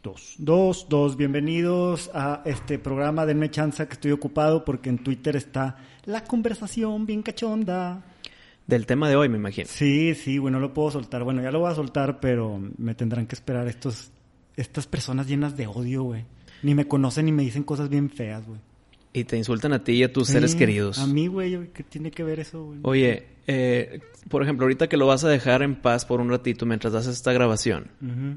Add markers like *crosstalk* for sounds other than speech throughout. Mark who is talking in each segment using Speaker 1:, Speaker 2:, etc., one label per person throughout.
Speaker 1: Dos, dos, dos. Bienvenidos a este programa. Denme chance que estoy ocupado porque en Twitter está la conversación bien cachonda.
Speaker 2: Del tema de hoy, me imagino.
Speaker 1: Sí, sí, bueno, lo puedo soltar. Bueno, ya lo voy a soltar, pero me tendrán que esperar estos, estas personas llenas de odio, güey. Ni me conocen ni me dicen cosas bien feas, güey.
Speaker 2: Y te insultan a ti y a tus seres queridos.
Speaker 1: A mí, güey, ¿qué tiene que ver eso, güey?
Speaker 2: Oye, eh, por ejemplo, ahorita que lo vas a dejar en paz por un ratito mientras haces esta grabación,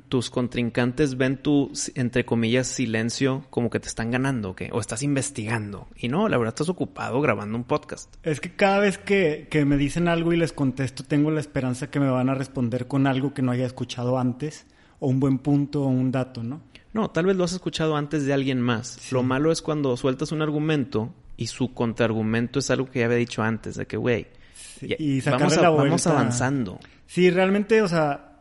Speaker 2: tus contrincantes ven tu, entre comillas, silencio como que te están ganando, ¿o qué? O estás investigando. Y no, la verdad estás ocupado grabando un podcast.
Speaker 1: Es que cada vez que, que me dicen algo y les contesto, tengo la esperanza que me van a responder con algo que no haya escuchado antes, o un buen punto o un dato, ¿no?
Speaker 2: No, tal vez lo has escuchado antes de alguien más.
Speaker 1: Sí.
Speaker 2: Lo malo es cuando sueltas un argumento y su contraargumento es algo que ya había dicho antes, de que, güey,
Speaker 1: Sí, y
Speaker 2: vamos, a-
Speaker 1: la
Speaker 2: vamos avanzando.
Speaker 1: Sí, realmente, o sea,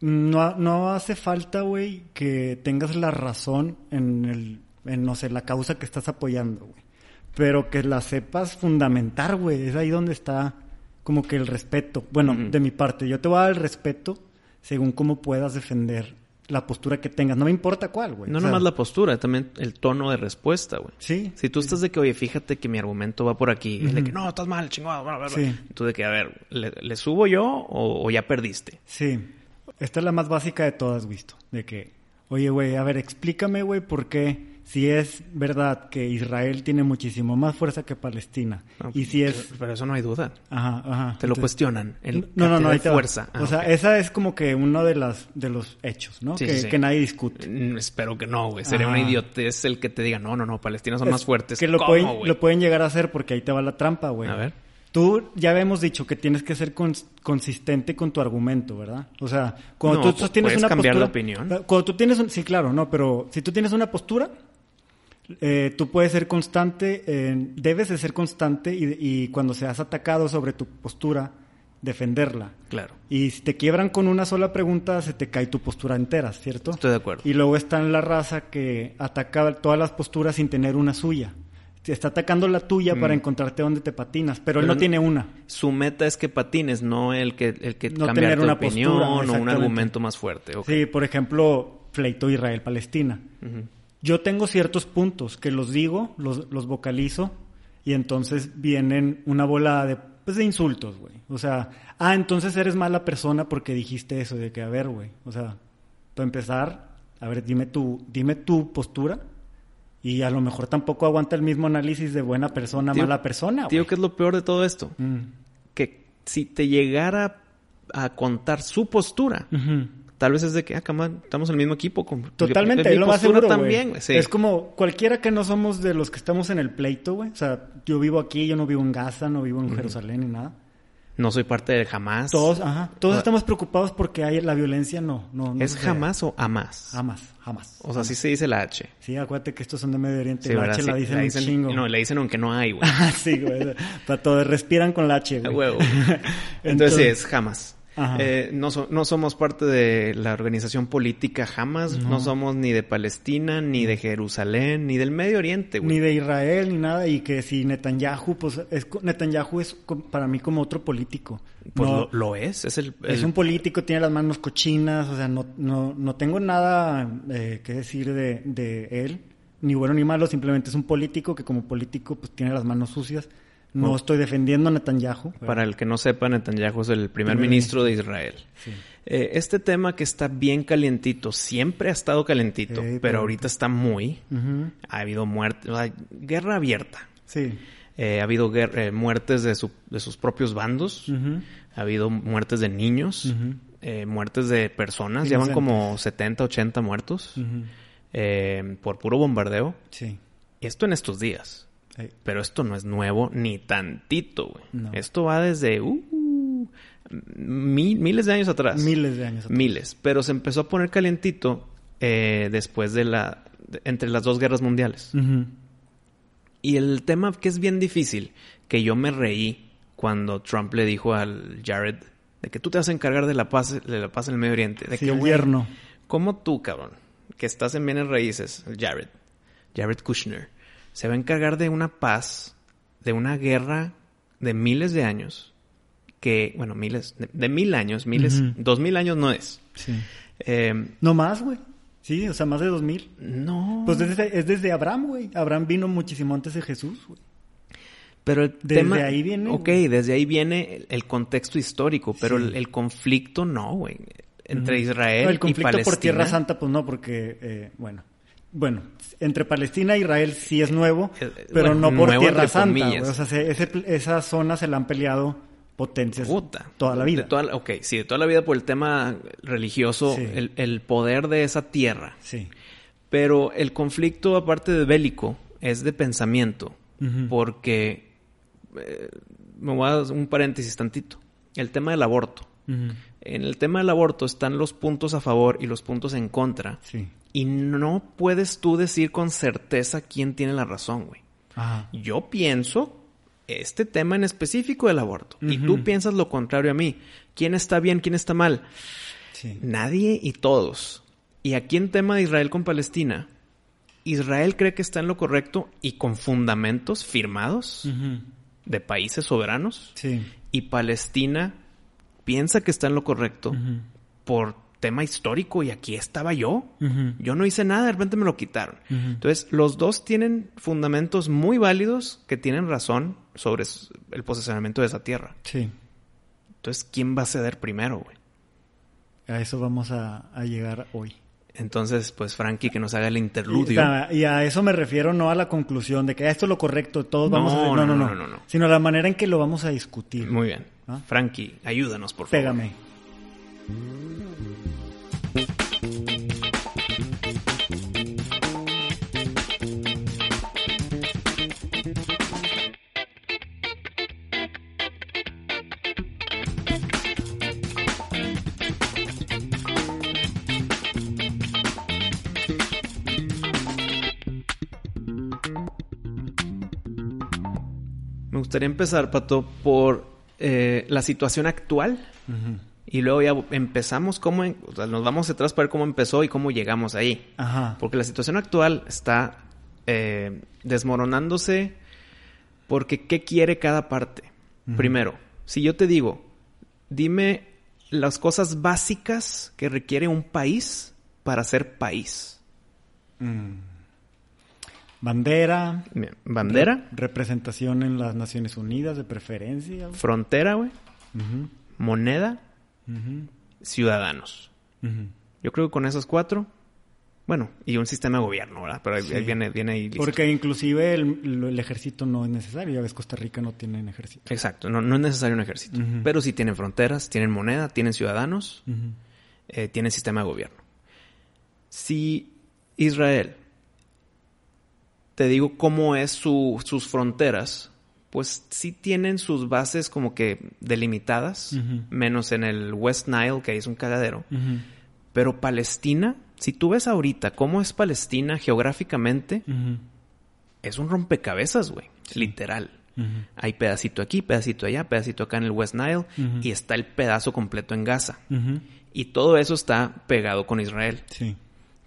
Speaker 1: no, no hace falta, güey, que tengas la razón en el, en, no sé, la causa que estás apoyando, güey. Pero que la sepas fundamentar, güey. Es ahí donde está como que el respeto. Bueno, de mi parte, yo te voy a dar el respeto según cómo puedas defender la postura que tengas. No me importa cuál, güey.
Speaker 2: No
Speaker 1: O sea,
Speaker 2: nomás la postura, también el tono de respuesta, güey.
Speaker 1: Sí.
Speaker 2: Si tú estás de que, oye, fíjate que mi argumento va por aquí, es de que no, estás mal, chingado, bla, bla, bla.
Speaker 1: Sí.
Speaker 2: Tú de que, a ver, ¿le, le subo yo o, o ya perdiste?
Speaker 1: Sí. Esta es la más básica de todas, visto. De que, oye, güey, a ver, explícame, güey, por qué, si es verdad que Israel tiene muchísimo más fuerza que Palestina.
Speaker 2: No,
Speaker 1: y si es.
Speaker 2: Pero eso no hay duda.
Speaker 1: Ajá, ajá.
Speaker 2: Te lo
Speaker 1: Entonces-
Speaker 2: cuestionan. El
Speaker 1: no, no, no,
Speaker 2: hay fuerza. Ah,
Speaker 1: o sea,
Speaker 2: ok.
Speaker 1: esa es como que uno de las de los hechos, ¿no?
Speaker 2: Sí,
Speaker 1: que,
Speaker 2: sí, sí.
Speaker 1: que nadie discute.
Speaker 2: Mm, Espero que no, güey. Sería una idiotez el que te diga, no, no, no, Palestina son
Speaker 1: Es
Speaker 2: más fuertes.
Speaker 1: Que lo,
Speaker 2: ¿Cómo,
Speaker 1: pueden, lo pueden llegar a hacer porque ahí te va la trampa, güey.
Speaker 2: A ver.
Speaker 1: Tú ya habíamos dicho que tienes que ser cons- consistente con tu argumento, ¿verdad? O sea, cuando
Speaker 2: No,
Speaker 1: tú
Speaker 2: puedes
Speaker 1: una
Speaker 2: cambiar de
Speaker 1: postura,
Speaker 2: opinión.
Speaker 1: Cuando tú tienes un, sí, claro, no, pero si tú tienes una postura, eh, tú puedes ser constante, eh, debes de ser constante y, y cuando seas atacado sobre tu postura, defenderla.
Speaker 2: Claro.
Speaker 1: Y si te quiebran con una sola pregunta, se te cae tu postura entera, ¿cierto?
Speaker 2: Estoy de acuerdo.
Speaker 1: Y luego está en la raza que ataca todas las posturas sin tener una suya. Te Está atacando la tuya para encontrarte dónde te patinas, pero, él
Speaker 2: Mm.
Speaker 1: No tiene una.
Speaker 2: Su meta es que patines, no el que, el que
Speaker 1: No
Speaker 2: cambiar
Speaker 1: tener
Speaker 2: tu
Speaker 1: una
Speaker 2: opinión
Speaker 1: postura,
Speaker 2: o un argumento más fuerte.
Speaker 1: Sí, por ejemplo, pleito Israel-Palestina. Yo tengo ciertos puntos que los digo, los, los vocalizo, y entonces vienen una bola de, pues, de insultos, güey. O sea, ah, entonces eres mala persona porque dijiste eso, de que, a ver, güey. O sea, para empezar, a ver, dime tu, dime tu postura, y a lo mejor tampoco aguanta el mismo análisis de buena persona,
Speaker 2: Tío-
Speaker 1: mala persona,
Speaker 2: Tío. ¿qué es lo peor de todo esto?
Speaker 1: Mm.
Speaker 2: Que si te llegara a contar su postura. Tal vez es de que, ah, cama, estamos en el mismo equipo. Con,
Speaker 1: Totalmente, es lo más seguro,
Speaker 2: también. Sí.
Speaker 1: Es como cualquiera que no somos de los que estamos en el pleito, güey. O sea, yo vivo aquí, yo no vivo en Gaza, no vivo en Jerusalén ni nada.
Speaker 2: No soy parte de jamás.
Speaker 1: Todos, ajá, todos estamos preocupados porque hay la violencia, no, no. no
Speaker 2: ¿Es jamás o amas?
Speaker 1: Jamás, jamás.
Speaker 2: O sea, sí se dice la H.
Speaker 1: Sí, acuérdate que estos son de Medio Oriente.
Speaker 2: Sí,
Speaker 1: la
Speaker 2: ¿verdad?
Speaker 1: H la
Speaker 2: Sí,
Speaker 1: dicen un chingo.
Speaker 2: No, le dicen aunque no hay, güey. *laughs*
Speaker 1: Ah, sí, güey. Para todo, respiran con la H, güey.
Speaker 2: huevo. *laughs* Entonces, sí, es jamás. Eh, no, so- no somos parte de la organización política jamás. No. somos ni de Palestina, ni de Jerusalén, ni del Medio Oriente, güey.
Speaker 1: Ni de Israel, ni nada. Y que si Netanyahu, pues es, Netanyahu es para mí como otro político.
Speaker 2: Pues
Speaker 1: No-
Speaker 2: lo, lo es. Es el,
Speaker 1: Es un político, tiene las manos cochinas, o sea, no, no, no tengo nada eh, que decir de, de él, ni bueno ni malo, simplemente es un político que como político pues tiene las manos sucias. No estoy defendiendo a Netanyahu.
Speaker 2: Para el que no sepa, Netanyahu es el primer ministro de Israel.
Speaker 1: Sí.
Speaker 2: Eh, este tema que está bien calientito, siempre ha estado calentito,
Speaker 1: Sí,
Speaker 2: pero ahorita está muy... Ha habido muerte, o sea, guerra abierta.
Speaker 1: Sí.
Speaker 2: Eh, ha habido eh, muertes de, su- de sus propios bandos. Ha habido muertes de niños, muertes de personas, ya van
Speaker 1: Inocentes.
Speaker 2: como 70, 80 muertos por puro bombardeo.
Speaker 1: Sí.
Speaker 2: Esto en estos días. Pero esto no es nuevo ni tantito, güey.
Speaker 1: No.
Speaker 2: Esto va desde uh, mil- miles de años atrás.
Speaker 1: Miles de años atrás.
Speaker 2: Miles. Pero se empezó a poner calientito eh, después de la... de- entre las dos guerras mundiales. Y el tema que es bien difícil, que yo me reí cuando Trump le dijo al Jared de que tú te vas a encargar de la paz, de la paz en el Medio Oriente. De
Speaker 1: Sí,
Speaker 2: que,
Speaker 1: yerno.
Speaker 2: ¿Cómo tú, cabrón, que estás en bienes raíces, Jared, Jared Kushner, se va a encargar de una paz, de una guerra de miles de años, que, bueno, miles, de, de mil años, miles, dos mil años no es.
Speaker 1: Sí.
Speaker 2: Eh,
Speaker 1: No más, güey. Sí, o sea, más de 2000.
Speaker 2: No.
Speaker 1: Pues desde- es desde Abraham, güey. Abraham vino muchísimo antes de Jesús, güey.
Speaker 2: Pero el
Speaker 1: Desde
Speaker 2: tema...
Speaker 1: ahí viene,
Speaker 2: Ok,
Speaker 1: güey.
Speaker 2: desde ahí viene el, el contexto histórico, pero
Speaker 1: Sí.
Speaker 2: el, el conflicto no, güey. Entre
Speaker 1: Ujú.
Speaker 2: Israel
Speaker 1: No, el
Speaker 2: y
Speaker 1: conflicto
Speaker 2: Palestina.
Speaker 1: por Tierra Santa, pues no, porque, eh, bueno, bueno, entre Palestina e Israel sí es nuevo,
Speaker 2: Eh,
Speaker 1: pero
Speaker 2: bueno,
Speaker 1: no por Tierra Santa. güey. O sea, se- ese- esa zona se la han peleado potencias
Speaker 2: Puta.
Speaker 1: toda la vida.
Speaker 2: Toda ok, sí, de toda la vida por el tema religioso,
Speaker 1: Sí.
Speaker 2: el, el poder de esa tierra.
Speaker 1: Sí.
Speaker 2: Pero el conflicto, aparte de bélico, es de pensamiento. Porque. eh, me voy a dar un paréntesis tantito. El tema del aborto. En el tema del aborto están los puntos a favor y los puntos en contra.
Speaker 1: Sí.
Speaker 2: Y no puedes tú decir con certeza quién tiene la razón, güey.
Speaker 1: Ajá.
Speaker 2: Yo pienso este tema en específico del aborto. Y tú piensas lo contrario a mí. ¿Quién está bien, quién está mal?
Speaker 1: Sí.
Speaker 2: Nadie y todos. Y aquí en tema de Israel con Palestina, Israel cree que está en lo correcto y con fundamentos firmados de países soberanos.
Speaker 1: Sí.
Speaker 2: Y Palestina piensa que está en lo correcto por tema histórico y aquí estaba yo. Yo no hice nada, de repente me lo quitaron. Entonces, los dos tienen fundamentos muy válidos que tienen razón sobre el posesionamiento de esa tierra.
Speaker 1: Sí.
Speaker 2: Entonces, ¿quién va a ceder primero, güey?
Speaker 1: A eso vamos a, a llegar hoy.
Speaker 2: Entonces, pues Frankie que nos haga el interludio.
Speaker 1: y a eso me refiero no a la conclusión de que "Ah, esto es lo correcto, todos
Speaker 2: No,
Speaker 1: vamos a. No,
Speaker 2: no,
Speaker 1: no, no,
Speaker 2: no, no, no.
Speaker 1: Sino la manera en que lo vamos a discutir.
Speaker 2: Muy bien.
Speaker 1: ¿Ah?
Speaker 2: Frankie, ayúdanos, por favor.
Speaker 1: Pégame.
Speaker 2: Me gustaría empezar, Pato, por eh, la situación actual y luego ya empezamos cómo, en- o sea, nos vamos atrás para ver cómo empezó y cómo llegamos ahí.
Speaker 1: Ajá.
Speaker 2: Porque la situación actual está eh, desmoronándose porque ¿qué quiere cada parte? Primero, si yo te digo, dime las cosas básicas que requiere un país para ser país.
Speaker 1: Mm. Bandera.
Speaker 2: Bandera,
Speaker 1: re- representación en las Naciones Unidas, de preferencia.
Speaker 2: frontera, güey, moneda, ciudadanos. Yo creo que con esos cuatro, bueno, y un sistema de gobierno, ¿verdad? Pero ahí,
Speaker 1: Sí.
Speaker 2: ahí viene, viene ahí listo.
Speaker 1: Porque inclusive el, el ejército no es necesario. Ya ves, Costa Rica no tiene ejército.
Speaker 2: Exacto, no, no es necesario un ejército. Pero sí tienen fronteras, tienen moneda, tienen ciudadanos, eh, tienen sistema de gobierno. Si Israel, te digo cómo es su- sus fronteras, pues sí tienen sus bases como que delimitadas, menos en el West Nile, que ahí es un cagadero. Pero Palestina, si tú ves ahorita cómo es Palestina geográficamente, es un rompecabezas, güey. Literal. Hay pedacito aquí, pedacito allá, pedacito acá en el West Nile y está el pedazo completo en Gaza. Y todo eso está pegado con Israel.
Speaker 1: Sí.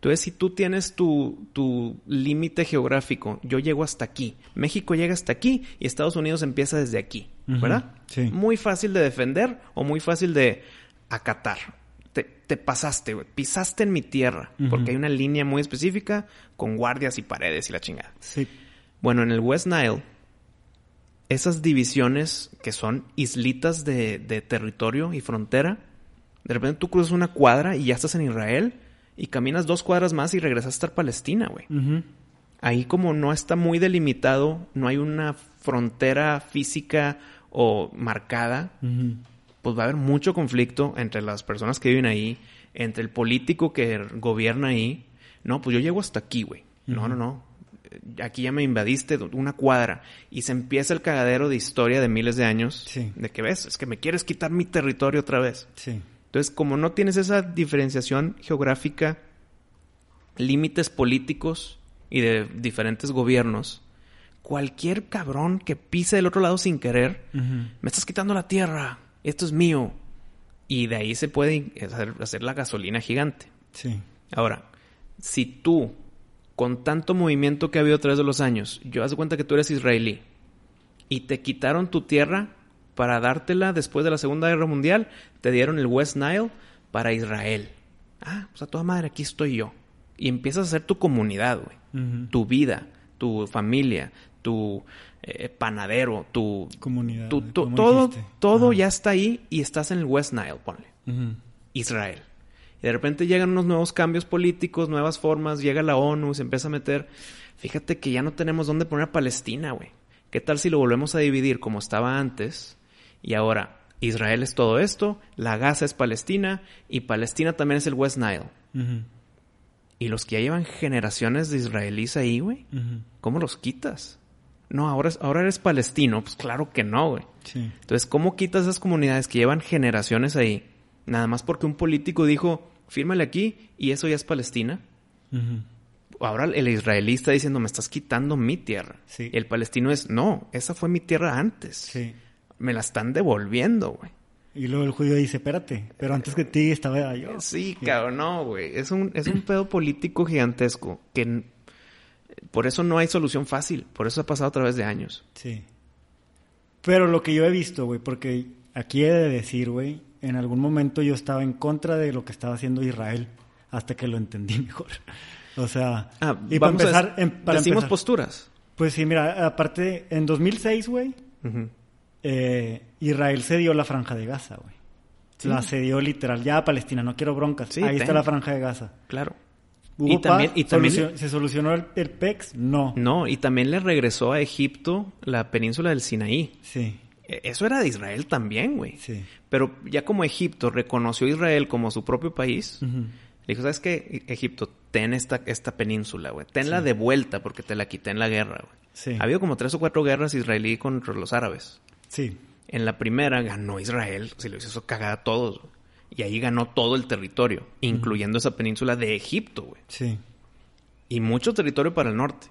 Speaker 2: Entonces, si tú tienes tu, tu límite geográfico, yo llego hasta aquí, México llega hasta aquí y Estados Unidos empieza desde aquí. ¿verdad?
Speaker 1: Sí.
Speaker 2: Muy fácil de defender o muy fácil de acatar. Te, te pasaste. Pisaste en mi tierra. Porque hay una línea muy específica con guardias y paredes y la chingada.
Speaker 1: Sí.
Speaker 2: Bueno, en el West Nile, esas divisiones que son islitas de, de territorio y frontera, de repente tú cruzas una cuadra y ya estás en Israel y caminas dos cuadras más y regresas a estar Palestina, güey. Ahí como no está muy delimitado, no hay una frontera física o marcada, pues va a haber mucho conflicto entre las personas que viven ahí, entre el político que gobierna ahí. No, pues yo llego hasta aquí, güey. No, no, no. Aquí ya me invadiste una cuadra y se empieza el cagadero de historia de miles de años.
Speaker 1: Sí.
Speaker 2: De que ves, es que me quieres quitar mi territorio otra vez.
Speaker 1: Sí.
Speaker 2: Entonces, como no tienes esa diferenciación geográfica, límites políticos y de diferentes gobiernos, cualquier cabrón que pise del otro lado sin querer, me estás quitando la tierra, esto es mío. Y de ahí se puede hacer, hacer la gasolina gigante.
Speaker 1: Sí.
Speaker 2: Ahora, si tú, con tanto movimiento que ha habido a través de los años, yo haz de cuenta que tú eres israelí y te quitaron tu tierra para dártela después de la Segunda Guerra Mundial, te dieron el West Nile para Israel. Ah, pues a toda madre, aquí estoy yo. y empiezas a hacer tu comunidad, güey. Tu vida, tu familia, tu eh, panadero, tu...
Speaker 1: Comunidad.
Speaker 2: tu- tu-
Speaker 1: como
Speaker 2: todo
Speaker 1: dijiste.
Speaker 2: todo ya está ahí y estás en el West Nile, ponle. Israel. Y de repente llegan unos nuevos cambios políticos, nuevas formas, llega la ONU, se empieza a meter. Fíjate que ya no tenemos dónde poner a Palestina, güey. ¿Qué tal si lo volvemos a dividir como estaba antes? Y ahora, Israel es todo esto, la Gaza es Palestina y Palestina también es el West Nile. Y los que ya llevan generaciones de israelíes ahí, güey. ¿cómo los quitas? No, ahora, es- ahora eres palestino. Pues claro que no, güey.
Speaker 1: Sí.
Speaker 2: Entonces, ¿cómo quitas esas comunidades que llevan generaciones ahí? Nada más porque un político dijo, fírmale aquí y eso ya es Palestina. Ahora el israelí está diciendo, me estás quitando mi tierra.
Speaker 1: Sí.
Speaker 2: El palestino es, no, esa fue mi tierra antes.
Speaker 1: Sí.
Speaker 2: Me la están devolviendo, güey.
Speaker 1: Y luego el judío dice, espérate, pero antes que ti estaba yo.
Speaker 2: Sí, cabrón, no, güey. Es un, es un pedo político gigantesco que por eso no hay solución fácil. Por eso ha pasado a través de años.
Speaker 1: Sí. Pero lo que yo he visto, güey, porque aquí he de decir, güey, en algún momento yo estaba en contra de lo que estaba haciendo Israel hasta que lo entendí *laughs* mejor. O sea,
Speaker 2: Ah,
Speaker 1: y para
Speaker 2: vamos a
Speaker 1: empezar,
Speaker 2: des-
Speaker 1: em- para
Speaker 2: decimos
Speaker 1: empezar-
Speaker 2: posturas.
Speaker 1: pues sí, mira, aparte, en 2006, güey,
Speaker 2: Ujú.
Speaker 1: Eh, Israel cedió la franja de Gaza, güey.
Speaker 2: Sí.
Speaker 1: La cedió literal, ya a Palestina, no quiero broncas.
Speaker 2: Sí,
Speaker 1: Ahí está la franja de Gaza.
Speaker 2: Claro.
Speaker 1: ¿Hubo
Speaker 2: Y también- y
Speaker 1: ¿Se solucionó el, el PEX? No.
Speaker 2: No, y también le regresó a Egipto la península del Sinaí.
Speaker 1: Sí,
Speaker 2: E- Eso era de Israel también, güey.
Speaker 1: sí.
Speaker 2: Pero ya como Egipto reconoció a Israel como su propio país, le dijo, ¿sabes qué? Egipto, ten esta, esta península, güey. Tenla
Speaker 1: Sí.
Speaker 2: de vuelta porque te la quité en la guerra, güey.
Speaker 1: Sí.
Speaker 2: Ha habido como tres o cuatro guerras israelí contra los árabes.
Speaker 1: Sí.
Speaker 2: En la primera ganó Israel, se lo hizo eso cagada a todos, güey. Y ahí ganó todo el territorio, incluyendo esa península de Egipto, güey.
Speaker 1: Sí.
Speaker 2: Y mucho territorio para el norte.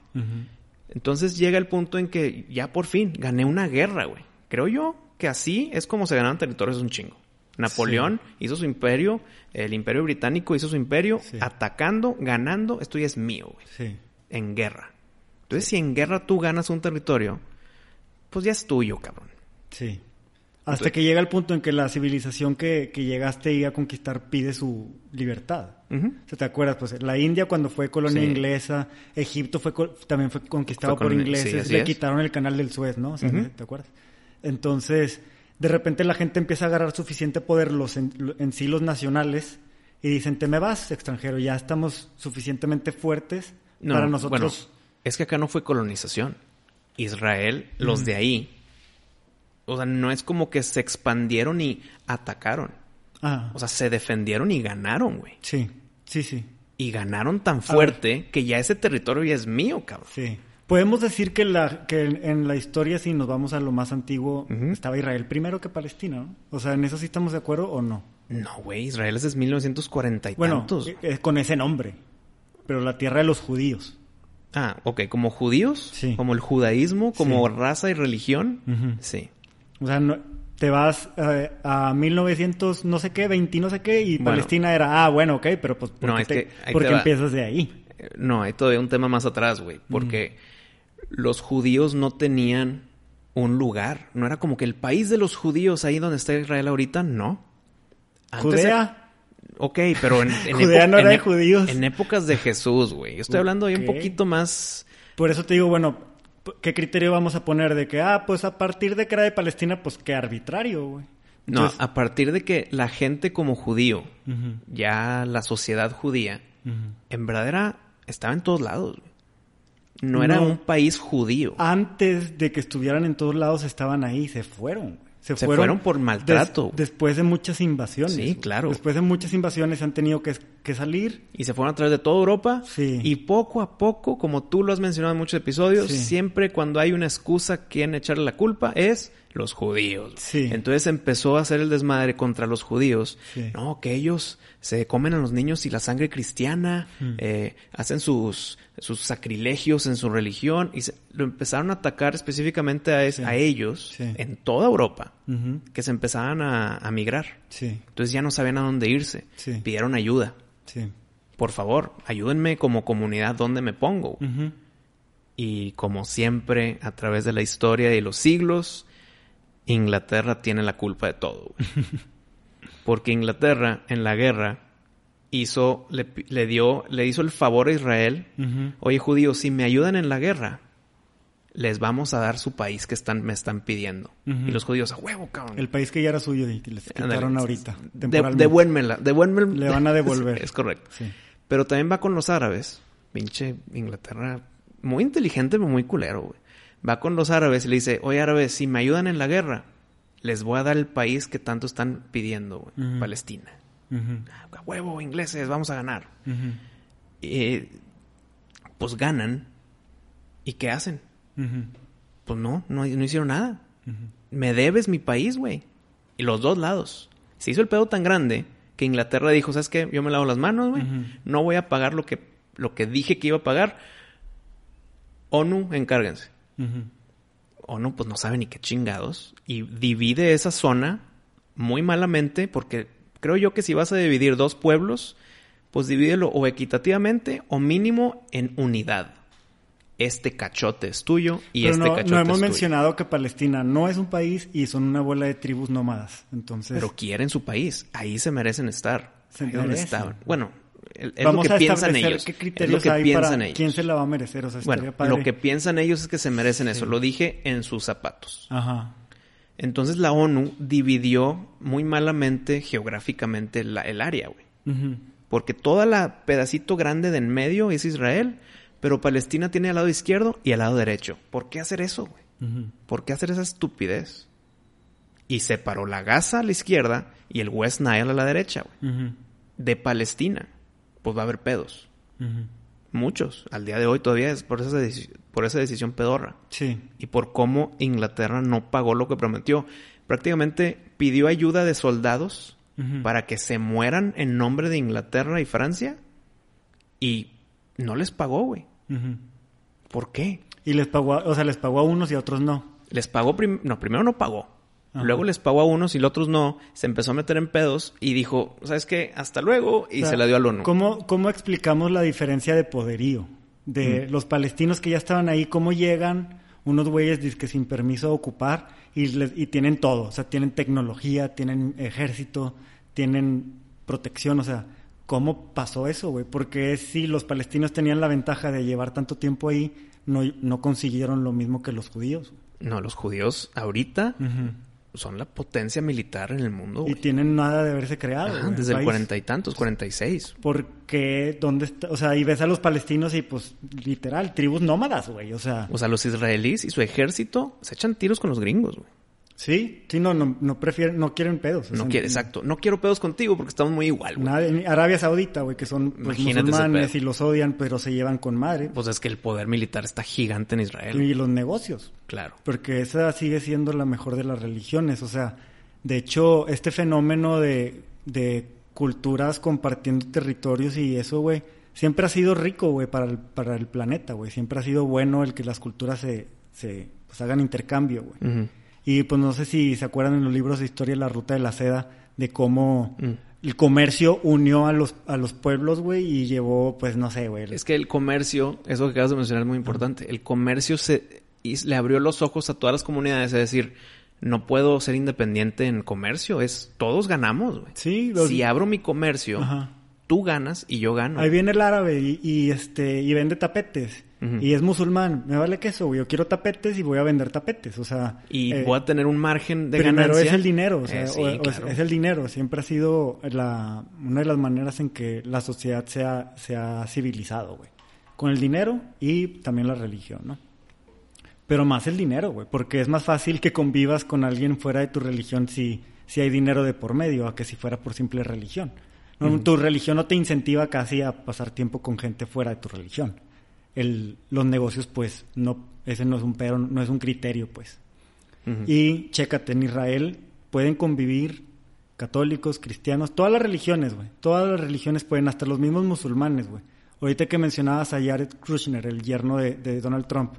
Speaker 2: Entonces llega el punto en que ya por fin gané una guerra, güey. Creo yo que así es como se ganan territorios un chingo. Napoleón hizo su imperio, el imperio británico hizo su imperio,
Speaker 1: Sí.
Speaker 2: atacando, ganando, esto ya es mío, güey.
Speaker 1: Sí.
Speaker 2: En guerra. Entonces si en guerra tú ganas un territorio, pues ya es tuyo, cabrón.
Speaker 1: Sí. Hasta que llega el punto en que la civilización que, que llegaste a conquistar pide su libertad. ¿Se te acuerdas? Pues la India cuando fue colonia
Speaker 2: Sí.
Speaker 1: inglesa, Egipto fue también fue conquistado
Speaker 2: Fue
Speaker 1: por
Speaker 2: sí,
Speaker 1: ingleses, le
Speaker 2: es.
Speaker 1: quitaron el canal del Suez, ¿no? O sea. ¿Te acuerdas? Entonces, de repente la gente empieza a agarrar suficiente poder los en, en sí los nacionales y dicen, te me vas, extranjero, ya estamos suficientemente fuertes
Speaker 2: No,
Speaker 1: para nosotros.
Speaker 2: bueno, es que acá no fue colonización. Israel, los de ahí, o sea, no es como que se expandieron y atacaron.
Speaker 1: Ah,
Speaker 2: O sea, se defendieron y ganaron, güey.
Speaker 1: sí, sí, sí.
Speaker 2: Y ganaron tan fuerte que ya ese territorio ya es mío, cabrón.
Speaker 1: Sí. Podemos decir que, la, que en, la historia, si nos vamos a lo más antiguo, estaba Israel primero que Palestina, ¿no? O sea, ¿en eso sí estamos de acuerdo o no?
Speaker 2: No, güey, Israel es desde 1940 y
Speaker 1: Bueno,
Speaker 2: tantos.
Speaker 1: eh, eh, con ese nombre. Pero la tierra de los judíos.
Speaker 2: Ah, ok, como judíos,
Speaker 1: Sí.
Speaker 2: como el judaísmo, como
Speaker 1: Sí.
Speaker 2: raza y religión. Sí.
Speaker 1: O sea, no- te vas eh, a 1900 no sé qué, 20 no sé qué, y
Speaker 2: Bueno.
Speaker 1: Palestina era, ah, bueno, ok, pero pues, ¿por
Speaker 2: No,
Speaker 1: qué,
Speaker 2: es
Speaker 1: te-
Speaker 2: que ahí
Speaker 1: por
Speaker 2: te
Speaker 1: qué
Speaker 2: va.
Speaker 1: empiezas de ahí?
Speaker 2: Eh, No, hay todavía un tema más atrás, güey. Porque los judíos no tenían un lugar. No era como que el país de los judíos, ahí donde está Israel ahorita, no. Antes
Speaker 1: Judea,
Speaker 2: Ok, pero en, en
Speaker 1: Judea no era
Speaker 2: en
Speaker 1: de judíos.
Speaker 2: En épocas de Jesús, güey. Yo estoy hablando ahí un poquito más...
Speaker 1: por eso te digo, bueno, ¿qué criterio vamos a poner? De que, ah, pues a partir de que era de Palestina, pues qué arbitrario, güey.
Speaker 2: No, a partir de que la gente como judío, ya la sociedad judía, en verdad era... Estaba en todos lados, güey. No era
Speaker 1: No.
Speaker 2: un país judío.
Speaker 1: Antes de que estuvieran en todos lados, estaban ahí, se fueron. güey. Se,
Speaker 2: Se fueron por maltrato.
Speaker 1: des- después de muchas invasiones.
Speaker 2: Sí, claro.
Speaker 1: Después de muchas invasiones han tenido que, que salir.
Speaker 2: Y se fueron a través de toda Europa.
Speaker 1: Sí.
Speaker 2: Y poco a poco, como tú lo has mencionado en muchos episodios,
Speaker 1: Sí.
Speaker 2: siempre cuando hay una excusa, quieren echarle la culpa es los judíos.
Speaker 1: Sí.
Speaker 2: Entonces empezó a hacer el desmadre contra los judíos.
Speaker 1: Sí.
Speaker 2: No, que ellos se comen a los niños y la sangre cristiana,
Speaker 1: Mm.
Speaker 2: eh, hacen sus, sus sacrilegios en su religión y se- lo empezaron a atacar específicamente a, es-
Speaker 1: Sí.
Speaker 2: a ellos en toda Europa, que se empezaban a, a migrar.
Speaker 1: Sí,
Speaker 2: Entonces ya no sabían a dónde irse.
Speaker 1: Sí.
Speaker 2: Pidieron ayuda
Speaker 1: sí.
Speaker 2: por favor, ayúdenme como comunidad donde me pongo. Y como siempre, a través de la historia y los siglos, Inglaterra tiene la culpa de todo. *laughs* Porque Inglaterra, en la guerra, hizo, le, dio, le hizo el favor a Israel. Oye, judíos, si me ayudan en la guerra, les vamos a dar su país que están, me están pidiendo. Y los judíos, a huevo, cabrón.
Speaker 1: El país que ya era suyo y que les quitaron ahorita.
Speaker 2: De,
Speaker 1: temporalmente.
Speaker 2: devuélmela, devuélmela.
Speaker 1: Le van a *laughs* devolver.
Speaker 2: es correcto.
Speaker 1: Sí.
Speaker 2: Pero también va con los árabes. Pinche Inglaterra, muy inteligente, pero muy culero, güey. Va con los árabes y le dice, oye, árabes, si me ayudan en la guerra, les voy a dar el país que tanto están pidiendo, güey. Palestina. A huevo, ingleses, vamos a ganar. Eh, pues ganan. ¿Y qué hacen? Pues no, no, no hicieron nada. Me debes mi país, güey. Y los dos lados. Se hizo el pedo tan grande que Inglaterra dijo, ¿sabes qué? Yo me lavo las manos, güey. No voy a pagar lo que, lo que dije que iba a pagar. ONU, encárguense. ONU, pues no sabe ni qué chingados. Y divide esa zona muy malamente porque creo yo que si vas a dividir dos pueblos, pues divídelo o equitativamente o mínimo en unidad. Este cachote es tuyo y
Speaker 1: Pero
Speaker 2: este
Speaker 1: no,
Speaker 2: cachote
Speaker 1: no hemos
Speaker 2: es tuyo.
Speaker 1: mencionado que Palestina no es un país y son una bola de tribus nómadas. Entonces,
Speaker 2: Pero quieren su país. Ahí se merecen estar.
Speaker 1: Se
Speaker 2: Ahí donde
Speaker 1: merecen.
Speaker 2: estaban. Bueno, es
Speaker 1: vamos
Speaker 2: lo que piensan ellos.
Speaker 1: qué
Speaker 2: es
Speaker 1: criterios
Speaker 2: lo que
Speaker 1: hay
Speaker 2: piensan
Speaker 1: para
Speaker 2: ellos.
Speaker 1: quién se la va a merecer. O sea,
Speaker 2: bueno,
Speaker 1: padre.
Speaker 2: lo que piensan ellos es que se merecen eso. Lo dije en sus zapatos.
Speaker 1: Ajá.
Speaker 2: Entonces la ONU dividió muy malamente geográficamente la- el área, güey.
Speaker 1: Ujú.
Speaker 2: Porque toda la pedacito grande de en medio es Israel, pero Palestina tiene al lado izquierdo y al lado derecho. ¿Por qué hacer eso, güey? ¿Por qué hacer esa estupidez? Y separó la Gaza a la izquierda y el West Nile a la derecha, güey. De Palestina. Pues va a haber pedos. Muchos. Al día de hoy todavía es por esa, por esa decisión pedorra.
Speaker 1: Sí.
Speaker 2: Y por cómo Inglaterra no pagó lo que prometió. Prácticamente pidió ayuda de soldados para que se mueran en nombre de Inglaterra y Francia. Y no les pagó, güey. ¿Por qué?
Speaker 1: Y les pagó, a- o sea, les pagó a unos y a otros no.
Speaker 2: Les pagó, prim- no, primero no pagó.
Speaker 1: Ajá.
Speaker 2: Luego les pagó a unos y los otros no. Se empezó a meter en pedos y dijo, ¿sabes qué? Hasta luego. Y
Speaker 1: O sea,
Speaker 2: se la dio al ONU.
Speaker 1: ¿cómo, ¿Cómo explicamos la diferencia de poderío? De
Speaker 2: Mm.
Speaker 1: los palestinos que ya estaban ahí, ¿cómo llegan unos güeyes dizque sin permiso a ocupar y, les- y tienen todo? O sea, tienen tecnología, tienen ejército, tienen protección, o sea, ¿cómo pasó eso, güey? Porque si los palestinos tenían la ventaja de llevar tanto tiempo ahí, no, no consiguieron lo mismo que los judíos.
Speaker 2: No, los judíos ahorita son la potencia militar en el mundo.
Speaker 1: Y tienen nada de haberse creado.
Speaker 2: Ajá, desde el cuarenta y tantos, cuarenta y seis.
Speaker 1: Porque, ¿dónde está? O sea, y ves a los palestinos y pues, literal, tribus nómadas, güey. O sea,
Speaker 2: O sea, los israelíes y su ejército se echan tiros con los gringos, güey.
Speaker 1: Sí, sí, no, no, no prefieren, no quieren pedos.
Speaker 2: No quiere, exacto. No quiero pedos contigo porque estamos muy igual, güey.
Speaker 1: Arabia Saudita, güey, que son pues, musulmanes y los odian, pero se llevan con madre.
Speaker 2: Pues es que el poder militar está gigante en Israel.
Speaker 1: y los negocios.
Speaker 2: Claro.
Speaker 1: Porque esa sigue siendo la mejor de las religiones. O sea, de hecho, este fenómeno de, de culturas compartiendo territorios y eso, güey, siempre ha sido rico, güey, para el, para el planeta, güey. Siempre ha sido bueno el que las culturas se, se pues, hagan intercambio, güey. Y pues no sé si se acuerdan en los libros de historia La Ruta de la Seda de cómo
Speaker 2: Mm.
Speaker 1: el comercio unió a los, a los pueblos, güey, y llevó, pues no sé, güey.
Speaker 2: Es que el comercio, eso que acabas de mencionar es muy importante. El comercio se y le abrió los ojos a todas las comunidades, es decir, no puedo ser independiente en comercio, es todos ganamos, güey.
Speaker 1: Sí, los-
Speaker 2: Si abro mi comercio,
Speaker 1: Ajá.
Speaker 2: tú ganas y yo gano.
Speaker 1: Ahí viene el árabe y, y, este y vende tapetes. Y es musulmán. Me vale queso, güey. Yo quiero tapetes y voy a vender tapetes. O sea,
Speaker 2: y
Speaker 1: eh,
Speaker 2: voy a tener un margen de
Speaker 1: primero
Speaker 2: ganancia.
Speaker 1: es el dinero. O sea,
Speaker 2: Eh, sí,
Speaker 1: o- o es, el dinero. Siempre ha sido la, una de las maneras en que la sociedad se ha, se ha civilizado, güey. Con el dinero y también la religión, ¿no? Pero más el dinero, güey. Porque es más fácil que convivas con alguien fuera de tu religión si, si hay dinero de por medio a que si fuera por simple religión. No, Tu religión no te incentiva casi a pasar tiempo con gente fuera de tu religión. El, los negocios, pues, no, ese no es un pero, no es un criterio, pues. Y chécate, en Israel pueden convivir católicos, cristianos, todas las religiones, güey. Todas las religiones pueden, hasta los mismos musulmanes, güey. Ahorita que mencionabas a Jared Kushner, el yerno de, de Donald Trump.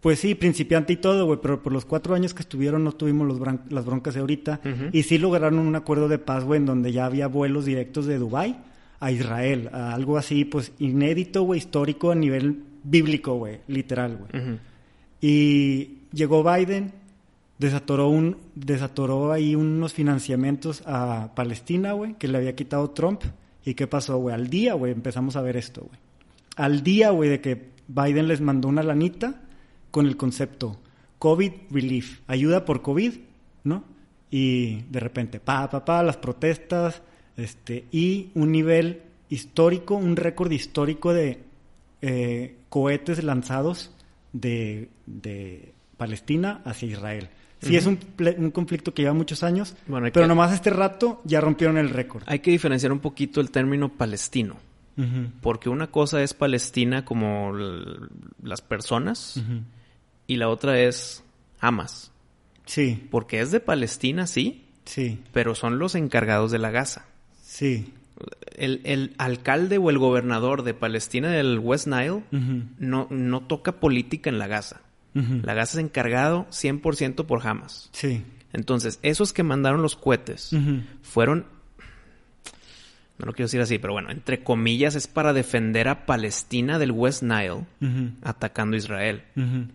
Speaker 1: Pues sí, principiante y todo, güey, pero por los cuatro años que estuvieron no tuvimos los las broncas de ahorita. Y sí lograron un acuerdo de paz, güey, en donde ya había vuelos directos de Dubái a Israel. A algo así, pues, inédito, güey, histórico a nivel bíblico, güey, literal, güey. Y llegó Biden, desatoró un, desatoró ahí unos financiamientos a Palestina, güey, que le había quitado Trump, ¿Y qué pasó, güey? Al día, güey, empezamos a ver esto, güey. Al día, güey, de que Biden les mandó una lanita con el concepto COVID relief, ayuda por COVID, ¿no? Y de repente, pa, pa, pa, las protestas, este, y un nivel histórico, un récord histórico de eh, cohetes lanzados de, de Palestina hacia Israel. Sí, es un, un conflicto que lleva muchos años,
Speaker 2: Bueno,
Speaker 1: pero
Speaker 2: que-
Speaker 1: nomás este rato ya rompieron el récord.
Speaker 2: Hay que diferenciar un poquito el término palestino. Porque una cosa es Palestina como las personas y la otra es Hamas.
Speaker 1: Sí,
Speaker 2: Porque es de Palestina, sí,
Speaker 1: sí,
Speaker 2: pero son los encargados de la Gaza.
Speaker 1: sí.
Speaker 2: El, el alcalde o el gobernador de Palestina del West Nile no, no toca política en la Gaza. La Gaza es encargado 100% por Hamas.
Speaker 1: Sí.
Speaker 2: Entonces, esos que mandaron los cohetes fueron, no lo quiero decir así, pero bueno, entre comillas es para defender a Palestina del West Nile atacando a Israel.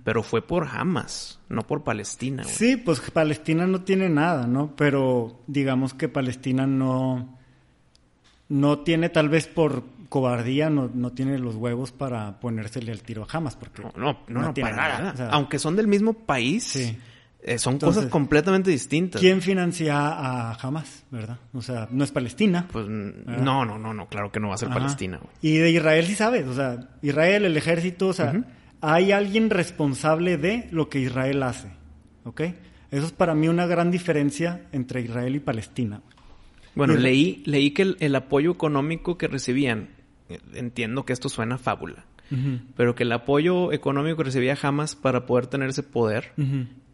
Speaker 2: Pero fue por Hamas, no por Palestina. güey.
Speaker 1: Sí, pues Palestina no tiene nada, ¿no? Pero digamos que Palestina no, no tiene tal vez por cobardía, no, no tiene los huevos para ponérsele al tiro a Hamas, porque
Speaker 2: No, no, no, no,
Speaker 1: tiene
Speaker 2: para
Speaker 1: nada.
Speaker 2: nada.
Speaker 1: O sea,
Speaker 2: Aunque son del mismo país,
Speaker 1: Sí.
Speaker 2: eh, son
Speaker 1: Entonces,
Speaker 2: cosas completamente distintas.
Speaker 1: ¿Quién financia a Hamas, verdad? O sea, no es Palestina.
Speaker 2: Pues
Speaker 1: ¿Verdad?
Speaker 2: no, no, no, no, claro que no va a ser
Speaker 1: Ajá.
Speaker 2: Palestina. güey.
Speaker 1: Y de Israel sí sabes, o sea, Israel, el ejército, o sea, hay alguien responsable de lo que Israel hace, ¿ok? Eso es para mí una gran diferencia entre Israel y Palestina.
Speaker 2: Bueno, leí, leí que el, el apoyo económico que recibían, eh, entiendo que esto suena a fábula, pero que el apoyo económico que recibía Hamas para poder tener ese poder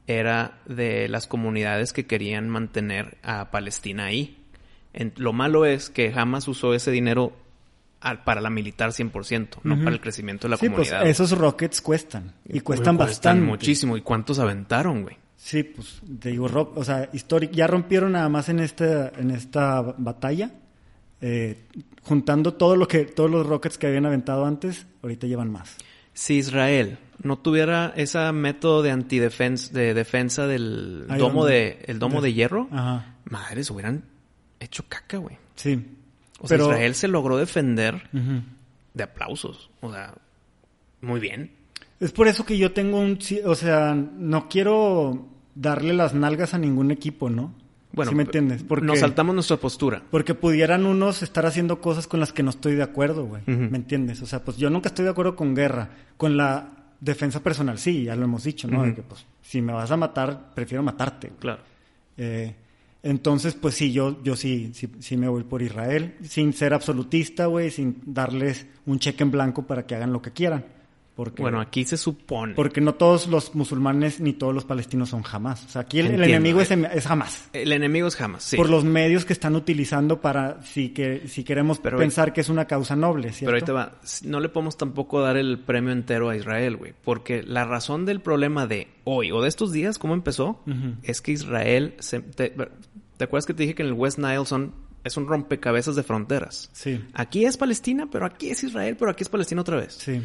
Speaker 2: era de las comunidades que querían mantener a Palestina ahí. En- lo malo es que Hamas usó ese dinero al- para la militar 100%, no para el crecimiento de la
Speaker 1: sí, pues esos rockets cuestan. Y cuestan bastante.
Speaker 2: muchísimo. ¿Y cuántos aventaron, güey?
Speaker 1: Sí, pues te digo, ro- o sea, histórico. Ya rompieron nada más en esta, en esta batalla. eh, juntando todo lo que, todos los rockets que habían aventado antes, ahorita llevan más.
Speaker 2: Si Israel no tuviera ese método de antidefensa, de defensa del domo de, el domo
Speaker 1: de-
Speaker 2: de hierro,
Speaker 1: Ajá.
Speaker 2: madres, hubieran hecho caca, güey.
Speaker 1: Sí.
Speaker 2: O sea, Israel se logró defender de aplausos. O sea, muy bien.
Speaker 1: Es por eso que yo tengo un... O sea, no quiero darle las nalgas a ningún equipo, ¿no?
Speaker 2: Bueno,
Speaker 1: ¿Sí me entiendes? Porque,
Speaker 2: nos saltamos nuestra postura.
Speaker 1: porque pudieran unos estar haciendo cosas con las que no estoy de acuerdo, güey. ¿Me entiendes? O sea, pues yo nunca estoy de acuerdo con guerra. Con la defensa personal, sí, ya lo hemos dicho, ¿no? De que, pues, si me vas a matar, prefiero matarte. güey.
Speaker 2: Claro.
Speaker 1: Eh, entonces, pues sí, yo, yo sí, sí, sí me voy por Israel, sin ser absolutista, güey, sin darles un cheque en blanco para que hagan lo que quieran. Porque,
Speaker 2: Bueno, aquí se supone.
Speaker 1: porque no todos los musulmanes ni todos los palestinos son jamás. O sea, aquí el, enemigo
Speaker 2: eh.
Speaker 1: es, es jamás.
Speaker 2: El enemigo es jamás, sí.
Speaker 1: Por los medios que están utilizando para, si, que, si queremos
Speaker 2: Pero-
Speaker 1: pensar que es una causa noble, ¿cierto?
Speaker 2: Pero ahí te va. No le podemos tampoco dar el premio entero a Israel, güey. Porque la razón del problema de hoy o de estos días, ¿cómo empezó? Es que Israel... Se, te, ¿te acuerdas que te dije que en el West Nile son, es un rompecabezas de fronteras?
Speaker 1: Sí,
Speaker 2: Aquí es Palestina, pero aquí es Israel, pero aquí es Palestina otra vez.
Speaker 1: sí.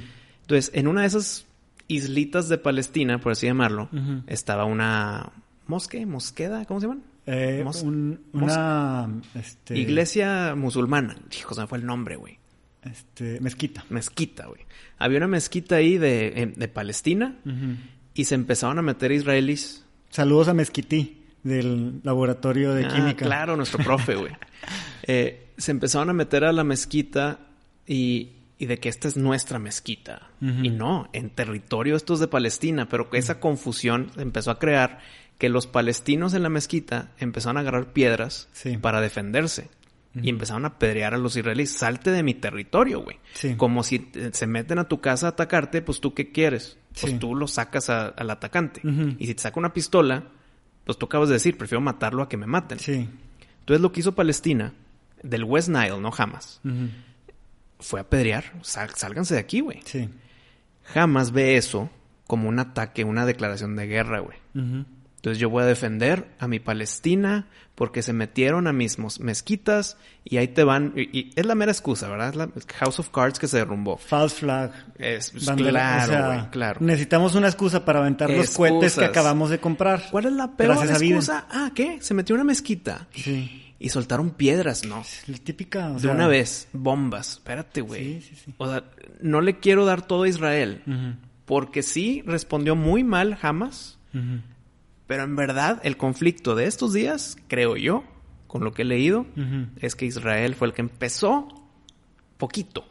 Speaker 2: Entonces, en una de esas islitas de Palestina, por así llamarlo, estaba una mosque, mosqueda, ¿cómo se llaman?
Speaker 1: Eh,
Speaker 2: Mos-
Speaker 1: un- una este,
Speaker 2: Iglesia musulmana. Hijo, se me fue el nombre, güey.
Speaker 1: este, mezquita.
Speaker 2: Mezquita, güey. Había una mezquita ahí de, eh, de Palestina y se empezaron a meter israelíes.
Speaker 1: Saludos a Mezquití del laboratorio de
Speaker 2: Ah,
Speaker 1: química.
Speaker 2: Claro, nuestro profe, güey. *laughs* Eh, se empezaron a meter a la mezquita y, y de que esta es nuestra mezquita. Y no, en territorio esto es de Palestina, pero que esa confusión empezó a crear que los palestinos en la mezquita empezaron a agarrar piedras
Speaker 1: Sí.
Speaker 2: para defenderse. Y empezaron a pedrear a los israelíes. Salte de mi territorio, güey.
Speaker 1: Sí.
Speaker 2: Como si te- se meten a tu casa a atacarte, pues tú qué quieres. Pues
Speaker 1: Sí.
Speaker 2: tú lo sacas a- al atacante. Y si te saca una pistola, pues tú acabas de decir, prefiero matarlo a que me maten. Entonces lo que hizo Palestina, del West Nile, no
Speaker 1: Ujú.
Speaker 2: Fue a pedrear. Sal- sálganse de aquí, güey.
Speaker 1: Sí.
Speaker 2: Hamas ve eso como un ataque, una declaración de guerra, güey. Entonces yo voy a defender a mi Palestina porque se metieron a mis mezquitas y ahí te van. Y, y es la mera excusa, ¿verdad? Es la House of Cards que se derrumbó.
Speaker 1: False flag.
Speaker 2: Es, pues,
Speaker 1: bandera,
Speaker 2: claro,
Speaker 1: o sea,
Speaker 2: güey, claro.
Speaker 1: Necesitamos una excusa para aventar los cohetes que acabamos de comprar.
Speaker 2: ¿Cuál es la peor excusa? Ah, ¿qué? Se metió una mezquita.
Speaker 1: Sí.
Speaker 2: Y soltaron piedras, ¿no?
Speaker 1: Es típica, o
Speaker 2: de
Speaker 1: sea,
Speaker 2: una vez, bombas. Espérate, güey.
Speaker 1: Sí, sí, sí.
Speaker 2: O sea, no le quiero dar todo a Israel. Porque sí respondió muy mal jamás.
Speaker 1: ujú,
Speaker 2: Pero en verdad, el conflicto de estos días, creo yo, con lo que he leído, es que Israel fue el que empezó poquito.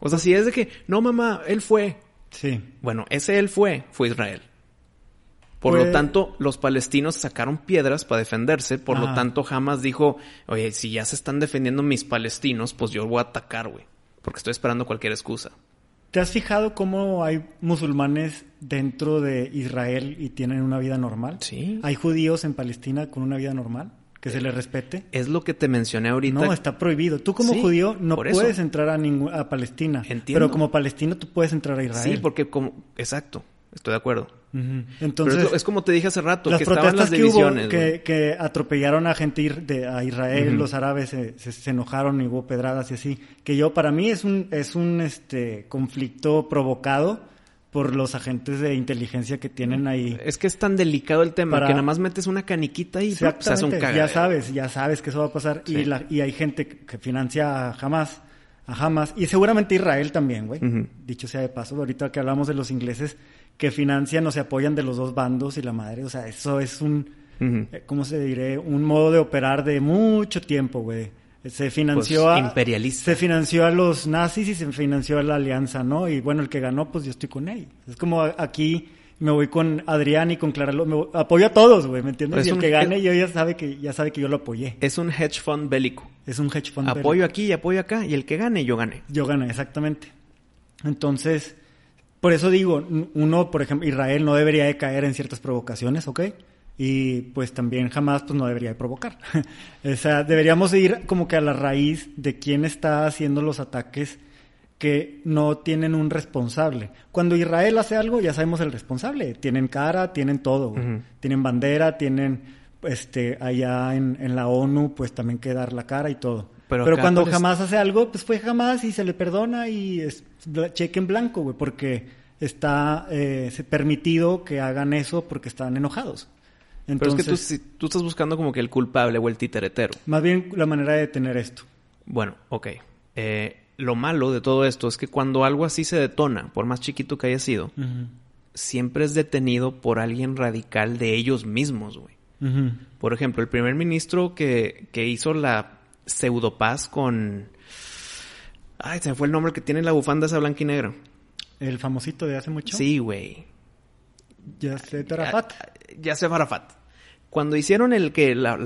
Speaker 2: O sea, si es de que, no mamá, él fue.
Speaker 1: Sí.
Speaker 2: Bueno, ese él fue, fue Israel. Por
Speaker 1: Pues-
Speaker 2: lo tanto, los palestinos sacaron piedras para defenderse. Por lo
Speaker 1: Ajá.
Speaker 2: tanto, jamás dijo, oye, si ya se están defendiendo mis palestinos, pues yo voy a atacar, güey. Porque estoy esperando cualquier excusa.
Speaker 1: ¿Te has fijado cómo hay musulmanes dentro de Israel y tienen una vida normal?
Speaker 2: Sí.
Speaker 1: ¿Hay judíos en Palestina con una vida normal? ¿Que se les respete?
Speaker 2: Es lo que te mencioné ahorita.
Speaker 1: No, está prohibido. Tú como
Speaker 2: Sí,
Speaker 1: judío no puedes entrar a, a Palestina.
Speaker 2: Entiendo.
Speaker 1: Pero como palestino tú puedes entrar a Israel.
Speaker 2: Sí, porque como... Exacto, estoy de acuerdo.
Speaker 1: Entonces,
Speaker 2: es, como te dije hace rato,
Speaker 1: las
Speaker 2: que
Speaker 1: protestas
Speaker 2: las
Speaker 1: que hubo, que, que atropellaron a gente ir- de, a Israel, los árabes se, se- se enojaron y hubo pedradas y así. Que yo, para mí, es un, es un este, conflicto provocado por los agentes de inteligencia que tienen ahí.
Speaker 2: Es que es tan delicado el tema
Speaker 1: Para-
Speaker 2: que nada más metes una caniquita y se hace un cagadero.
Speaker 1: ya sabes, ya sabes que eso va a pasar.
Speaker 2: Sí.
Speaker 1: Y, la- y hay gente que, financia a Hamas, a Hamas, y seguramente Israel también, güey. Dicho sea de paso, ahorita que hablamos de los ingleses que financian o se apoyan de los dos bandos y la madre, o sea, eso es un, eh, ¿cómo se diré? Un modo de operar de mucho tiempo, güey. Se financió
Speaker 2: Pues,
Speaker 1: a...
Speaker 2: imperialista.
Speaker 1: Se financió a los nazis y se financió a la alianza, ¿no? Y bueno, el que ganó, pues yo estoy con él. Es como aquí me voy con Adrián y con Clara, Lo- me voy- apoyo a todos, güey, ¿me entiendes?
Speaker 2: Es
Speaker 1: y el
Speaker 2: un-
Speaker 1: que gane, yo ya sabe que ya sabe que yo lo apoyé.
Speaker 2: Es un hedge fund bélico.
Speaker 1: Es un hedge fund.
Speaker 2: Apoyo aquí y apoyo acá. Y el que gane, yo gané.
Speaker 1: Yo gané, exactamente. Entonces, por eso digo, uno, por ejemplo, Israel no debería de caer en ciertas provocaciones, ¿ok? Y pues también jamás pues no debería de provocar. *laughs* o sea, deberíamos de ir como que a la raíz de quién está haciendo los ataques que no tienen un responsable. Cuando Israel hace algo, ya sabemos el responsable. Tienen cara, tienen todo. Tienen bandera, tienen, este, allá en, en la ONU, pues también que dar la cara y todo.
Speaker 2: Pero
Speaker 1: cuando
Speaker 2: parece-
Speaker 1: jamás hace algo, pues fue jamás y se le perdona y es cheque en blanco, güey, porque está eh, permitido que hagan eso porque están enojados.
Speaker 2: Pero
Speaker 1: Entonces,
Speaker 2: es que tú, estás buscando como que el culpable o el titeretero.
Speaker 1: más bien la manera de detener esto.
Speaker 2: Bueno, ok. Eh, lo malo de todo esto es que cuando algo así se detona, por más chiquito que haya sido, siempre es detenido por alguien radical de ellos mismos, güey. Por ejemplo, el primer ministro que, que hizo la pseudopaz con... Ay, se me fue el nombre que tiene la bufanda esa blanca y negra.
Speaker 1: El famosito de hace mucho.
Speaker 2: Sí, güey.
Speaker 1: Ya sé, Tarafat.
Speaker 2: Ya sé Farafat. Cuando hicieron el que la,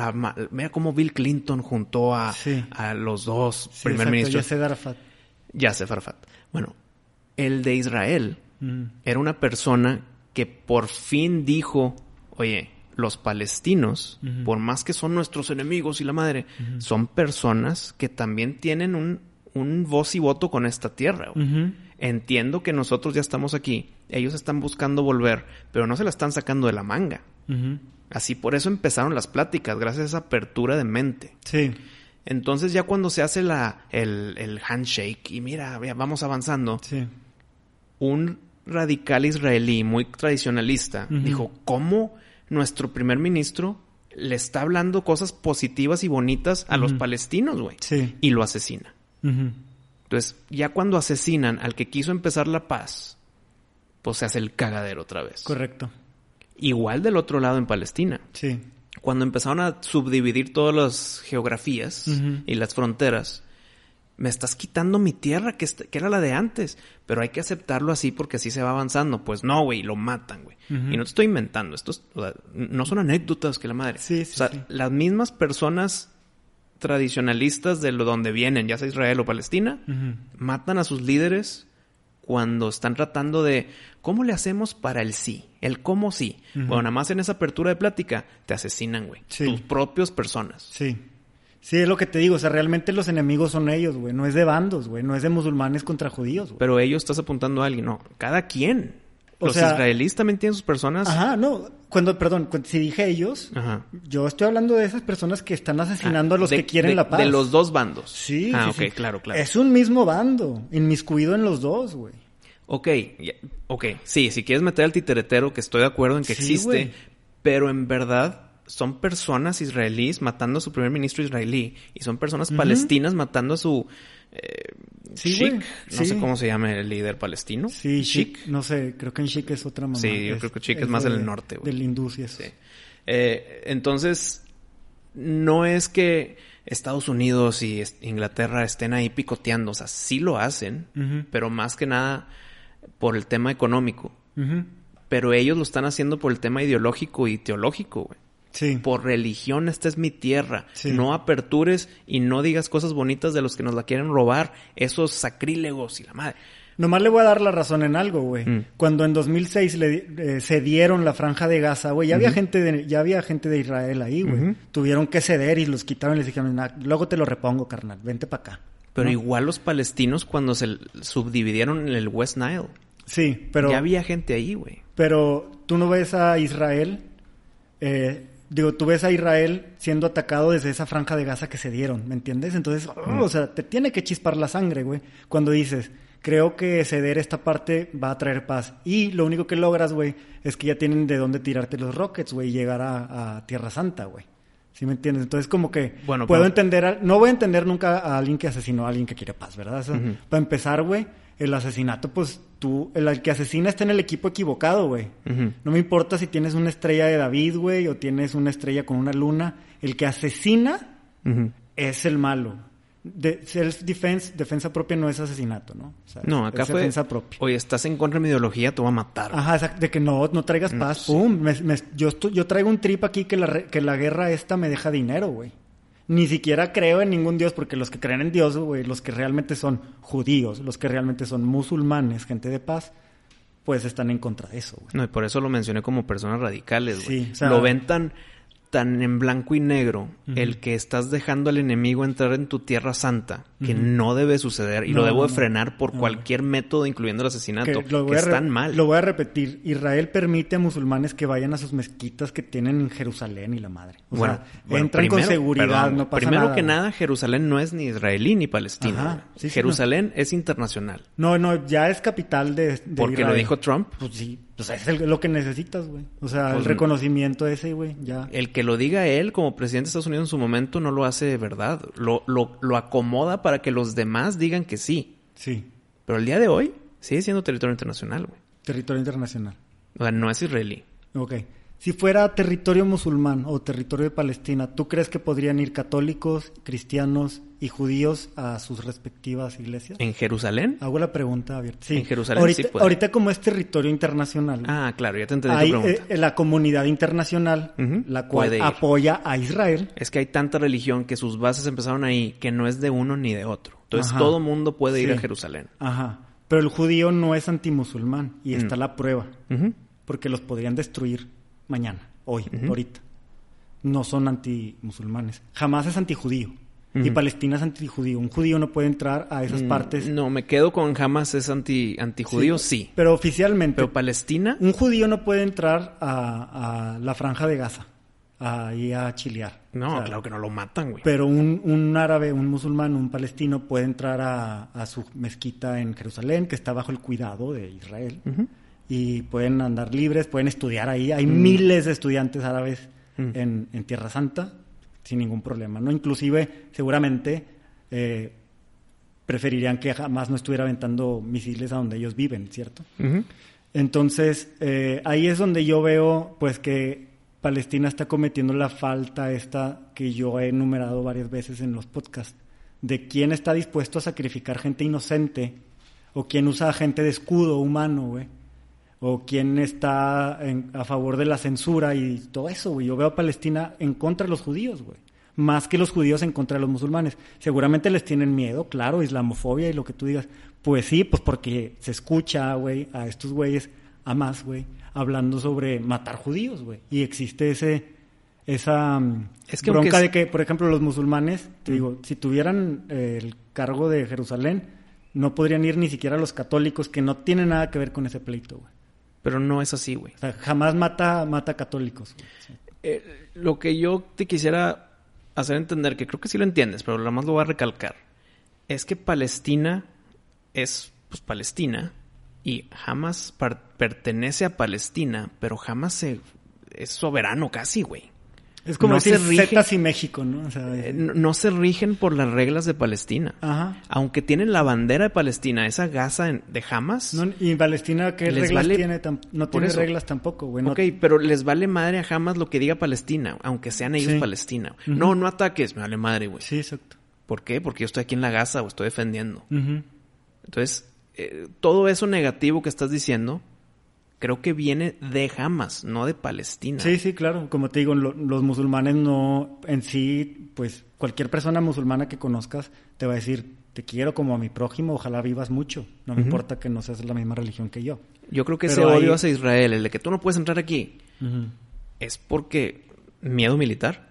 Speaker 2: mira cómo Bill Clinton juntó a,
Speaker 1: Sí.
Speaker 2: a los dos
Speaker 1: Sí,
Speaker 2: primer
Speaker 1: exacto,
Speaker 2: ministros.
Speaker 1: Yasser Arafat.
Speaker 2: Yasser Arafat. Bueno, el de Israel
Speaker 1: Mm.
Speaker 2: era una persona que por fin dijo, oye, los palestinos, por más que son nuestros enemigos y la madre, son personas que también tienen un, un voz y voto con esta tierra. güey. Entiendo que nosotros ya estamos aquí, ellos están buscando volver, pero no se la están sacando de la manga. Así por eso empezaron las pláticas, gracias a esa apertura de mente.
Speaker 1: Sí.
Speaker 2: Entonces ya cuando se hace la, el, el handshake y mira, vamos avanzando,
Speaker 1: Sí.
Speaker 2: un radical israelí muy tradicionalista dijo, ¿cómo nuestro primer ministro le está hablando cosas positivas y bonitas a los palestinos, güey?
Speaker 1: Sí.
Speaker 2: Y lo asesina. Entonces, ya cuando asesinan al que quiso empezar la paz, pues se hace el cagadero otra vez.
Speaker 1: Correcto.
Speaker 2: Igual del otro lado en Palestina.
Speaker 1: Sí.
Speaker 2: Cuando empezaron a subdividir todas las geografías y las fronteras, me estás quitando mi tierra, que, est- que era la de antes, pero hay que aceptarlo así porque así se va avanzando. Pues no, güey, lo matan, güey. Y no te estoy inventando, esto es- o sea, no son anécdotas que la madre.
Speaker 1: Sí, sí,
Speaker 2: o sea,
Speaker 1: sí.
Speaker 2: las mismas personas tradicionalistas de lo donde vienen, ya sea Israel o Palestina, matan a sus líderes cuando están tratando de cómo le hacemos para el sí, el cómo sí. Bueno, nada más en esa apertura de plática te asesinan, güey.
Speaker 1: Sí.
Speaker 2: Tus propios personas.
Speaker 1: Sí. Sí, es lo que te digo. O sea, realmente los enemigos son ellos, güey. No es de bandos, güey. No es de musulmanes contra judíos, güey.
Speaker 2: Pero ellos estás apuntando a alguien, no. Cada quien.
Speaker 1: O
Speaker 2: Los
Speaker 1: sea-
Speaker 2: israelíes también tienen sus personas.
Speaker 1: Ajá, no. Cuando, perdón, cuando- si dije ellos,
Speaker 2: Ajá.
Speaker 1: yo estoy hablando de esas personas que están asesinando a los
Speaker 2: De-
Speaker 1: que quieren
Speaker 2: de-
Speaker 1: la paz.
Speaker 2: De los dos bandos.
Speaker 1: Sí,
Speaker 2: Ah,
Speaker 1: sí,
Speaker 2: ok,
Speaker 1: sí.
Speaker 2: claro, claro.
Speaker 1: Es un mismo bando, inmiscuido en los dos, güey.
Speaker 2: Ok, ok. Sí, si quieres meter al titeretero, que estoy de acuerdo en que
Speaker 1: Sí,
Speaker 2: existe, pero en verdad son personas israelíes matando a su primer ministro israelí y son personas palestinas matando a su eh,
Speaker 1: Sí,
Speaker 2: no sé cómo se llama el líder palestino.
Speaker 1: Sí,
Speaker 2: Sheikh.
Speaker 1: Chic. No sé, creo que en Chic es otra mamá.
Speaker 2: Sí, yo creo que Chic es más
Speaker 1: de-
Speaker 2: del norte, güey.
Speaker 1: Del eso.
Speaker 2: Sí. Eh, entonces, no es que Estados Unidos y Inglaterra estén ahí picoteando, o sea, sí lo hacen, pero más que nada por el tema económico. Pero ellos lo están haciendo por el tema ideológico y teológico, güey.
Speaker 1: Sí.
Speaker 2: Por religión, esta es mi tierra.
Speaker 1: Sí.
Speaker 2: No apertures y no digas cosas bonitas de los que nos la quieren robar, esos sacrílegos y la madre.
Speaker 1: Nomás le voy a dar la razón en algo, güey.
Speaker 2: Mm.
Speaker 1: Cuando en 2006 le eh, cedieron la franja de Gaza, güey, ya había gente de ya había gente de Israel ahí, güey. Tuvieron que ceder y los quitaron y les dijeron, "Nah, luego te lo repongo, carnal, vente para acá.
Speaker 2: Pero
Speaker 1: ¿No?
Speaker 2: igual los palestinos cuando se subdividieron en el West Nile,
Speaker 1: Sí, pero
Speaker 2: ya había gente ahí, güey.
Speaker 1: pero tú no ves a Israel eh, digo, tú ves a Israel siendo atacado desde esa franja de Gaza que se dieron, ¿me entiendes? Entonces, oh, o sea, te tiene que chispar la sangre, güey, cuando dices, creo que ceder esta parte va a traer paz. Y lo único que logras, güey, es que ya tienen de dónde tirarte los rockets, güey, y llegar a, a Tierra Santa, güey. ¿Sí me entiendes? Entonces, como que
Speaker 2: Bueno,
Speaker 1: puedo
Speaker 2: pero-
Speaker 1: entender, a- no voy a entender nunca a alguien que asesinó a alguien que quiere paz, ¿verdad? O sea. Para empezar, güey, el asesinato, pues tú, el, que asesina está en el equipo equivocado, güey. No me importa si tienes una estrella de David, güey, o tienes una estrella con una luna. El que asesina es el malo. De, self-defense, defensa propia no es asesinato, ¿no? O sea,
Speaker 2: No, acá
Speaker 1: es
Speaker 2: fue.
Speaker 1: defensa propia.
Speaker 2: Oye, estás en contra de mi ideología, te voy a matar.
Speaker 1: Ajá, exacto, de que no, no traigas paz. Pum, me- me- yo, yo traigo un trip aquí que la, que la guerra esta me deja dinero, güey. Ni siquiera creo en ningún dios, porque los que creen en Dios, güey, los que realmente son judíos, los que realmente son musulmanes, gente de paz, pues están en contra de eso, güey.
Speaker 2: No, y por eso lo mencioné como personas radicales, güey.
Speaker 1: Sí, o sea-
Speaker 2: Lo ven tan, tan en blanco y negro el que estás dejando al enemigo entrar en tu tierra santa, que no debe suceder y lo
Speaker 1: No,
Speaker 2: debo de frenar por
Speaker 1: no.
Speaker 2: cualquier método, incluyendo el asesinato,
Speaker 1: Que
Speaker 2: que,
Speaker 1: lo re-
Speaker 2: están mal.
Speaker 1: Lo voy a repetir. Israel permite a musulmanes que vayan a sus mezquitas que tienen en Jerusalén y la madre. O
Speaker 2: bueno,
Speaker 1: sea,
Speaker 2: bueno,
Speaker 1: entran con
Speaker 2: primero-
Speaker 1: seguridad,
Speaker 2: perdón,
Speaker 1: no pasa
Speaker 2: Primero
Speaker 1: nada.
Speaker 2: que
Speaker 1: güey.
Speaker 2: nada, Jerusalén no es ni israelí ni güey.
Speaker 1: sí,
Speaker 2: Jerusalén es internacional.
Speaker 1: No, no, ya es capital de, de
Speaker 2: Porque lo dijo Trump.
Speaker 1: Pues sí, pues es el- lo que necesitas, güey. O sea,
Speaker 2: Pues
Speaker 1: el
Speaker 2: no.
Speaker 1: reconocimiento ese, güey, ya.
Speaker 2: El que lo diga él como presidente de Estados Unidos en su momento no lo hace de verdad. Lo, lo, lo acomoda para que los demás digan que sí.
Speaker 1: Sí,
Speaker 2: Pero el día de hoy sigue siendo territorio internacional, güey.
Speaker 1: territorio internacional.
Speaker 2: O sea, no es israelí.
Speaker 1: Ok. Si fuera territorio musulmán o territorio de Palestina, ¿tú crees que podrían ir católicos, cristianos y judíos a sus respectivas iglesias?
Speaker 2: ¿En Jerusalén?
Speaker 1: Hago la pregunta abierta. Sí.
Speaker 2: En Jerusalén
Speaker 1: ahorita,
Speaker 2: sí puede.
Speaker 1: ahorita como es territorio internacional,
Speaker 2: Ah, claro, ya te entendí
Speaker 1: hay
Speaker 2: tu pregunta.
Speaker 1: eh, la comunidad internacional, la cual apoya a Israel.
Speaker 2: Es que hay tanta religión que sus bases empezaron ahí que no es de uno ni de otro. Entonces
Speaker 1: Ajá.
Speaker 2: todo mundo puede ir a Jerusalén.
Speaker 1: Ajá. Pero el judío no es antimusulmán y
Speaker 2: Mm.
Speaker 1: está la prueba, porque los podrían destruir mañana, hoy, ahorita. No son antimusulmanes. Jamás es antijudío. Y
Speaker 2: Ujú.
Speaker 1: Palestina es antijudío. Un judío no puede entrar a esas
Speaker 2: Mm,
Speaker 1: partes.
Speaker 2: No, me quedo con Hamas es anti antijudío, sí.
Speaker 1: Pero oficialmente,
Speaker 2: Pero Palestina,
Speaker 1: un judío no puede entrar a, a la franja de Gaza, ahí a chilear.
Speaker 2: no,
Speaker 1: O sea,
Speaker 2: claro que no lo matan, güey.
Speaker 1: Pero un, un árabe, un musulmán, un palestino puede entrar a, a su mezquita en Jerusalén, que está bajo el cuidado de Israel. Y pueden andar libres, pueden estudiar ahí. Hay miles de estudiantes árabes
Speaker 2: Mm.
Speaker 1: en, en Tierra Santa sin ningún problema, ¿no? Inclusive, seguramente, eh, preferirían que jamás no estuviera aventando misiles a donde ellos viven, ¿cierto? Entonces, eh, ahí es donde yo veo, pues, que Palestina está cometiendo la falta esta que yo he enumerado varias veces en los podcasts, de quién está dispuesto a sacrificar gente inocente, o quién usa gente de escudo humano, güey, o quién está en- a favor de la censura y todo eso, güey. Yo veo a Palestina en contra de los judíos, güey. Más que los judíos en contra de los musulmanes. Seguramente les tienen miedo, claro, islamofobia y lo que tú digas. Pues sí, pues porque se escucha, güey, a estos güeyes, a más, güey, hablando sobre matar judíos, güey. Y existe ese, esa mm,
Speaker 2: Es que
Speaker 1: bronca de que, por ejemplo, los musulmanes, te digo, si tuvieran eh, el cargo de Jerusalén, no podrían ir ni siquiera los católicos, que no tienen nada que ver con ese pleito, güey.
Speaker 2: Pero no es así, güey.
Speaker 1: O sea, jamás mata, mata católicos. Sí.
Speaker 2: Eh, lo que yo te quisiera hacer entender, que creo que sí lo entiendes, pero lo más lo voy a recalcar, es que Palestina es, pues, Palestina y par- pertenece a Palestina, pero se- es soberano casi, güey.
Speaker 1: Es como
Speaker 2: no
Speaker 1: decir
Speaker 2: se rigen,
Speaker 1: Zetas y México, ¿no? O sea,
Speaker 2: eh, no, no se rigen por las reglas de Palestina.
Speaker 1: Ajá.
Speaker 2: Aunque tienen la bandera de Palestina, esa Gaza en- de Hamas.
Speaker 1: No, y Palestina, ¿qué reglas
Speaker 2: vale-
Speaker 1: tiene? No tiene
Speaker 2: eso.
Speaker 1: reglas tampoco, güey. no-
Speaker 2: Ok, pero les vale madre a Hamas lo que diga Palestina, aunque sean ellos
Speaker 1: Sí.
Speaker 2: Palestina. No, no ataques, me vale madre, güey.
Speaker 1: Sí, exacto.
Speaker 2: ¿Por qué? Porque yo estoy aquí en la Gaza o estoy defendiendo.
Speaker 1: Ujú.
Speaker 2: Entonces, eh, todo eso negativo que estás diciendo, creo que viene de Hamas, no de Palestina.
Speaker 1: Sí, sí, claro. Como te digo, lo- los musulmanes no, en sí, pues cualquier persona musulmana que conozcas te va a decir, te quiero como a mi prójimo, ojalá vivas mucho. No me importa que no seas la misma religión que yo.
Speaker 2: Yo creo que
Speaker 1: Pero
Speaker 2: ese odio hacia Israel, el de que tú no puedes entrar aquí, es porque miedo militar,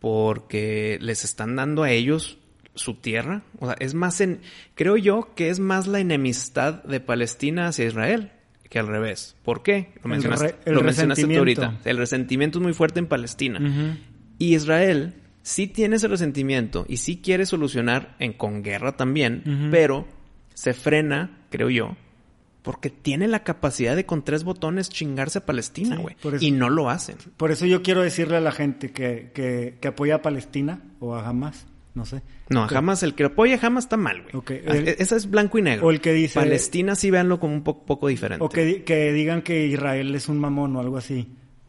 Speaker 2: porque les están dando a ellos su tierra. O sea, es más en, creo yo que es más la enemistad de Palestina hacia Israel que al revés. ¿Por qué? Lo
Speaker 1: El
Speaker 2: mencionaste,
Speaker 1: re- el
Speaker 2: lo mencionaste tú
Speaker 1: resentimiento.
Speaker 2: ahorita. El resentimiento es muy fuerte en Palestina. Y Israel sí tiene ese resentimiento y sí quiere solucionar en con guerra también, pero se frena, creo yo, porque tiene la capacidad de con tres botones chingarse a Palestina, güey. y no lo hacen.
Speaker 1: Por eso yo quiero decirle a la gente que, que, que apoya a Palestina o a Hamas, no sé.
Speaker 2: No, jamás el que apoya jamás está mal, güey.
Speaker 1: Ok,
Speaker 2: Ah, e- Esa es blanco y negro.
Speaker 1: o el que dice-
Speaker 2: Palestina sí véanlo como un po- poco diferente.
Speaker 1: O que, di- que digan que Israel es un mamón o algo así.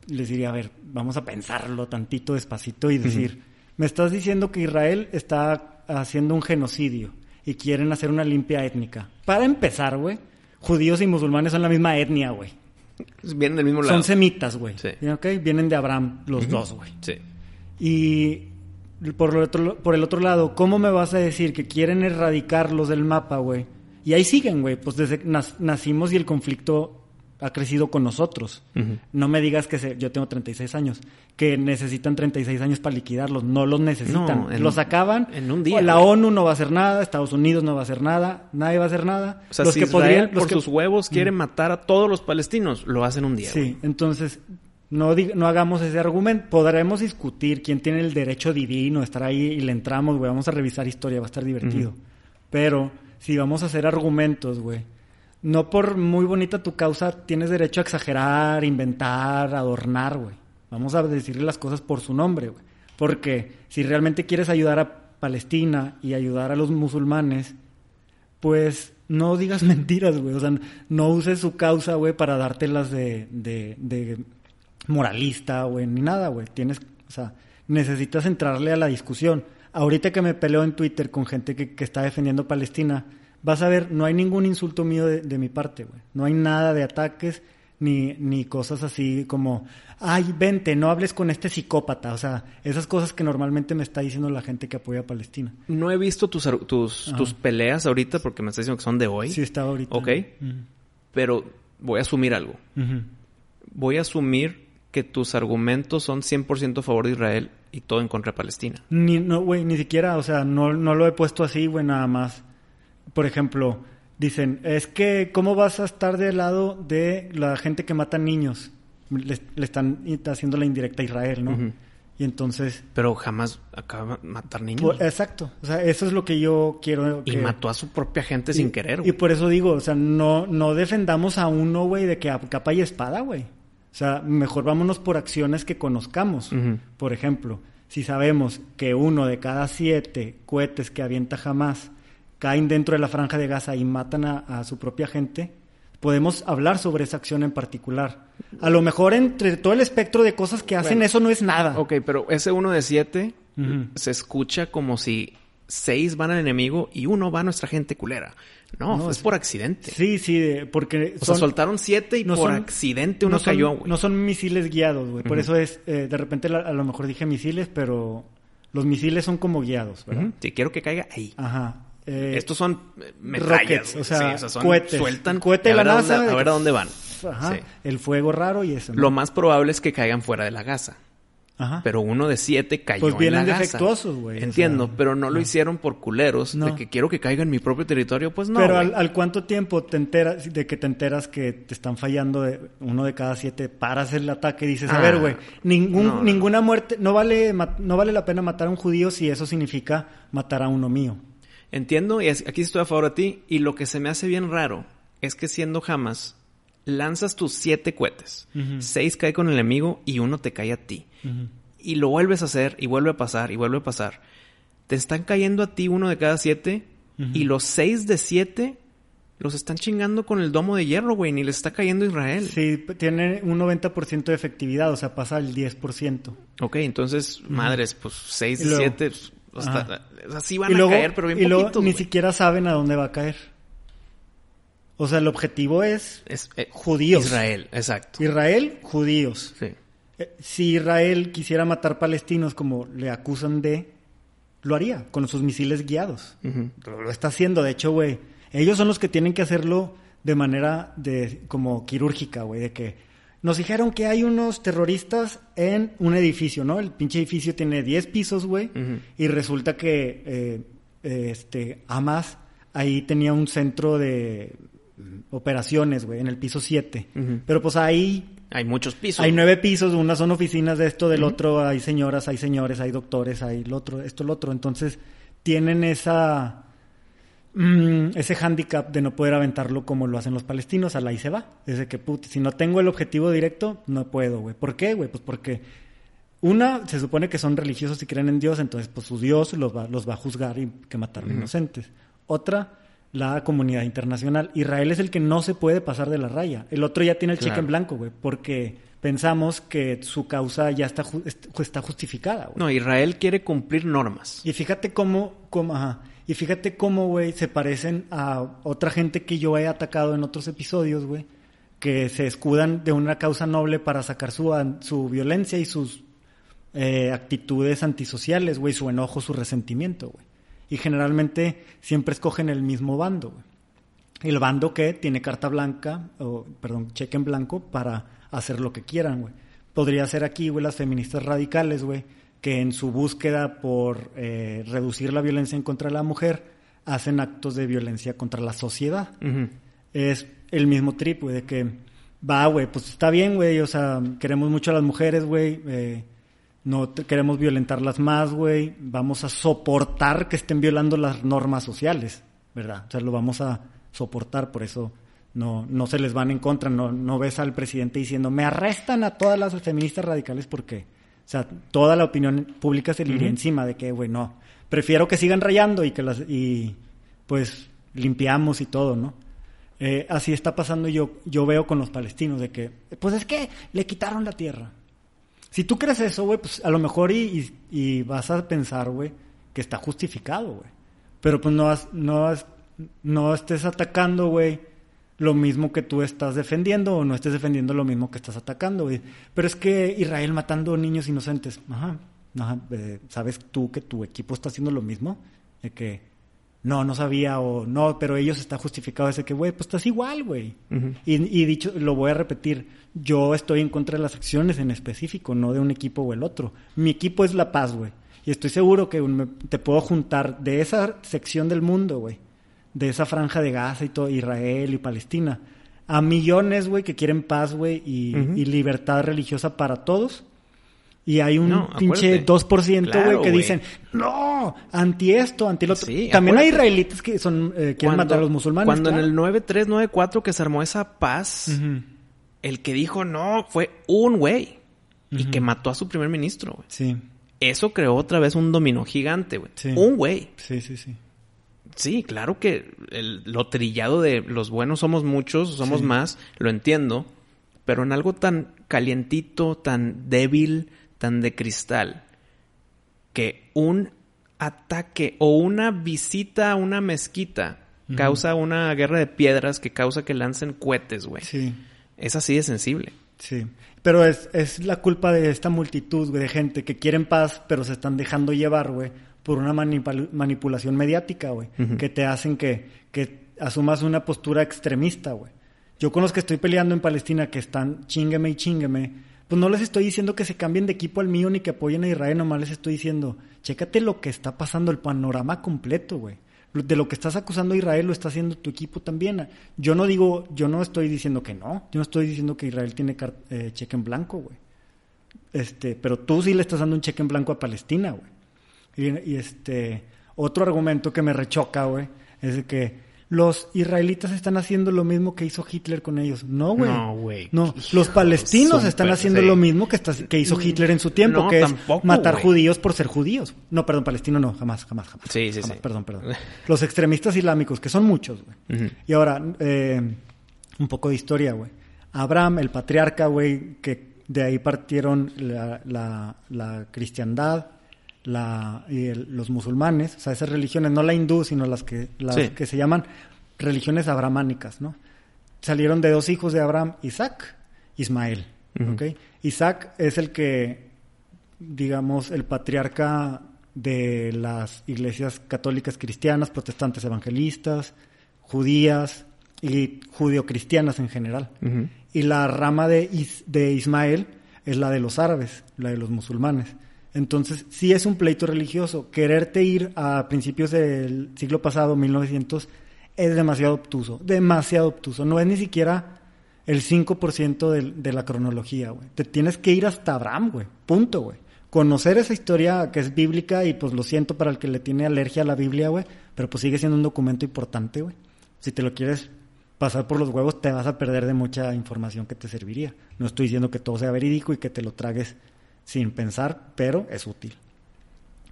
Speaker 1: Les diría, a ver, vamos a pensarlo tantito despacito y decir, me estás diciendo que Israel está haciendo un genocidio y quieren hacer una limpia étnica. Para empezar, güey, judíos y musulmanes son la misma etnia, güey.
Speaker 2: Vienen del mismo lado.
Speaker 1: Son semitas, güey.
Speaker 2: Sí.
Speaker 1: ¿Ok? Vienen de Abraham los dos, güey.
Speaker 2: Sí.
Speaker 1: Y por, el otro, por el otro lado, ¿cómo me vas a decir que quieren erradicarlos del mapa, güey? Y ahí siguen, güey. Pues desde que nas- nacimos y el conflicto ha crecido con nosotros. No me digas que se- yo tengo 36 años, que necesitan 36 años para liquidarlos. No los necesitan.
Speaker 2: No, en-
Speaker 1: los acaban.
Speaker 2: en un día,
Speaker 1: La
Speaker 2: güey.
Speaker 1: ONU no va a hacer nada, Estados Unidos no va a hacer nada, nadie va a hacer nada.
Speaker 2: O sea,
Speaker 1: los
Speaker 2: si
Speaker 1: que
Speaker 2: Israel
Speaker 1: podrían, los
Speaker 2: por
Speaker 1: que-
Speaker 2: sus huevos quiere matar a todos los palestinos, lo hacen un día, güey.
Speaker 1: Sí, entonces no, no hagamos ese argumento. Podremos discutir quién tiene el derecho divino de estar ahí y le entramos, güey. Vamos a revisar historia, va a estar divertido. Pero si vamos a hacer argumentos, güey, no por muy bonita tu causa tienes derecho a exagerar, inventar, adornar, güey. Vamos a decirle las cosas por su nombre, güey. Porque si realmente quieres ayudar a Palestina y ayudar a los musulmanes, pues no digas *laughs* mentiras, güey. O sea, no uses su causa, güey, para dártelas de, de, de moralista, güey, ni nada, güey. Tienes, o sea, necesitas entrarle a la discusión. Ahorita que me peleo en Twitter con gente que, que está defendiendo Palestina, vas a ver, no hay ningún insulto mío de, de mi parte, güey. No hay nada de ataques ni, ni cosas así como, ay, vente, no hables con este psicópata. O sea, esas cosas que normalmente me está diciendo la gente que apoya a Palestina.
Speaker 2: No he visto tus, tus, tus peleas ahorita porque me estás diciendo que son de hoy.
Speaker 1: Sí, está ahorita.
Speaker 2: Ok. Pero voy a asumir algo. Voy a asumir que tus argumentos son 100% a favor de Israel y todo en contra de Palestina.
Speaker 1: Ni, no, güey, ni siquiera, o sea, no, no lo he puesto así, güey, nada más. Por ejemplo, dicen, es que, ¿cómo vas a estar del lado de la gente que mata niños? Le, le están haciendo la indirecta a Israel, ¿no? Y entonces,
Speaker 2: Pero jamás acaba de matar niños.
Speaker 1: pues, exacto, o sea, eso es lo que yo quiero.
Speaker 2: y mató a su propia gente
Speaker 1: y-
Speaker 2: sin querer,
Speaker 1: Y por eso digo, o sea, no, no defendamos a uno, güey, de que a capa y espada, güey. O sea, mejor vámonos por acciones que conozcamos. Por ejemplo, si sabemos que uno de cada siete cohetes que avienta jamás caen dentro de la franja de Gaza y matan a, a su propia gente, podemos hablar sobre esa acción en particular. A lo mejor entre todo el espectro de cosas que hacen,
Speaker 2: Bueno.
Speaker 1: eso no es nada.
Speaker 2: Ok, pero ese uno de siete se escucha como si seis van al enemigo y uno va a nuestra gente culera. No,
Speaker 1: No,
Speaker 2: es por accidente.
Speaker 1: Sí, sí, porque
Speaker 2: O sea, soltaron siete y
Speaker 1: no
Speaker 2: por
Speaker 1: son-
Speaker 2: accidente uno
Speaker 1: no son-
Speaker 2: cayó, güey.
Speaker 1: No son misiles guiados, güey. Por eso es, eh, de repente la- a lo mejor dije misiles, pero los misiles son como guiados, ¿verdad?
Speaker 2: Ujú. Si quiero que caiga ahí.
Speaker 1: Ajá. Eh,
Speaker 2: Estos son eh, metrallas,
Speaker 1: rockets, o sea,
Speaker 2: Sí, son-
Speaker 1: cohetes.
Speaker 2: sueltan
Speaker 1: Cohete de
Speaker 2: a
Speaker 1: la
Speaker 2: ver a dónde-
Speaker 1: NASA,
Speaker 2: a ver a dónde van.
Speaker 1: Ajá.
Speaker 2: Sí.
Speaker 1: El fuego raro y eso. ¿no?
Speaker 2: Lo más probable es que caigan fuera de la Gaza.
Speaker 1: Ajá.
Speaker 2: Pero uno de siete cayó
Speaker 1: Pues vienen
Speaker 2: en la
Speaker 1: defectuosos, güey, o
Speaker 2: Entiendo,
Speaker 1: sea,
Speaker 2: pero no lo
Speaker 1: no.
Speaker 2: hicieron por culeros
Speaker 1: No.
Speaker 2: de que quiero que caiga en mi propio territorio, pues no.
Speaker 1: Pero al, al cuánto tiempo te enteras de que te enteras que te están fallando de uno de cada siete, paras el ataque y dices, a
Speaker 2: Ah,
Speaker 1: ver, güey, ningún,
Speaker 2: no,
Speaker 1: ninguna muerte, no vale, no vale la pena matar a un judío si eso significa matar a uno mío.
Speaker 2: Entiendo, y es- aquí estoy a favor de ti. Y lo que se me hace bien raro es que siendo Hamas, lanzas tus siete cohetes. Seis cae con el enemigo y uno te cae a ti. Y lo vuelves a hacer y vuelve a pasar y vuelve a pasar. Te están cayendo a ti uno de cada siete y los seis de siete los están chingando con el domo de hierro, güey, ni les está cayendo Israel.
Speaker 1: Sí, tiene un 90% de efectividad, o sea, pasa al 10%.
Speaker 2: Ok, entonces, madres, pues 6 de 7, así van
Speaker 1: a
Speaker 2: caer, pero bien y luego
Speaker 1: ni siquiera saben a dónde va a caer. O sea, el objetivo es,
Speaker 2: eh,
Speaker 1: judíos.
Speaker 2: Israel, exacto.
Speaker 1: Israel, judíos.
Speaker 2: Sí.
Speaker 1: Eh, si Israel quisiera matar palestinos como le acusan de, lo haría con sus misiles guiados. Lo está haciendo, de hecho, güey ellos son los que tienen que hacerlo de manera de como quirúrgica, güey, de que nos dijeron que hay unos terroristas en un edificio, ¿no? El pinche edificio tiene 10 pisos, güey, y resulta que eh, este Hamas ahí tenía un centro de operaciones, güey, en el piso 7. Pero pues ahí
Speaker 2: hay muchos pisos.
Speaker 1: Hay nueve pisos, unas son oficinas de esto, del otro hay señoras, hay señores, hay doctores, hay el otro, esto, el otro. Entonces tienen esa Mm, ese hándicap de no poder aventarlo como lo hacen los palestinos, a la y se va. Es de que, put, si no tengo el objetivo directo, no puedo, güey. ¿Por qué, güey? Pues porque una, se supone que son religiosos y creen en Dios, entonces pues su Dios los va, los va a juzgar y que matar a inocentes. Otra, la comunidad internacional. Israel es el que no se puede pasar de la raya. El otro ya tiene el cheque en blanco, güey, porque pensamos que su causa ya está, está justificada. Güey.
Speaker 2: No, Israel quiere cumplir normas.
Speaker 1: Y fíjate cómo, cómo ajá, y fíjate cómo, güey, se parecen a otra gente que yo he atacado en otros episodios, güey, que se escudan de una causa noble para sacar su, su violencia y sus eh, actitudes antisociales, güey, su enojo, su resentimiento, güey. Y generalmente siempre escogen el mismo bando, güey. El bando que tiene carta blanca, o perdón, cheque en blanco para hacer lo que quieran, güey. Podría ser aquí, güey, las feministas radicales, güey, que en su búsqueda por eh, reducir la violencia en contra de la mujer hacen actos de violencia contra la sociedad. Es el mismo trip, güey, de que va, güey, pues está bien, güey, o sea, queremos mucho a las mujeres, güey, eh, no queremos violentarlas más, güey, vamos a soportar que estén violando las normas sociales, ¿verdad? O sea, lo vamos a soportar, por eso no, no se les van en contra, no, no ves al presidente diciendo, me arrestan a todas las feministas radicales porque o sea, toda la opinión pública se le iría encima de que, güey, no. Prefiero que sigan rayando y que las. y pues limpiamos y todo, ¿no? Eh, así está pasando yo, yo veo con los palestinos, de que, pues es que le quitaron la tierra. Si tú crees eso, güey, pues a lo mejor y, vas a pensar, güey, que está justificado, güey. Pero pues no, no, no estés atacando, güey, lo mismo que tú estás defendiendo o no estés defendiendo lo mismo que estás atacando. Pero es que Israel matando niños inocentes, ajá, eh, ¿sabes tú que tu equipo está haciendo lo mismo? De que no, no sabía o no, pero ellos está justificado ese que, güey, pues estás igual, güey. y, y, dicho, lo voy a repetir, yo estoy en contra de las acciones en específico, no de un equipo o el otro. Mi equipo es la paz, güey. Y estoy seguro que te puedo juntar de esa sección del mundo, güey de esa franja de Gaza y todo, Israel y Palestina, a millones, güey, que quieren paz, güey, y, libertad religiosa para todos. Y hay un pinche 2%, güey, que dicen, no, anti esto, anti lo otro. También hay israelitas que son eh, quieren matar a los musulmanes.
Speaker 2: Cuando en el 9394 que se armó esa paz, el que dijo no fue un güey. Y que mató a su primer ministro, güey.
Speaker 1: Sí.
Speaker 2: Eso creó otra vez un dominó gigante, güey. Un güey.
Speaker 1: Sí, sí, sí.
Speaker 2: Sí, claro que el, lo trillado de los buenos somos muchos, somos más, lo entiendo, pero en algo tan calientito, tan débil, tan de cristal, que un ataque o una visita a una mezquita causa una guerra de piedras que causa que lancen cohetes, güey.
Speaker 1: Sí.
Speaker 2: Es así de sensible.
Speaker 1: Sí. Pero es, es la culpa de esta multitud, güey, de gente que quieren paz, pero se están dejando llevar, güey, por una manipulación mediática, güey, que te hacen que, que asumas una postura extremista, güey. Yo con los que estoy peleando en Palestina, que están chingueme y chingueme, pues no les estoy diciendo que se cambien de equipo al mío ni que apoyen a Israel, nomás les estoy diciendo, chécate lo que está pasando, el panorama completo, güey. De lo que estás acusando a Israel lo está haciendo tu equipo también. Yo no digo, yo no estoy diciendo que no, yo no estoy diciendo que Israel tiene eh, cheque en blanco, güey. Este, pero tú sí le estás dando un cheque en blanco a Palestina, güey. Y, este, otro argumento que me rechoca, güey, es que los israelitas están haciendo lo mismo que hizo Hitler con ellos. No, güey.
Speaker 2: No, güey.
Speaker 1: No, los palestinos están haciendo
Speaker 2: sí.
Speaker 1: lo mismo que, está- que hizo Hitler en su tiempo,
Speaker 2: No,
Speaker 1: que
Speaker 2: tampoco,
Speaker 1: es matar judíos por ser judíos. No, perdón, palestino no, jamás, jamás, jamás.
Speaker 2: Sí, sí,
Speaker 1: Jamás,
Speaker 2: sí.
Speaker 1: Perdón, perdón. *laughs* Los extremistas islámicos, que son muchos, güey. Y ahora, eh, un poco de historia, güey. Abraham, el patriarca, güey, que de ahí partieron la, la- la cristiandad la, y el- los musulmanes, o sea, esas religiones, no la hindú, sino las que, las
Speaker 2: Sí.
Speaker 1: que se llaman religiones abramánicas, ¿no? Salieron de dos hijos de Abraham, Isaac, Ismael. ¿ok? Isaac es el que, digamos, el patriarca de las iglesias católicas cristianas, protestantes evangelistas, judías y judio-cristianas en general. Y la rama de, Is- de Ismael es la de los árabes, la de los musulmanes. Entonces, sí es un pleito religioso. Quererte ir a principios del siglo pasado, 1900, es demasiado obtuso. Demasiado obtuso. No es ni siquiera el 5% del- de, la cronología, güey. Te tienes que ir hasta Abraham, güey. Punto, güey. Conocer esa historia que es bíblica y pues lo siento para el que le tiene alergia a la Biblia, güey. Pero pues sigue siendo un documento importante, güey. Si te lo quieres pasar por los huevos, te vas a perder de mucha información que te serviría. No estoy diciendo que todo sea verídico y que te lo tragues sin pensar, pero es útil.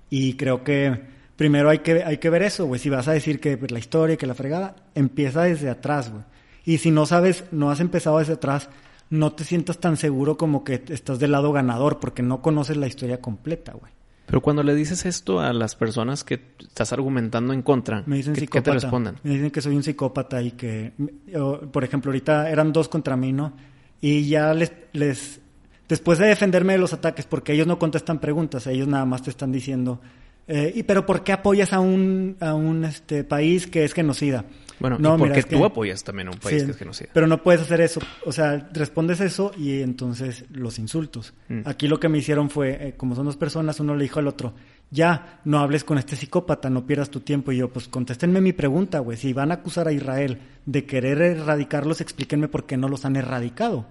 Speaker 1: Y creo que primero hay que, hay que ver eso, güey. Si vas a decir que pues, la historia, que la fregada, empieza desde atrás, güey. Y si no sabes, no has empezado desde atrás, no te sientas tan seguro como que estás del lado ganador, porque no conoces la historia completa, güey.
Speaker 2: Pero cuando le dices esto a las personas que estás argumentando en contra,
Speaker 1: Me dicen
Speaker 2: ¿qué, te responden?
Speaker 1: Me dicen que soy un psicópata y que, por ejemplo, ahorita eran dos contra mí, ¿no? Y ya les, les, después de defenderme de los ataques, porque ellos no contestan preguntas, ellos nada más te están diciendo, eh, ¿y pero por qué apoyas a un, a un este, país que es genocida?
Speaker 2: Bueno,
Speaker 1: No,
Speaker 2: y porque
Speaker 1: mira, es
Speaker 2: tú
Speaker 1: que-
Speaker 2: apoyas también a un país
Speaker 1: Sí,
Speaker 2: que es genocida.
Speaker 1: Pero no puedes hacer eso. O sea, respondes eso y entonces los insultos.
Speaker 2: Mm.
Speaker 1: Aquí lo que me hicieron fue, eh, como son dos personas, uno le dijo al otro, ya, no hables con este psicópata, no pierdas tu tiempo. Y yo, pues contéstenme mi pregunta, güey. Si van a acusar a Israel de querer erradicarlos, explíquenme por qué no los han erradicado.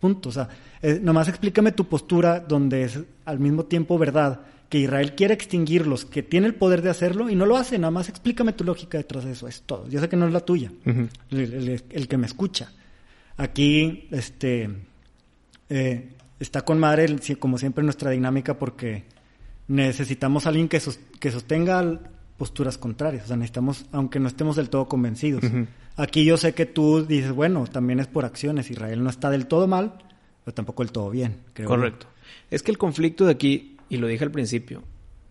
Speaker 1: Punto. O sea, eh, nomás explícame tu postura donde es al mismo tiempo verdad que Israel quiere extinguirlos, que tiene el poder de hacerlo y no lo hace. Nada más explícame tu lógica detrás de eso. Es todo. Yo sé que no es la tuya el, el- el que me escucha. Aquí, este, eh, está con madre, como siempre, nuestra dinámica porque necesitamos a alguien que, sos- que sostenga l- posturas contrarias. O sea, necesitamos, aunque no estemos del todo convencidos. Aquí yo sé que tú dices, bueno, también es por acciones. Israel no está del todo mal, pero tampoco del todo bien. creo.
Speaker 2: Correcto. Es que el conflicto de aquí, y lo dije al principio,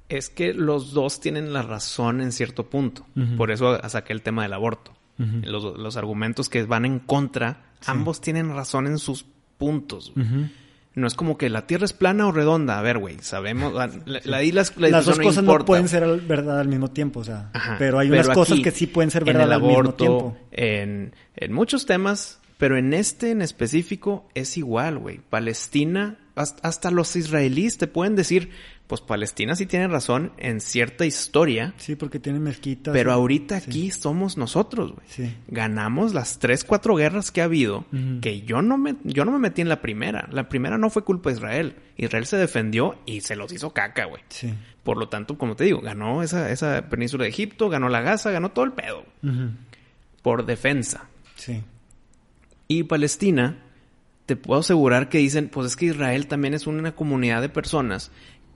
Speaker 2: es que los dos tienen la razón en cierto punto. Por eso saqué el tema del aborto. Los, los argumentos que van en contra, ambos tienen razón en sus puntos. No es como que la Tierra es plana o redonda. A ver, güey, sabemos. La, la, la- ahí las, la
Speaker 1: Las dos cosas no pueden ser verdad al mismo tiempo, o sea,
Speaker 2: Ajá.
Speaker 1: pero hay unas cosas
Speaker 2: aquí,
Speaker 1: que sí pueden ser
Speaker 2: en
Speaker 1: verdad
Speaker 2: el
Speaker 1: al mismo tiempo.
Speaker 2: En, en muchos temas, pero en este en específico es igual, güey. Palestina, hasta, hasta los israelíes te pueden decir, pues Palestina sí tiene razón en cierta historia,
Speaker 1: Sí, porque tienen mezquitas.
Speaker 2: pero ahorita
Speaker 1: sí.
Speaker 2: aquí somos nosotros, güey.
Speaker 1: Sí.
Speaker 2: Ganamos las tres, cuatro guerras que ha habido, que yo no me, yo no me metí en la primera. La primera no fue culpa de Israel. Israel se defendió y se los hizo caca, güey.
Speaker 1: Sí.
Speaker 2: Por lo tanto, como te digo, ganó esa, esa península de Egipto, ganó la Gaza, ganó todo el pedo. Por defensa.
Speaker 1: Sí.
Speaker 2: Y Palestina, te puedo asegurar que dicen, pues es que Israel también es una comunidad de personas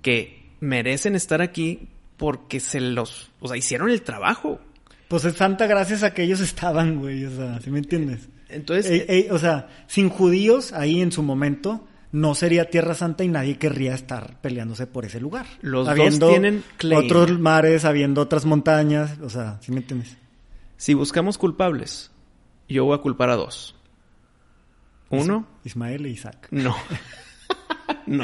Speaker 2: que merecen estar aquí porque se los, o sea, hicieron el trabajo.
Speaker 1: Pues es santa gracias a que ellos *laughs* estaban, güey, o sea, ¿sí me entiendes?
Speaker 2: Entonces,
Speaker 1: Ey, ey, o sea, sin judíos ahí en su momento no sería Tierra Santa y nadie querría estar peleándose por ese lugar.
Speaker 2: Los dos tienen claim.
Speaker 1: otros mares, habiendo otras montañas, o sea, ¿sí me entiendes?
Speaker 2: si buscamos culpables, yo voy a culpar a dos. Uno,
Speaker 1: Ismael e Isaac.
Speaker 2: no. *laughs* *laughs* no.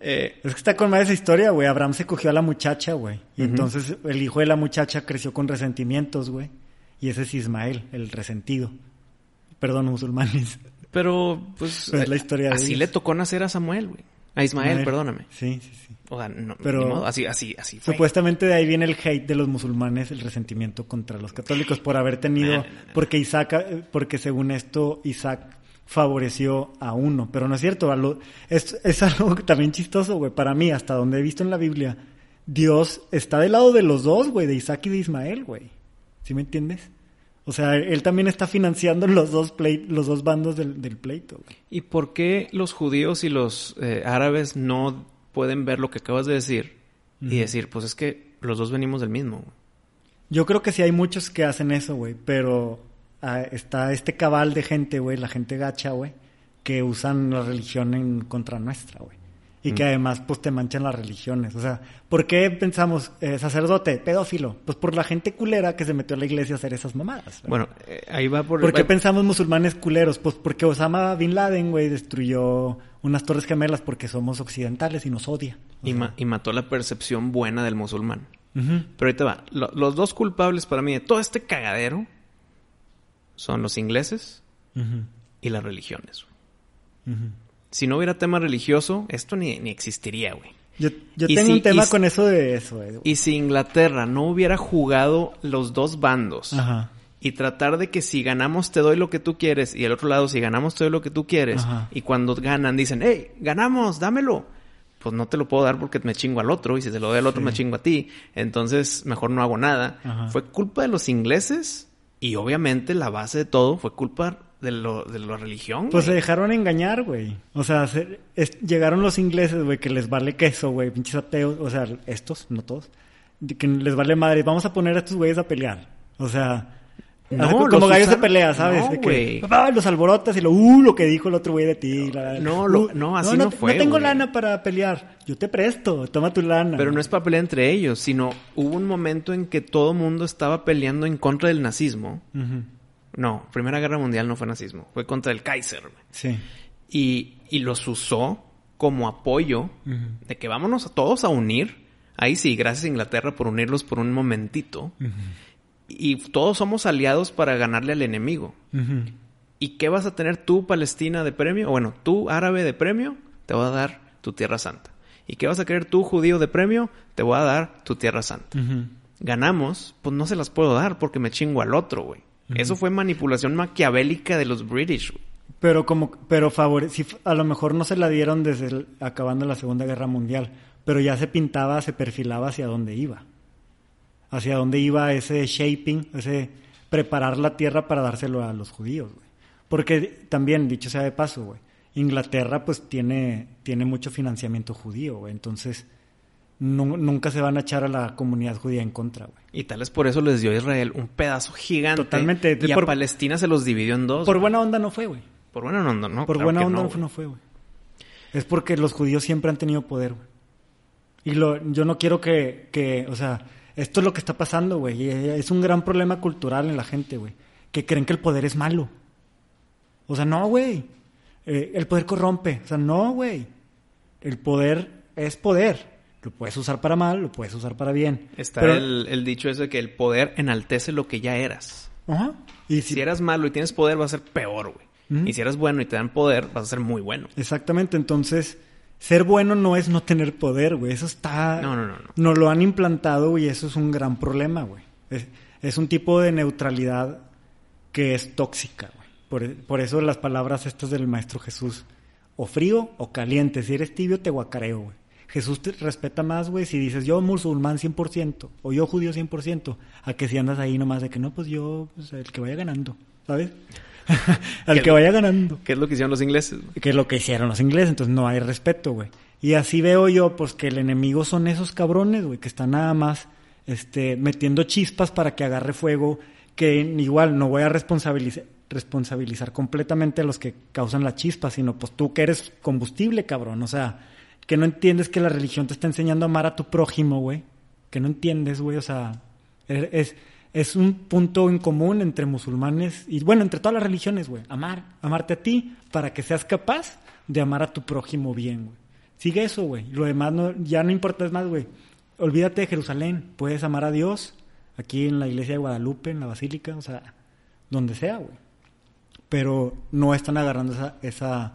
Speaker 2: Eh,
Speaker 1: Es que está con más esa historia, güey. Abraham se cogió a la muchacha, güey. Y entonces el hijo de la muchacha creció con resentimientos, güey. Y ese es Ismael, el resentido. Perdón, musulmanes.
Speaker 2: pero, pues, *laughs*
Speaker 1: Es la historia de
Speaker 2: así
Speaker 1: ellos.
Speaker 2: le tocó nacer a Samuel, güey. A Ismael,
Speaker 1: Ismael.
Speaker 2: perdóname.
Speaker 1: Sí, sí, sí.
Speaker 2: O sea, no,
Speaker 1: Pero-
Speaker 2: modo, así, así, así fue.
Speaker 1: Supuestamente de ahí viene el hate de los musulmanes, el resentimiento contra los católicos por haber tenido,
Speaker 2: No, no, no.
Speaker 1: porque Isaac, porque según esto Isaac favoreció a uno, pero no es cierto, a lo- es, es *laughs* algo también chistoso, güey, para mí, hasta donde he visto en la Biblia, Dios está del lado de los dos, güey, de Isaac y de Ismael, güey, ¿sí me entiendes? O sea, él también está financiando los dos, play, los dos bandos del, del pleito. Güey.
Speaker 2: ¿Y por qué los judíos y los eh, árabes no pueden ver lo que acabas de decir y decir, pues es que los dos venimos del mismo?
Speaker 1: Yo creo que sí hay muchos que hacen eso, güey, pero ah, está este cabal de gente, güey, la gente gacha, güey, que usan la religión en contra nuestra, güey. Y que además, pues, te manchan las religiones. O sea, ¿por qué pensamos eh, sacerdote, pedófilo? Pues por la gente culera que se metió a la iglesia a hacer esas mamadas. ¿verdad?
Speaker 2: Bueno, eh, ahí va por...
Speaker 1: ¿Por qué
Speaker 2: va-
Speaker 1: pensamos musulmanes culeros? Pues porque Osama Bin Laden, güey, destruyó unas torres gemelas porque somos occidentales y nos odia.
Speaker 2: Y,
Speaker 1: sea,
Speaker 2: ma- y mató la percepción buena del musulmán. Pero ahorita va. Lo- los dos culpables para mí de todo este cagadero son los ingleses y las religiones. Si no hubiera tema religioso, esto ni, ni existiría, güey.
Speaker 1: Yo, tengo
Speaker 2: si-
Speaker 1: un tema
Speaker 2: y
Speaker 1: con eso de eso, güey.
Speaker 2: Y si Inglaterra no hubiera jugado los dos bandos
Speaker 1: Ajá.
Speaker 2: y tratar de que si ganamos te doy lo que tú quieres y el otro lado si ganamos te doy lo que tú quieres
Speaker 1: Ajá.
Speaker 2: y cuando ganan dicen, hey, ganamos, dámelo. Pues no te lo puedo dar porque me chingo al otro y si te lo doy al otro
Speaker 1: Sí.
Speaker 2: me chingo a ti. Entonces mejor no hago nada.
Speaker 1: Ajá.
Speaker 2: Fue culpa de los ingleses y obviamente la base de todo fue culpa de, lo, de la religión.
Speaker 1: Pues se dejaron engañar, güey. O sea, se- es- llegaron los ingleses, güey, que les vale queso, güey, pinches ateos. O sea, estos, no todos. Que les vale madre. Vamos a poner a estos güeyes a pelear. O sea,
Speaker 2: No,
Speaker 1: como
Speaker 2: los
Speaker 1: gallos de pelea, ¿sabes?
Speaker 2: no,
Speaker 1: De que. "Ah, los alborotas y lo, uh, lo que dijo el otro güey de ti. la-
Speaker 2: No, lo-
Speaker 1: uh,
Speaker 2: no, así no
Speaker 1: te-
Speaker 2: fue,
Speaker 1: No tengo
Speaker 2: güey.
Speaker 1: lana para pelear. Yo te presto, toma tu lana.
Speaker 2: Pero no es para pelear entre ellos, sino hubo un momento en que todo mundo estaba peleando en contra del nazismo. No, Primera Guerra Mundial no fue nazismo, fue contra el Kaiser.
Speaker 1: Sí.
Speaker 2: Y, y los usó como apoyo de que vámonos a todos a unir. Ahí sí, gracias a Inglaterra por unirlos por un momentito.
Speaker 1: Ujú,
Speaker 2: Y todos somos aliados para ganarle al enemigo. ¿Y qué vas a tener tú, Palestina, de premio? O Bueno, tú, árabe, de premio, te voy a dar tu tierra santa. ¿Y qué vas a querer tú, judío, de premio? Te voy a dar tu tierra santa. Ganamos, pues no se las puedo dar porque me chingo al otro, güey. Eso fue manipulación maquiavélica de los British, güey.
Speaker 1: Pero como, pero favore, si a lo mejor no se la dieron desde el- acabando la Segunda Guerra Mundial, pero ya se pintaba, se perfilaba hacia dónde iba. Hacia dónde iba ese shaping, ese preparar la tierra para dárselo a los judíos, güey. Porque también, dicho sea de paso, güey, Inglaterra pues tiene, tiene mucho financiamiento judío, güey. Entonces, nu- nunca se van a echar a la comunidad judía en contra, güey.
Speaker 2: Y tal vez por eso les dio a Israel un pedazo gigante.
Speaker 1: Totalmente.
Speaker 2: Y a
Speaker 1: Por-
Speaker 2: Palestina se los dividió en dos.
Speaker 1: Por
Speaker 2: güey.
Speaker 1: buena onda no fue, güey.
Speaker 2: Por buena onda, ¿no?
Speaker 1: Por
Speaker 2: Claro
Speaker 1: buena onda
Speaker 2: no,
Speaker 1: no,
Speaker 2: güey.
Speaker 1: no fue, güey. Es porque los judíos siempre han tenido poder, güey. Y lo, yo no quiero que, que, o sea, esto es lo que está pasando, güey. y Es un gran problema cultural en la gente, güey. Que creen que el poder es malo. O sea, no, güey. Eh, el poder corrompe. O sea, no, güey. El poder es poder. Lo puedes usar para mal, lo puedes usar para bien.
Speaker 2: Está
Speaker 1: Pero-
Speaker 2: el, el dicho ese de que el poder enaltece lo que ya eras.
Speaker 1: Ajá. Y
Speaker 2: Si
Speaker 1: si,
Speaker 2: eras malo y tienes poder, vas a ser peor, güey. Y si eres bueno y te dan poder, vas a ser muy bueno.
Speaker 1: Exactamente, entonces ser bueno no es no tener poder, güey. Eso está...
Speaker 2: No, no, no, no.
Speaker 1: Nos lo han implantado, güey, y eso es un gran problema, güey. Es, es un tipo de neutralidad que es tóxica, güey. Por, por eso las palabras estas del Maestro Jesús. O frío o caliente. Si eres tibio, te guacareo, güey. Jesús te respeta más, güey, si dices yo musulmán 100% o yo judío 100%, a que si andas ahí nomás de que no, pues yo, pues el que vaya ganando, ¿sabes? *laughs* Al
Speaker 2: Que-
Speaker 1: vaya ganando
Speaker 2: ¿Qué es lo que hicieron los ingleses?
Speaker 1: que es lo que hicieron los ingleses, entonces no hay respeto, güey. Y así veo yo, pues que el enemigo son esos cabrones, güey, que están nada más este, metiendo chispas para que agarre fuego, que igual no voy a responsabilizar, responsabilizar completamente a los que causan la chispa, sino pues tú que eres combustible, cabrón, o sea, que no entiendes que la religión te está enseñando a amar a tu prójimo, güey, que no entiendes, güey, o sea, er- es, es un punto en común entre musulmanes y, bueno, entre todas las religiones, güey, amar, amarte a ti para que seas capaz de amar a tu prójimo bien, güey. Sigue eso, güey. Lo demás no, ya no importa es más, güey. Olvídate de Jerusalén. Puedes amar a Dios aquí en la iglesia de Guadalupe, en la basílica, o sea, donde sea, güey. Pero no están agarrando esa, esa,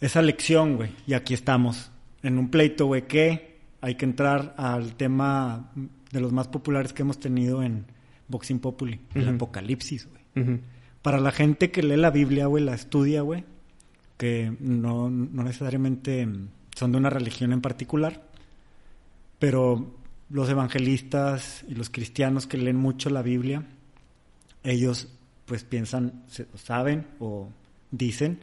Speaker 1: esa lección, güey. Y aquí estamos, en un pleito, güey, que hay que entrar al tema de los más populares que hemos tenido en Boxing Populi, el
Speaker 2: Ujú.
Speaker 1: apocalipsis, güey. Para la gente que lee la Biblia, güey, la estudia, güey, que no, no necesariamente son de una religión en particular, pero los evangelistas y los cristianos que leen mucho la Biblia ellos pues piensan, saben o dicen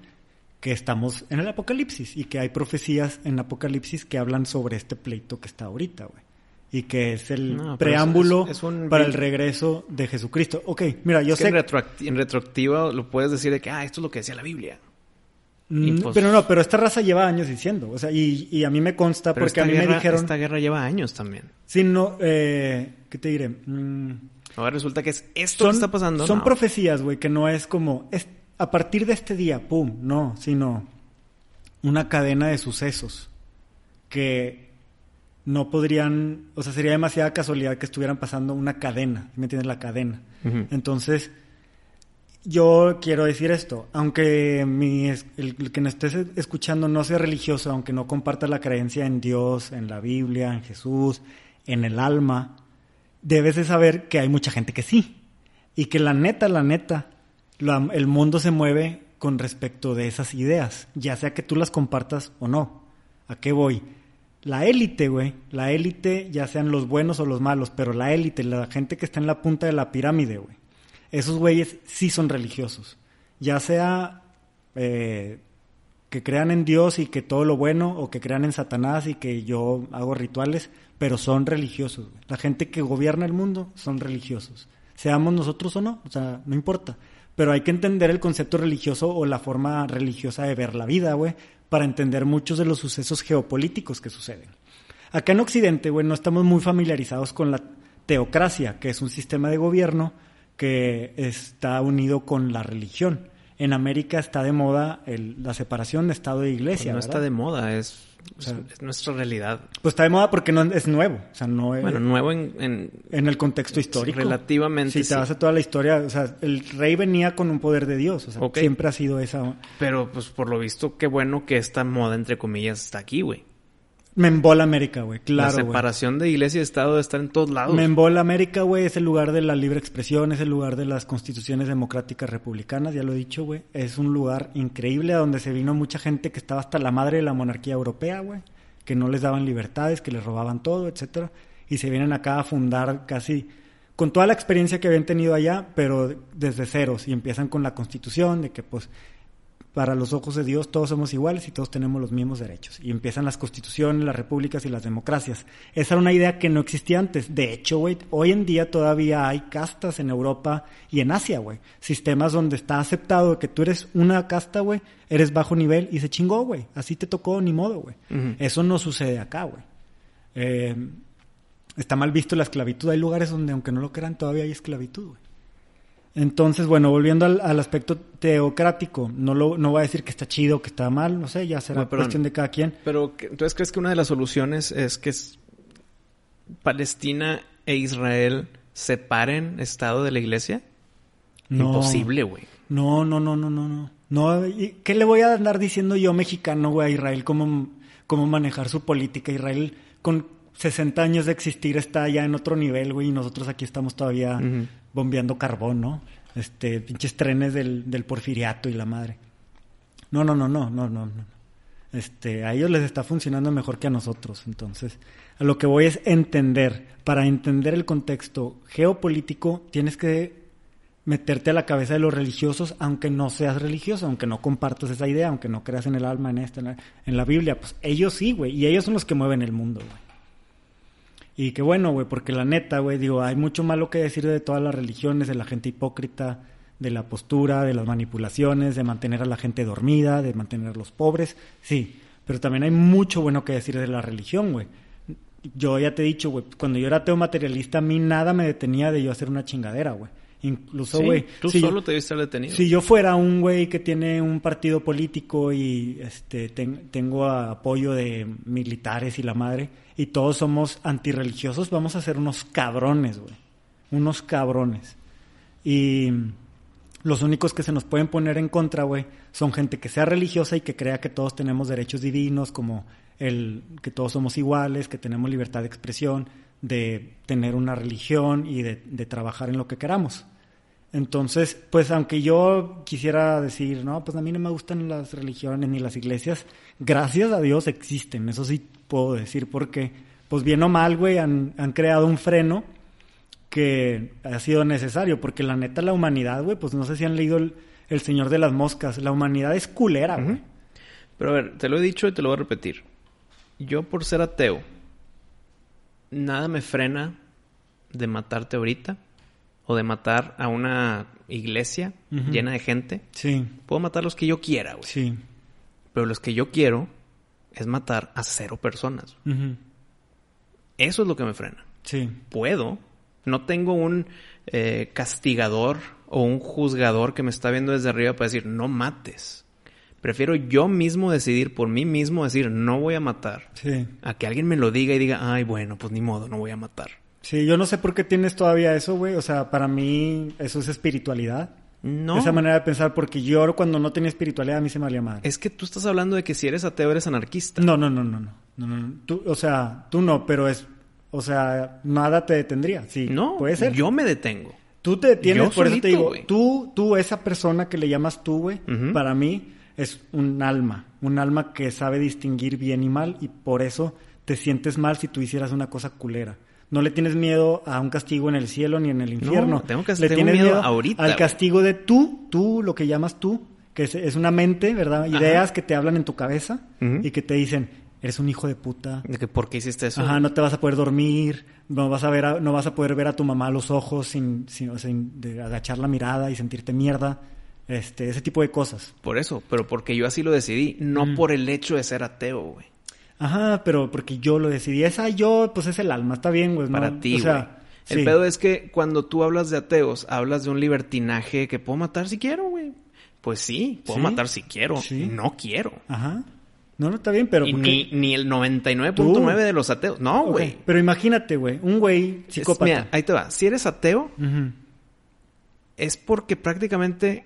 Speaker 1: que estamos en el apocalipsis y que hay profecías en apocalipsis que hablan sobre este pleito que está ahorita, güey. Y que es el
Speaker 2: No,
Speaker 1: preámbulo
Speaker 2: es- es un
Speaker 1: para el regreso de Jesucristo. Ok, mira, yo
Speaker 2: Es que
Speaker 1: sé...
Speaker 2: en, retroact- en retroactiva lo puedes decir de que, ah, esto es lo que decía la Biblia.
Speaker 1: Mm,
Speaker 2: pues-
Speaker 1: Pero no, pero esta raza lleva años diciendo, o sea, y, y a mí me consta
Speaker 2: Pero
Speaker 1: porque a mí
Speaker 2: guerra,
Speaker 1: me dijeron...
Speaker 2: esta guerra lleva años también.
Speaker 1: Sí, no, eh, ¿qué te diré? Mm,
Speaker 2: Ahora resulta que es esto que está pasando.
Speaker 1: Son
Speaker 2: no.
Speaker 1: profecías, güey, que no es como es, a partir de este día, pum, no, sino una cadena de sucesos que no podrían, o sea, sería demasiada casualidad que estuvieran pasando una cadena, ¿me entiendes? La cadena. Entonces, yo quiero decir esto, aunque mi, el, el que nos estés escuchando no sea religioso, aunque no comparta la creencia en Dios, en la Biblia, en Jesús, en el alma, debes de saber que hay mucha gente que sí. Y que la neta, la neta, la- el mundo se mueve con respecto de esas ideas, ya sea que tú las compartas o no. ¿A qué voy? La élite, güey, la élite, ya sean los buenos o los malos, pero la élite, la gente que está en la punta de la pirámide, güey, esos güeyes sí son religiosos. Ya sea eh, que crean en Dios y que todo lo bueno, o que crean en Satanás y que yo hago rituales, pero son religiosos. La gente que gobierna el mundo son religiosos. Seamos nosotros o no, o sea, no importa. Pero hay que entender el concepto religioso o la forma religiosa de ver la vida, güey, para entender muchos de los sucesos geopolíticos que suceden. Acá en Occidente, güey, no estamos muy familiarizados con la teocracia, que es un sistema de gobierno que está unido con la religión. En América está de moda el- la separación de Estado e
Speaker 2: Pues
Speaker 1: Iglesia.
Speaker 2: no
Speaker 1: ¿verdad?
Speaker 2: está de moda, es,
Speaker 1: O sea,
Speaker 2: es nuestra realidad.
Speaker 1: Pues está de moda porque no es nuevo, o sea, no es
Speaker 2: Bueno, nuevo en, en-
Speaker 1: en el contexto histórico.
Speaker 2: relativamente
Speaker 1: Si te
Speaker 2: sí.
Speaker 1: vas a toda la historia, o sea, el rey venía con un poder de Dios, o sea, siempre ha sido esa.
Speaker 2: Pero pues por lo visto, qué bueno que esta moda, entre comillas, está aquí, güey.
Speaker 1: Me embola América, güey,
Speaker 2: la
Speaker 1: claro, güey.
Speaker 2: separación de iglesia y Estado estar en todos lados.
Speaker 1: Me embola América, güey, es el lugar de la libre expresión, es el lugar de las constituciones democráticas republicanas, ya lo he dicho, güey. Es un lugar increíble a donde se vino mucha gente que estaba hasta la madre de la monarquía europea, güey, que no les daban libertades, que les robaban todo, etcétera, y se vienen acá a fundar casi con toda la experiencia que habían tenido allá, pero desde ceros y empiezan con la constitución de que pues para los ojos de Dios todos somos iguales y todos tenemos los mismos derechos. Y empiezan las constituciones, las repúblicas y las democracias. Esa era una idea que no existía antes. De hecho, güey, hoy en día todavía hay castas en Europa y en Asia, güey. Sistemas donde está aceptado que tú eres una casta, güey, eres bajo nivel y se chingó, güey. Así te tocó, ni modo, güey. Eso no sucede acá, güey. Eh, está mal visto la esclavitud. Hay lugares donde, aunque no lo crean, todavía hay esclavitud, güey. Entonces, bueno, volviendo al, al aspecto teocrático, no lo, no voy a decir que está chido o que está mal, no sé, ya será cuestión de cada quien.
Speaker 2: Pero, ¿qué- ¿entonces crees que una de las soluciones es que es- Palestina e Israel separen Estado de la iglesia?
Speaker 1: No.
Speaker 2: Imposible, güey.
Speaker 1: No, no, no, no, no, no. No, ¿y ¿qué le voy a andar diciendo yo mexicano, güey, a Israel cómo, cómo manejar su política? Israel con 60 años de existir está ya en otro nivel, güey, y nosotros aquí estamos todavía. Bombeando carbón, ¿no? Este, pinches trenes del, del porfiriato y la madre. No, no, no, no, no, no, no. Este, a ellos les está funcionando mejor que a nosotros. Entonces, a lo que voy es entender. Para entender el contexto geopolítico, tienes que meterte a la cabeza de los religiosos, aunque no seas religioso, aunque no compartas esa idea, aunque no creas en el alma, en esta, en la, en la Biblia. Pues ellos sí, güey. Y ellos son los que mueven el mundo, güey. Y qué bueno, güey, porque la neta, güey, digo, hay mucho malo que decir de todas las religiones, de la gente hipócrita, de la postura, de las manipulaciones, de mantener a la gente dormida, de mantener a los pobres, sí, pero también hay mucho bueno que decir de la religión, güey. Yo ya te he dicho, güey, cuando yo era ateo materialista, a mí nada me detenía de yo hacer una chingadera, güey. Incluso,
Speaker 2: Sí,
Speaker 1: güey,
Speaker 2: tú
Speaker 1: si yo-
Speaker 2: solo te estar detenido.
Speaker 1: si yo fuera un güey que tiene un partido político y este ten- tengo a- apoyo de militares y la madre y todos somos antirreligiosos, vamos a ser unos cabrones, güey. Unos cabrones. Y los únicos que se nos pueden poner en contra, güey, son gente que sea religiosa y que crea que todos tenemos derechos divinos, como el que todos somos iguales, que tenemos libertad de expresión, de tener una religión y de, de trabajar en lo que queramos. Entonces, pues aunque yo quisiera decir, no, pues a mí no me gustan las religiones ni las iglesias, gracias a Dios existen, eso sí puedo decir, porque, pues bien o mal, güey, han, han creado un freno que ha sido necesario, porque la neta la humanidad, güey, pues no sé si han leído el, el Señor de las Moscas, la humanidad es culera, güey.
Speaker 2: Pero a ver, te lo he dicho y te lo voy a repetir. Yo por ser ateo, nada me frena de matarte ahorita o de matar a una iglesia llena de gente.
Speaker 1: Sí,
Speaker 2: Puedo matar los que yo quiera, güey.
Speaker 1: sí.
Speaker 2: Pero los que yo quiero es matar a cero personas. Eso es lo que me frena.
Speaker 1: Sí,
Speaker 2: Puedo. No tengo un eh, castigador o un juzgador que me está viendo desde arriba para decir, no mates. Prefiero yo mismo decidir por mí mismo, decir, no voy a matar.
Speaker 1: sí.
Speaker 2: A que alguien me lo diga y diga, ay, bueno, pues ni modo, no voy a matar.
Speaker 1: Sí, yo no sé por qué tienes todavía eso, güey. O sea, para mí eso es espiritualidad.
Speaker 2: No.
Speaker 1: Esa manera de pensar, porque yo cuando no tenía espiritualidad a mí se me valía madre.
Speaker 2: Es que tú estás hablando de que si eres ateo eres anarquista.
Speaker 1: No, no, no, no, no. no, no. Tú, o sea, tú no, pero es... O sea, nada te detendría. Sí,
Speaker 2: No,
Speaker 1: puede ser.
Speaker 2: yo me detengo.
Speaker 1: Tú te detienes,
Speaker 2: Yo
Speaker 1: por eso
Speaker 2: solito,
Speaker 1: te digo,
Speaker 2: güey.
Speaker 1: tú, tú, esa persona que le llamas tú, güey, para mí es un alma, un alma que sabe distinguir bien y mal y por eso te sientes mal si tú hicieras una cosa culera. No le tienes miedo a un castigo en el cielo ni en el infierno.
Speaker 2: tengo que-
Speaker 1: le
Speaker 2: tengo
Speaker 1: tienes
Speaker 2: miedo ahorita,
Speaker 1: al castigo de tú, tú, lo que llamas tú, que es, es una mente, ¿verdad? Ideas que te hablan en tu cabeza y que te dicen, eres un hijo de puta,
Speaker 2: De que por qué hiciste eso.
Speaker 1: Ajá, no te vas a poder dormir, no vas a ver, a- no vas a poder ver a tu mamá a los ojos sin, sin, o sea, sin- de agachar la mirada y sentirte mierda, este, ese tipo de cosas.
Speaker 2: Por eso, pero porque yo así lo decidí, no
Speaker 1: Mm.
Speaker 2: por el hecho de ser ateo, güey.
Speaker 1: Ajá, pero porque yo lo decidí, esa yo, pues es el alma, está bien, güey. ¿no?
Speaker 2: Para ti,
Speaker 1: o
Speaker 2: güey.
Speaker 1: sea,
Speaker 2: El
Speaker 1: sí.
Speaker 2: pedo es que cuando tú hablas de ateos, hablas de un libertinaje que puedo matar si quiero, güey. Pues sí, puedo
Speaker 1: Sí.
Speaker 2: matar si quiero.
Speaker 1: Sí.
Speaker 2: No quiero.
Speaker 1: Ajá. No, no está bien, pero
Speaker 2: Y ni, ni el 99.9
Speaker 1: Tú.
Speaker 2: de los ateos. No, güey.
Speaker 1: Pero imagínate, güey, un güey
Speaker 2: Es-
Speaker 1: psicópata.
Speaker 2: Mira, ahí te va. Si eres ateo, es porque prácticamente,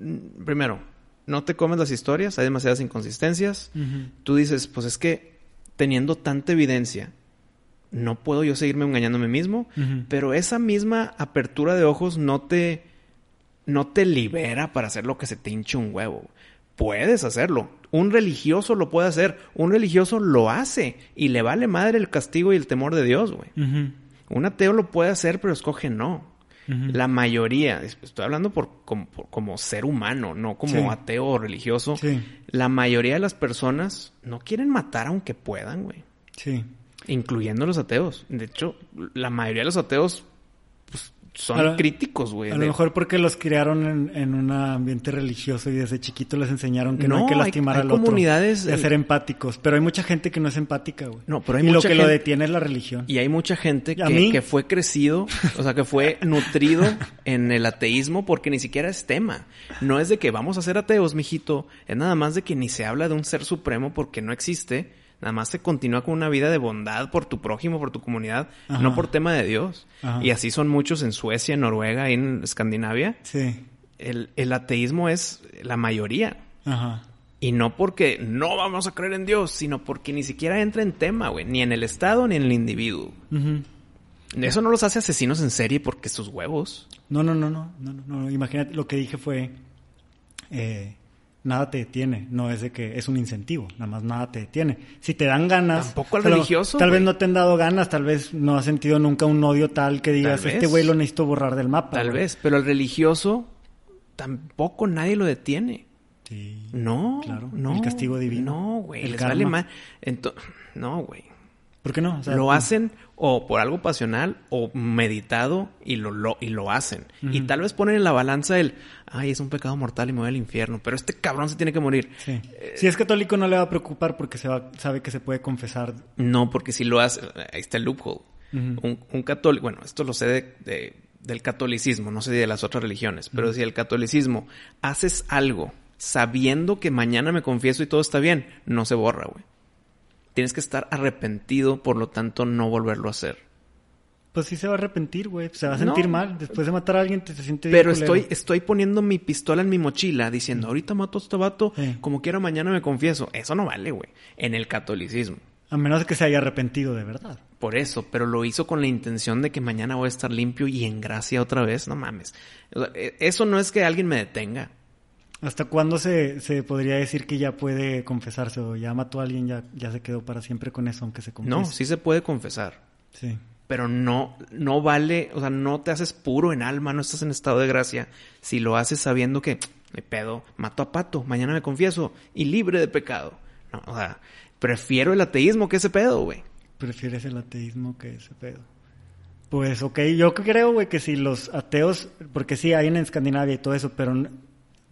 Speaker 2: mm, primero, no te comes las historias, hay demasiadas inconsistencias. Tú dices, pues es que teniendo tanta evidencia, no puedo yo seguirme engañando a mí mismo, pero esa misma apertura de ojos no te, no te libera para hacer lo que se te hinche un huevo. Puedes hacerlo. Un religioso lo puede hacer. Un religioso lo hace. Y le vale madre el castigo y el temor de Dios, güey. Un ateo lo puede hacer, pero escoge no. La mayoría, es- estoy hablando por, como, por- como ser humano, no como
Speaker 1: Sí.
Speaker 2: ateo o religioso.
Speaker 1: Sí,
Speaker 2: La mayoría de las personas no quieren matar aunque puedan, güey.
Speaker 1: sí.
Speaker 2: Incluyendo los ateos. De hecho, la mayoría de los ateos son
Speaker 1: A lo-
Speaker 2: críticos, güey.
Speaker 1: A
Speaker 2: de-
Speaker 1: lo mejor porque los criaron en, en un ambiente religioso y desde chiquito les enseñaron que no,
Speaker 2: No,
Speaker 1: hay que
Speaker 2: hay-
Speaker 1: lastimar
Speaker 2: hay
Speaker 1: al otro.
Speaker 2: comunidades-
Speaker 1: Y a ser empáticos. Pero hay mucha gente que no es empática, güey.
Speaker 2: No, pero hay
Speaker 1: y lo
Speaker 2: mucha
Speaker 1: que lo detiene es la religión.
Speaker 2: Y hay mucha gente
Speaker 1: ¿A
Speaker 2: que,
Speaker 1: mí?
Speaker 2: que fue crecido, o sea, que fue *laughs* nutrido en el ateísmo porque ni siquiera es tema. No es de que vamos a ser ateos, mijito. Es nada más de que ni se habla de un ser supremo porque no existe. Nada más se continúa con una vida de bondad por tu prójimo, por tu comunidad,
Speaker 1: Ajá.
Speaker 2: no por tema de Dios.
Speaker 1: Ajá.
Speaker 2: Y así son muchos en Suecia, en Noruega, en Escandinavia.
Speaker 1: Sí.
Speaker 2: El, el ateísmo es la mayoría.
Speaker 1: Ajá.
Speaker 2: Y no porque no vamos a creer en Dios, sino porque ni siquiera entra en tema, güey. Ni en el Estado ni en el individuo.
Speaker 1: Ujú.
Speaker 2: Eso no los hace asesinos en serie porque sus huevos.
Speaker 1: No, no, no, no, no, no, no. Imagínate, lo que dije fue, eh, nada te detiene. No es de que es un incentivo, nada más nada te detiene. Si te dan ganas...
Speaker 2: Tampoco al religioso,
Speaker 1: Tal vez no te han dado ganas, tal vez no has sentido nunca un odio tal que digas, este güey lo necesito borrar del mapa.
Speaker 2: Tal
Speaker 1: güey".
Speaker 2: vez. Pero el religioso tampoco nadie lo detiene.
Speaker 1: Sí.
Speaker 2: No.
Speaker 1: Claro,
Speaker 2: No.
Speaker 1: el castigo divino.
Speaker 2: No, güey.
Speaker 1: El
Speaker 2: Les
Speaker 1: karma.
Speaker 2: vale mal. Ento- no, güey.
Speaker 1: ¿Por qué no? O sea,
Speaker 2: lo hacen o por algo pasional o meditado y lo, lo, y lo hacen. Y tal vez ponen en la balanza el, ay, es un pecado mortal y me voy al infierno, pero este cabrón se tiene que morir.
Speaker 1: Sí. Si es católico no le va a preocupar porque se va, sabe que se puede confesar.
Speaker 2: No, porque si lo hace, ahí está el loophole. Un católico, bueno, esto lo sé de, de- del catolicismo, no sé de las otras religiones, pero si el catolicismo haces algo sabiendo que mañana me confieso y todo está bien, no se borra, güey. Tienes que estar arrepentido, por lo tanto, no volverlo a hacer.
Speaker 1: Pues sí se va a arrepentir, güey. Se va a
Speaker 2: No.
Speaker 1: sentir mal. Después de matar a alguien te, se siente bien
Speaker 2: Pero estoy, estoy poniendo mi pistola en mi mochila diciendo, ahorita mato a este vato, como quiera mañana me confieso. Eso no vale, güey. En el catolicismo.
Speaker 1: A menos que se haya arrepentido de verdad.
Speaker 2: Por eso, pero lo hizo con la intención de que mañana voy a estar limpio y en gracia otra vez. No mames. O sea, e- eso no es que alguien me detenga.
Speaker 1: ¿Hasta cuándo se, se podría decir que ya puede confesarse o ya mató a alguien, ya, ya se quedó para siempre con eso, aunque se confiese?
Speaker 2: No, sí se puede confesar.
Speaker 1: Sí.
Speaker 2: Pero no, no vale, o sea, no te haces puro en alma, no estás en estado de gracia. Si lo haces sabiendo que, me pedo, mato a pato, mañana me confieso y libre de pecado. No, o sea, prefiero el ateísmo que ese pedo, güey.
Speaker 1: Prefieres el ateísmo que ese pedo. Pues, ok, yo creo, güey, que si los ateos, porque sí, hay en Escandinavia y todo eso, pero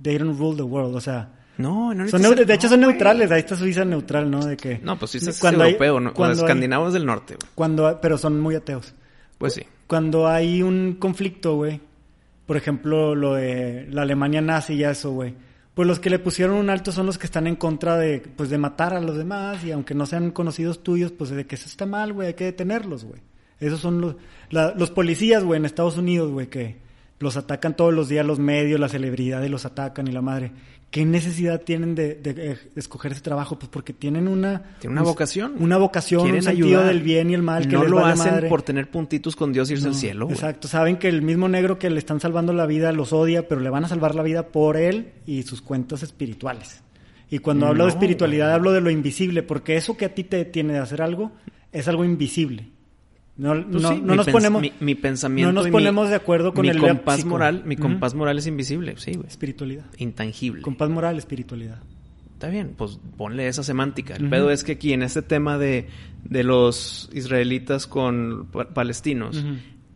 Speaker 1: they don't rule the world, o sea...
Speaker 2: No, no
Speaker 1: son De hecho, son neutrales. Ahí está Suiza neutral, ¿no? De que...
Speaker 2: No, pues Suiza es europeo, ¿no? Cuando escandinavos del norte, güey.
Speaker 1: Cuando, pero son muy ateos.
Speaker 2: Pues sí.
Speaker 1: Cuando hay un conflicto, güey, por ejemplo, lo de la Alemania nazi y eso, güey. Pues los que le pusieron un alto son los que están en contra de, pues, de matar a los demás y aunque no sean conocidos tuyos, pues de que eso está mal, güey, hay que detenerlos, güey. Esos son los, los policías, güey, en Estados Unidos, güey, que los atacan todos los días los medios, las celebridades los atacan y la madre. ¿Qué necesidad tienen de, de, escoger ese trabajo? Pues porque tienen una...
Speaker 2: Tienen una vocación.
Speaker 1: Una vocación, un sentido del bien y el mal.
Speaker 2: Que no lo hacen por tener puntitos con Dios y irse al cielo.
Speaker 1: Exacto. Saben que el mismo negro que le están salvando la vida los odia, pero le van a salvar la vida por él y sus cuentos espirituales. Y cuando hablo de espiritualidad hablo de lo invisible, porque eso que a ti te tiene de hacer algo es algo invisible. No, pues no, no nos ponemos.
Speaker 2: Mi, pensamiento.
Speaker 1: No nos ponemos de acuerdo con
Speaker 2: mi
Speaker 1: el
Speaker 2: compás moral. Mi compás moral es invisible, sí, güey.
Speaker 1: Espiritualidad.
Speaker 2: Intangible.
Speaker 1: Compás moral, espiritualidad.
Speaker 2: Está bien, pues ponle esa semántica. El pedo es que aquí en este tema de, de los israelitas con palestinos,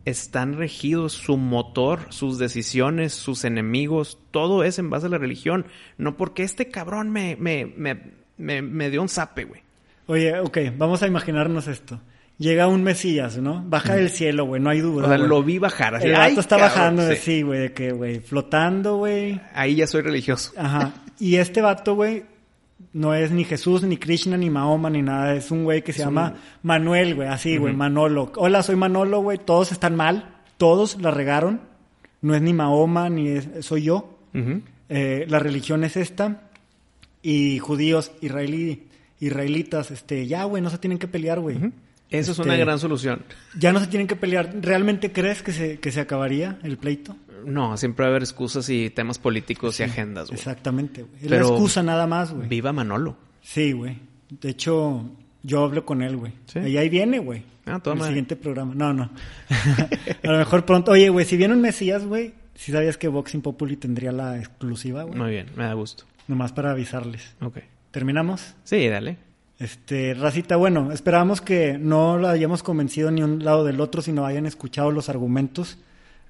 Speaker 2: están regidos su motor, sus decisiones, sus enemigos, todo es en base a la religión. No porque este cabrón me, me, me, me, me dio un zape, güey.
Speaker 1: Oye, ok, vamos a imaginarnos esto llega un Mesías, ¿no? Baja del cielo, güey, no hay duda.
Speaker 2: O sea, lo vi bajar.
Speaker 1: Así, el gato está bajando, sí, sí güey, de que, güey, flotando, güey.
Speaker 2: Ahí ya soy religioso.
Speaker 1: Ajá. Y este vato, güey, no es ni Jesús, ni Krishna, ni Mahoma, ni nada. Es un güey que se llama Manuel, güey, así, güey, Manolo. Hola, soy Manolo, güey, todos están mal, todos la regaron. No es ni Mahoma, ni es, soy yo. eh, la religión es esta. Y judíos, israelí, israelitas, este, ya, güey, no se tienen que pelear, güey.
Speaker 2: Eso es una este, gran solución.
Speaker 1: Ya no se tienen que pelear. ¿Realmente crees que se, que se acabaría el pleito?
Speaker 2: No, siempre va a haber excusas y temas políticos y agendas, güey.
Speaker 1: Exactamente, güey. Es la excusa nada más, güey.
Speaker 2: Viva Manolo.
Speaker 1: Sí, güey. De hecho, yo hablo con él, güey. ¿Sí? Y ahí viene, güey.
Speaker 2: Ah, toma.
Speaker 1: El siguiente programa. No, no. *laughs* a lo mejor pronto. Oye, güey, si viene un Mesías, güey, si sabías que Boxing Populi tendría la exclusiva, güey.
Speaker 2: Muy bien, me da gusto.
Speaker 1: Nomás para avisarles.
Speaker 2: Ok.
Speaker 1: ¿Terminamos?
Speaker 2: Sí, dale.
Speaker 1: Este, Racita, bueno, esperamos que no lo hayamos convencido ni un lado del otro, sino hayan escuchado los argumentos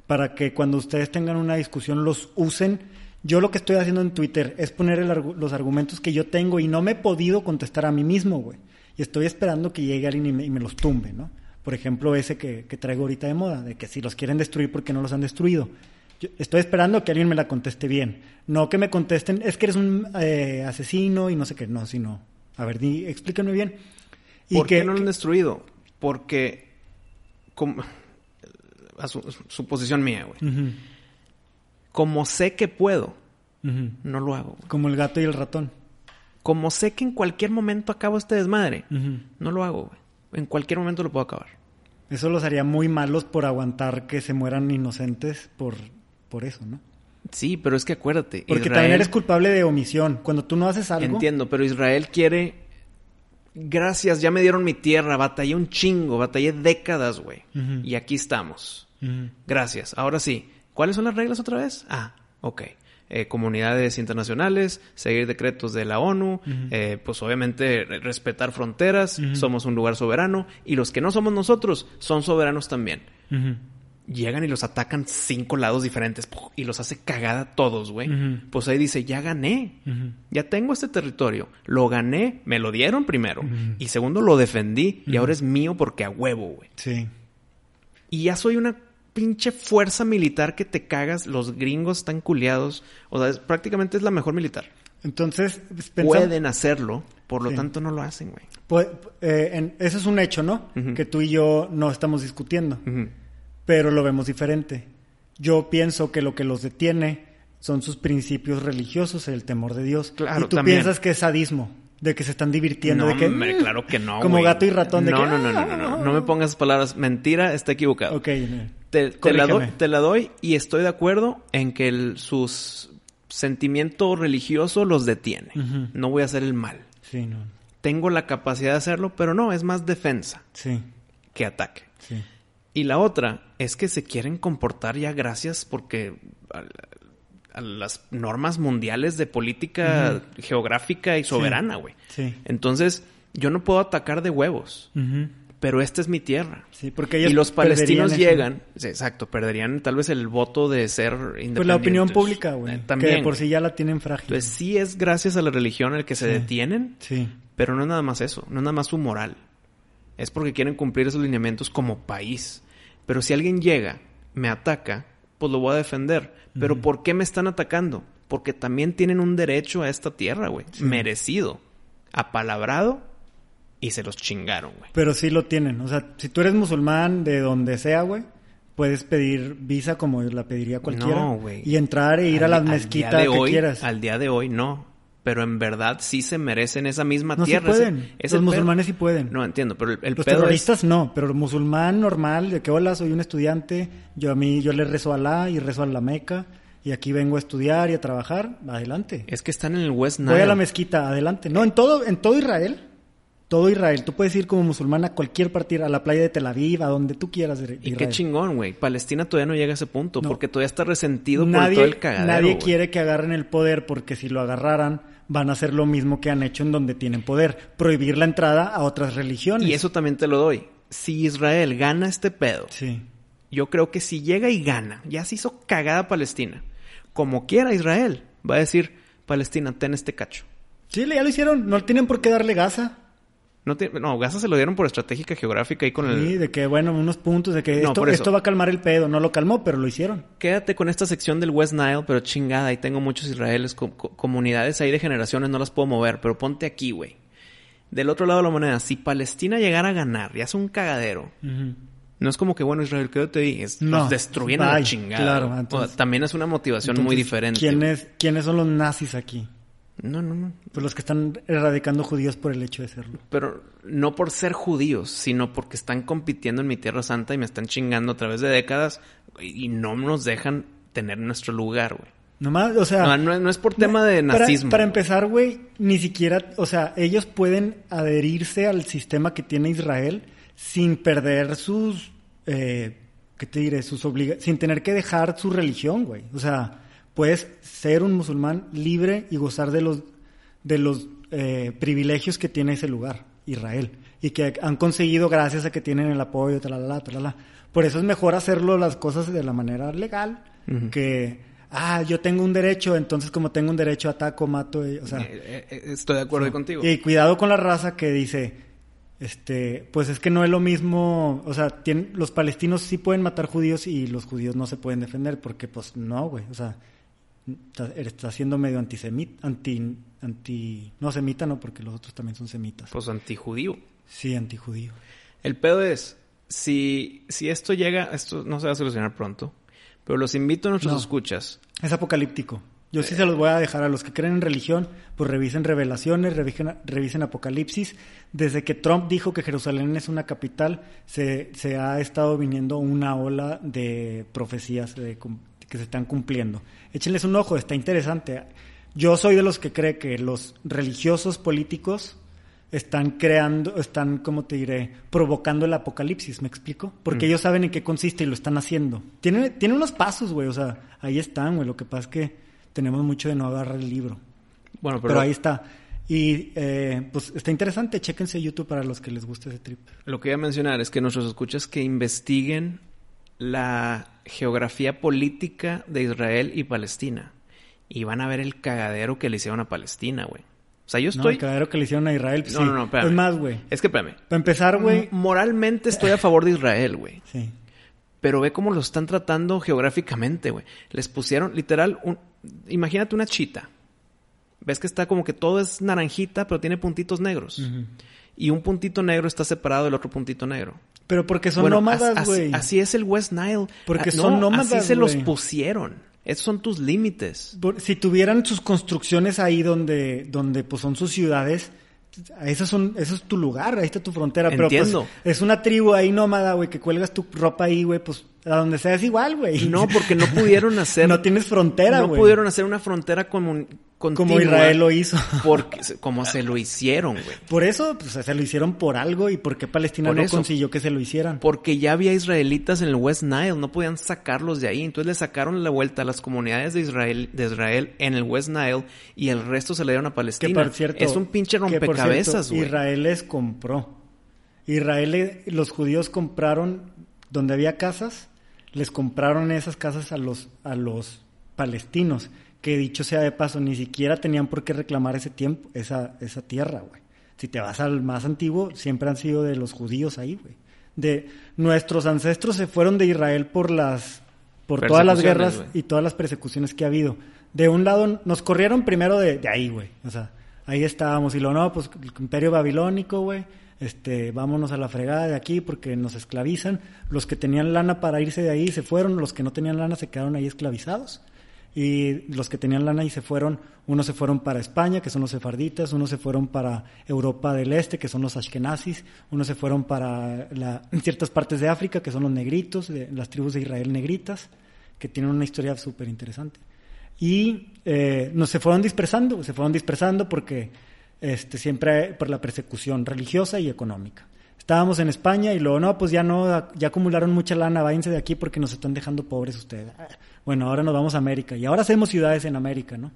Speaker 1: para que cuando ustedes tengan una discusión los usen. Yo lo que estoy haciendo en Twitter es poner los argumentos que yo tengo y no me he podido contestar a mí mismo, güey. Y estoy esperando que llegue alguien y me, los tumbe, ¿no? Por ejemplo, ese que, traigo ahorita de moda, de que si los quieren destruir, ¿por qué no los han destruido? Yo estoy esperando que alguien me la conteste bien. No que me contesten, es que eres un eh, asesino y no sé qué, no, sino a ver, di, explícame bien.
Speaker 2: ¿Por qué no lo han destruido? Porque, como, a su, suposición mía, güey. Como sé que puedo, no lo hago.
Speaker 1: Como el gato y el ratón.
Speaker 2: Como sé que en cualquier momento acabo este desmadre, no lo hago, güey. En cualquier momento lo puedo acabar.
Speaker 1: Eso los haría muy malos por aguantar que se mueran inocentes por, por eso, ¿no?
Speaker 2: Sí, pero es que acuérdate.
Speaker 1: Porque también eres culpable de omisión. Cuando tú no haces algo.
Speaker 2: Entiendo, pero Israel quiere. Gracias, ya me dieron mi tierra. Batallé un chingo, batallé décadas, güey. Y aquí estamos. Gracias. Ahora sí. ¿Cuáles son las reglas otra vez? Ah, ok. Eh, comunidades internacionales, seguir decretos de la ONU, eh, pues obviamente respetar fronteras, somos un lugar soberano y los que no somos nosotros son soberanos también llegan y los atacan cinco lados diferentes y los hace cagada todos, güey. Pues ahí dice, ya gané. Ya tengo este territorio. Lo gané, me lo dieron primero. Y segundo, lo defendí y ahora es mío porque a huevo, güey.
Speaker 1: Sí.
Speaker 2: Y ya soy una pinche fuerza militar que te cagas. Los gringos están culiados. O sea, prácticamente es la mejor militar.
Speaker 1: Entonces,
Speaker 2: pueden hacerlo, por lo tanto no lo hacen, güey.
Speaker 1: Pues, eh, eso es un hecho, ¿no? Que tú y yo no estamos discutiendo pero lo vemos diferente. Yo pienso que lo que los detiene son sus principios religiosos, el temor de Dios.
Speaker 2: Claro,
Speaker 1: y tú piensas que es sadismo, de que se están divirtiendo,
Speaker 2: no,
Speaker 1: de que
Speaker 2: hombre, claro que no, *laughs*
Speaker 1: como gato y ratón de
Speaker 2: no,
Speaker 1: que
Speaker 2: no, no, no, no, no, no me pongas palabras, mentira, está equivocado.
Speaker 1: Ok,
Speaker 2: te, te, la doy, te la doy y estoy de acuerdo en que el, sus sentimiento religioso los detiene. No voy a hacer el mal.
Speaker 1: Sí, no.
Speaker 2: Tengo la capacidad de hacerlo, pero no, es más defensa
Speaker 1: sí.
Speaker 2: que ataque.
Speaker 1: Sí.
Speaker 2: Y la otra es que se quieren comportar ya gracias porque a, a las normas mundiales de política geográfica y soberana, güey.
Speaker 1: Sí.
Speaker 2: Entonces, yo no puedo atacar de huevos, pero esta es mi tierra.
Speaker 1: Sí, porque ellos
Speaker 2: Y los palestinos llegan, sí, exacto, perderían tal vez el voto de ser independientes.
Speaker 1: Pues la opinión pública, güey.
Speaker 2: Eh,
Speaker 1: que
Speaker 2: también.
Speaker 1: de por sí ya la tienen frágil.
Speaker 2: Entonces, sí es gracias a la religión el que se
Speaker 1: Sí.
Speaker 2: detienen,
Speaker 1: sí.
Speaker 2: pero no es nada más eso, no es nada más su moral. Es porque quieren cumplir esos lineamientos como país. Pero si alguien llega, me ataca, pues lo voy a defender. Pero ¿por qué me están atacando? Porque también tienen un derecho a esta tierra, güey. Merecido. Apalabrado y se los chingaron, güey.
Speaker 1: Pero sí lo tienen. O sea, si tú eres musulmán de donde sea, güey, puedes pedir visa como la pediría cualquiera.
Speaker 2: No, güey.
Speaker 1: Y entrar e ir a las mezquitas que
Speaker 2: hoy-
Speaker 1: quieras.
Speaker 2: Al día de hoy no. Pero en verdad sí se merecen esa misma
Speaker 1: No, sí
Speaker 2: tierra. Ese-
Speaker 1: pueden. Los
Speaker 2: pedo-
Speaker 1: musulmanes sí pueden.
Speaker 2: No entiendo, pero el, el
Speaker 1: Los
Speaker 2: pedo es-
Speaker 1: terroristas no, pero el musulmán normal, de que hola, soy un estudiante, yo a mí, yo le rezo a Alá y rezo a la Meca, y aquí vengo a estudiar y a trabajar, adelante.
Speaker 2: es que están en el West Nile.
Speaker 1: Voy a la mezquita, adelante. No, en todo, en todo Israel, todo Israel, tú puedes ir como musulmán a cualquier partido, a la playa de Tel Aviv, a donde tú quieras de
Speaker 2: Y
Speaker 1: Israel.
Speaker 2: qué chingón, güey. Palestina todavía no llega a ese punto
Speaker 1: No.
Speaker 2: porque todavía está resentido
Speaker 1: nadie,
Speaker 2: por todo el cagadero.
Speaker 1: nadie quiere que agarren el poder porque si lo agarraran van a hacer lo mismo que han hecho en donde tienen poder, prohibir la entrada a otras religiones.
Speaker 2: Y eso también te lo doy. Si Israel gana este pedo,
Speaker 1: Sí.
Speaker 2: yo creo que si llega y gana, ya se hizo cagada Palestina. Como quiera Israel, va a decir, Palestina, ten este cacho.
Speaker 1: Sí, ya lo hicieron, no tienen por qué darle Gaza.
Speaker 2: No, tiene- no, Gaza se lo dieron por estratégica geográfica y con
Speaker 1: Sí,
Speaker 2: el...
Speaker 1: de que bueno, unos puntos de que
Speaker 2: No,
Speaker 1: esto, esto va a calmar el pedo, no lo calmó, pero lo hicieron.
Speaker 2: Quédate con esta sección del West Nile, pero chingada, ahí tengo muchos israeles, co- co- comunidades ahí de generaciones, no las puedo mover, pero ponte aquí, güey. Del otro lado de la moneda, si Palestina llegara a ganar y hace un cagadero, no es como que, bueno, Israel, quédate ahí, es
Speaker 1: No,
Speaker 2: nos destruyen a la chingada.
Speaker 1: claro,
Speaker 2: O
Speaker 1: entonces-
Speaker 2: también es una motivación muy diferente.
Speaker 1: ¿quiénes, ¿Quiénes son los nazis aquí?
Speaker 2: No, no, no.
Speaker 1: Pues los que están erradicando judíos por el hecho de serlo.
Speaker 2: Pero no por ser judíos, sino porque están compitiendo en mi tierra santa y me están chingando a través de décadas y no nos dejan tener nuestro lugar, güey.
Speaker 1: Nomás, o sea...
Speaker 2: No, no, no es por tema de nazismo.
Speaker 1: Para, empezar, güey, ni siquiera, o sea, ellos pueden adherirse al sistema que tiene Israel sin perder sus, eh, ¿qué te diré? Sus obligaciones, sin tener que dejar su religión, güey. O sea, puedes ser un musulmán libre y gozar de los, de los eh, privilegios que tiene ese lugar, Israel, y que han conseguido gracias a que tienen el apoyo, talala, talala. Por eso es mejor hacerlo las cosas de la manera legal que, ah, yo tengo un derecho, entonces como tengo un derecho ataco, mato, y- o sea,
Speaker 2: Eh, eh, eh, estoy de acuerdo contigo.
Speaker 1: y cuidado con la raza que dice, este, pues es que no es lo mismo, o sea, los palestinos sí pueden matar judíos y los judíos no se pueden defender porque pues no, güey, o sea, está, está siendo medio antisemita, anti, anti, no semita no, porque los otros también son semitas.
Speaker 2: Pues antijudío.
Speaker 1: Sí, antijudío.
Speaker 2: El pedo es, si, si esto llega, esto no se va a solucionar pronto, pero los invito a nuestros
Speaker 1: No.
Speaker 2: escuchas.
Speaker 1: Es apocalíptico. Yo sí se los voy a dejar a los que creen en religión, pues revisen revelaciones, revisen, revisen Apocalipsis. Desde que Trump dijo que Jerusalén es una capital, se, se ha estado viniendo una ola de profecías de que se están cumpliendo. Échenles un ojo, está interesante. Yo soy de los que cree que los religiosos políticos están creando, están, como te diré, provocando el apocalipsis, ¿me explico? Porque
Speaker 2: Mm.
Speaker 1: ellos saben en qué consiste y lo están haciendo. Tiene, tiene unos pasos, güey, o sea, ahí están, güey. Lo que pasa es que tenemos mucho de no agarrar el libro.
Speaker 2: Bueno,
Speaker 1: Pero,
Speaker 2: pero,
Speaker 1: ahí está. Y eh, pues está interesante, chéquense YouTube para los que les guste ese trip.
Speaker 2: lo que iba a mencionar es que nuestros escuchas que investiguen la geografía política de Israel y Palestina. Y van a ver el cagadero que le hicieron a Palestina, güey. O sea, yo
Speaker 1: No,
Speaker 2: estoy...
Speaker 1: el cagadero que le hicieron a Israel, pues,
Speaker 2: No,
Speaker 1: sí.
Speaker 2: no, no, espérame.
Speaker 1: Es más, güey.
Speaker 2: Es que espérame.
Speaker 1: Para empezar, güey.
Speaker 2: Moralmente estoy a favor de Israel, güey.
Speaker 1: Sí.
Speaker 2: Pero ve cómo lo están tratando geográficamente, güey. Les pusieron, literal, un... imagínate una chita. Ves que está como que todo es naranjita, pero tiene puntitos negros. Y un puntito negro está separado del otro puntito negro.
Speaker 1: Pero porque son
Speaker 2: Bueno,
Speaker 1: nómadas,
Speaker 2: as-
Speaker 1: güey.
Speaker 2: Así, así es el West Nile.
Speaker 1: Porque
Speaker 2: Ah,
Speaker 1: son nómadas,
Speaker 2: Así se los pusieron. Esos son tus límites.
Speaker 1: Si tuvieran sus construcciones ahí donde, donde pues son sus ciudades, eso, son, eso es tu lugar, ahí está tu frontera.
Speaker 2: Entiendo.
Speaker 1: Pero pues es una tribu ahí nómada, güey, que cuelgas tu ropa ahí, güey, pues a donde sea es igual, güey.
Speaker 2: No, *laughs* porque no pudieron hacer...
Speaker 1: no tienes frontera,
Speaker 2: no
Speaker 1: güey.
Speaker 2: pudieron hacer una frontera continua.
Speaker 1: Como Israel lo hizo. *laughs*
Speaker 2: Porque, como se lo hicieron, güey.
Speaker 1: Por eso, pues se lo hicieron por algo y por qué Palestina
Speaker 2: Por
Speaker 1: no
Speaker 2: eso.
Speaker 1: consiguió que se lo hicieran.
Speaker 2: Porque ya había israelitas en el West Nile, no podían sacarlos de ahí. Entonces le sacaron la vuelta a las comunidades de Israel, de Israel en el West Nile y el resto se le dieron a
Speaker 1: Que
Speaker 2: Palestina.
Speaker 1: por cierto,
Speaker 2: es un pinche
Speaker 1: que
Speaker 2: rompecabezas, güey.
Speaker 1: Israel les compró. Israel, le- los judíos compraron donde había casas, les compraron esas casas a los a los palestinos, que dicho sea de paso, ni siquiera tenían por qué reclamar ese tiempo, esa esa tierra, güey. Si te vas al más antiguo, siempre han sido de los judíos ahí, güey. De nuestros ancestros se fueron de Israel por las por todas las guerras y todas las persecuciones que ha habido. De un lado, nos corrieron primero de, de ahí, güey. O sea, ahí estábamos. Y lo no, pues el imperio babilónico, güey. Este, vámonos a la fregada de aquí porque nos esclavizan. Los que tenían lana para irse de ahí se fueron. Los que no tenían lana se quedaron ahí esclavizados. Y los que tenían lana y se fueron, unos se fueron para España, que son los sefarditas, unos se fueron para Europa del Este, que son los ashkenazis, unos se fueron para ciertas partes de África, que son los negritos, las tribus de Israel negritas, que tienen una historia súper interesante. Y eh, nos se fueron dispersando, se fueron dispersando porque este, siempre por la persecución religiosa y económica. Estábamos en España y luego, no, pues ya no, ya acumularon mucha lana, váyanse de aquí porque nos están dejando pobres ustedes. Bueno, ahora nos vamos a América y ahora hacemos ciudades en América, ¿no?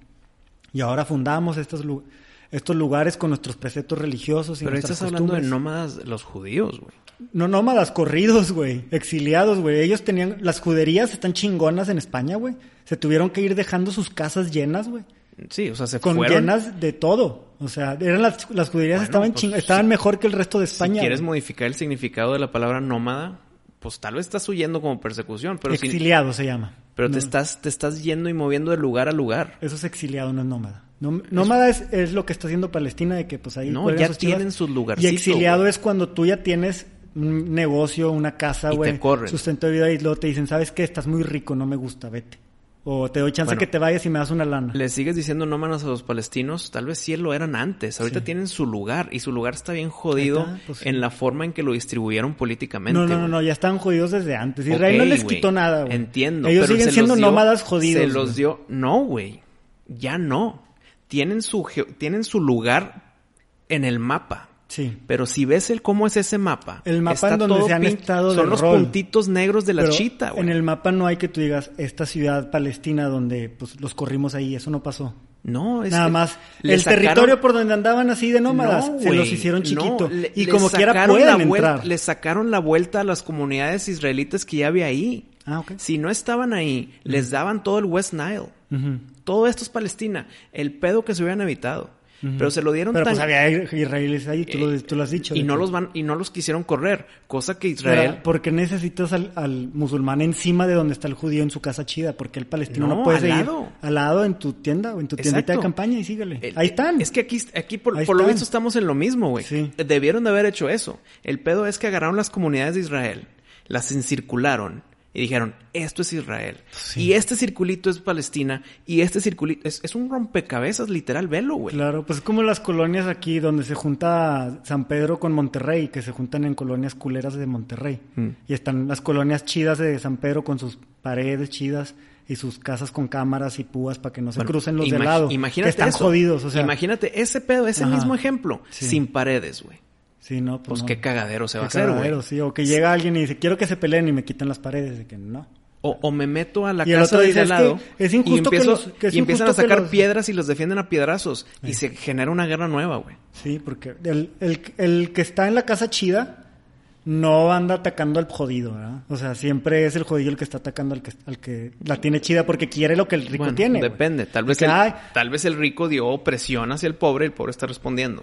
Speaker 1: Y ahora fundamos estos, lu- estos lugares con nuestros preceptos religiosos y
Speaker 2: Pero
Speaker 1: nuestras
Speaker 2: estás hablando de nómadas, los judíos, güey.
Speaker 1: No, nómadas corridos, güey. Exiliados, güey. Ellos tenían... Las juderías están chingonas en España, güey. Se tuvieron que ir dejando sus casas llenas, güey.
Speaker 2: Sí, o sea, se
Speaker 1: Con
Speaker 2: fueron.
Speaker 1: llenas de todo. O sea, eran las, las juderías
Speaker 2: Bueno,
Speaker 1: estaban,
Speaker 2: pues,
Speaker 1: ching- estaban mejor que el resto de
Speaker 2: Si
Speaker 1: España.
Speaker 2: quieres
Speaker 1: güey.
Speaker 2: modificar el significado de la palabra nómada, pues tal vez estás huyendo como persecución, pero, si-
Speaker 1: exiliado se llama.
Speaker 2: pero
Speaker 1: No,
Speaker 2: te, estás, te estás yendo y moviendo de lugar a lugar.
Speaker 1: Eso es exiliado, no es nómada. Nómada es, es lo que está haciendo Palestina de que pues ahí
Speaker 2: No, ya
Speaker 1: sus
Speaker 2: tienen sus
Speaker 1: Y
Speaker 2: lugarcitos.
Speaker 1: exiliado
Speaker 2: güey.
Speaker 1: es cuando tú ya tienes un negocio, una casa,
Speaker 2: Y te
Speaker 1: güey,
Speaker 2: corren.
Speaker 1: sustento de vida y luego te dicen, ¿sabes qué? Estás muy rico, no me gusta, vete. O te doy chance
Speaker 2: Bueno,
Speaker 1: que te vayas y me das una lana.
Speaker 2: Le sigues diciendo nómadas a los palestinos, tal vez sí lo eran antes. Ahorita
Speaker 1: Sí.
Speaker 2: tienen su lugar y su lugar está bien jodido
Speaker 1: está, pues
Speaker 2: en la forma en que lo distribuyeron políticamente.
Speaker 1: No, no, no, no, ya estaban jodidos desde antes. Israel no les quitó nada, güey.
Speaker 2: Entiendo.
Speaker 1: Ellos
Speaker 2: pero
Speaker 1: siguen
Speaker 2: se
Speaker 1: siendo
Speaker 2: dio-
Speaker 1: nómadas jodidos.
Speaker 2: Se los dio. No, güey. Ya no. Tienen su, tienen su lugar en el mapa.
Speaker 1: Sí.
Speaker 2: Pero si ves el cómo es ese mapa,
Speaker 1: El mapa
Speaker 2: está
Speaker 1: en donde
Speaker 2: todo
Speaker 1: se han estado de
Speaker 2: son los
Speaker 1: rol.
Speaker 2: puntitos negros de la
Speaker 1: Pero
Speaker 2: chita, güey.
Speaker 1: En el mapa no hay que tú digas esta ciudad palestina donde pues los corrimos ahí, eso no pasó.
Speaker 2: No, es
Speaker 1: Nada más. El
Speaker 2: sacaron-
Speaker 1: territorio por donde andaban así de nómadas
Speaker 2: No,
Speaker 1: se los hicieron
Speaker 2: no,
Speaker 1: chiquito.
Speaker 2: le-
Speaker 1: y como quiera pueden entrar.
Speaker 2: Le sacaron la vuelta a las comunidades israelitas que ya había ahí.
Speaker 1: Ah, ok.
Speaker 2: Si no estaban ahí, les daban todo el West Nile.
Speaker 1: Ujú.
Speaker 2: Todo esto es Palestina. El pedo que se hubieran evitado. Pero se lo dieron
Speaker 1: Pero
Speaker 2: tan...
Speaker 1: pues había israelíes ahí, tú, lo, tú lo has dicho.
Speaker 2: y no los van y no los quisieron correr, cosa que Israel
Speaker 1: ¿Por qué necesitas al, al musulmán encima de donde está el judío en su casa chida? Porque el palestino no,
Speaker 2: No,
Speaker 1: puede
Speaker 2: al
Speaker 1: seguir
Speaker 2: lado.
Speaker 1: al lado en tu tienda o en tu tiendita de campaña y síguele.
Speaker 2: El-
Speaker 1: Ahí están.
Speaker 2: Es que aquí, aquí por, por lo visto estamos en lo mismo, güey.
Speaker 1: Sí.
Speaker 2: Debieron de haber hecho eso. El pedo es que agarraron las comunidades de Israel, las encircularon y dijeron, esto es Israel. Y este circulito es Palestina y este circulito es, es un rompecabezas literal, velo, güey.
Speaker 1: Claro, pues es como las colonias aquí donde se junta San Pedro con Monterrey, que se juntan en colonias culeras de Monterrey.
Speaker 2: Mm.
Speaker 1: Y están las colonias chidas de San Pedro con sus paredes chidas y sus casas con cámaras y púas para que no se
Speaker 2: Bueno,
Speaker 1: crucen los de lado.
Speaker 2: Imagínate
Speaker 1: que están
Speaker 2: eso.
Speaker 1: jodidos, o sea.
Speaker 2: Imagínate ese pedo, ese
Speaker 1: Ajá.
Speaker 2: mismo ejemplo,
Speaker 1: Sí.
Speaker 2: sin paredes, güey.
Speaker 1: Sí, no, pues,
Speaker 2: Pues
Speaker 1: no.
Speaker 2: qué cagadero se va a
Speaker 1: Qué
Speaker 2: hacer, güey.
Speaker 1: sí. O que llega alguien y dice, quiero que se peleen y me quiten las paredes. De que no.
Speaker 2: O, o me meto a la
Speaker 1: Y
Speaker 2: casa de
Speaker 1: dice,
Speaker 2: al
Speaker 1: "Es que
Speaker 2: lado
Speaker 1: es
Speaker 2: y,
Speaker 1: injusto que
Speaker 2: empiezo-
Speaker 1: los- que es
Speaker 2: y empiezan a
Speaker 1: que
Speaker 2: sacar
Speaker 1: los-
Speaker 2: piedras y los defienden a piedrazos. Y se genera una guerra nueva, güey.
Speaker 1: Sí, porque el, el, el que está en la casa chida no anda atacando al jodido, ¿verdad? O sea, siempre es el jodido el que está atacando al que, al que la tiene chida porque quiere lo que el rico
Speaker 2: Bueno,
Speaker 1: tiene.
Speaker 2: Depende. Tal vez,
Speaker 1: Que,
Speaker 2: el, tal vez el rico dio presión hacia el pobre y el pobre está respondiendo.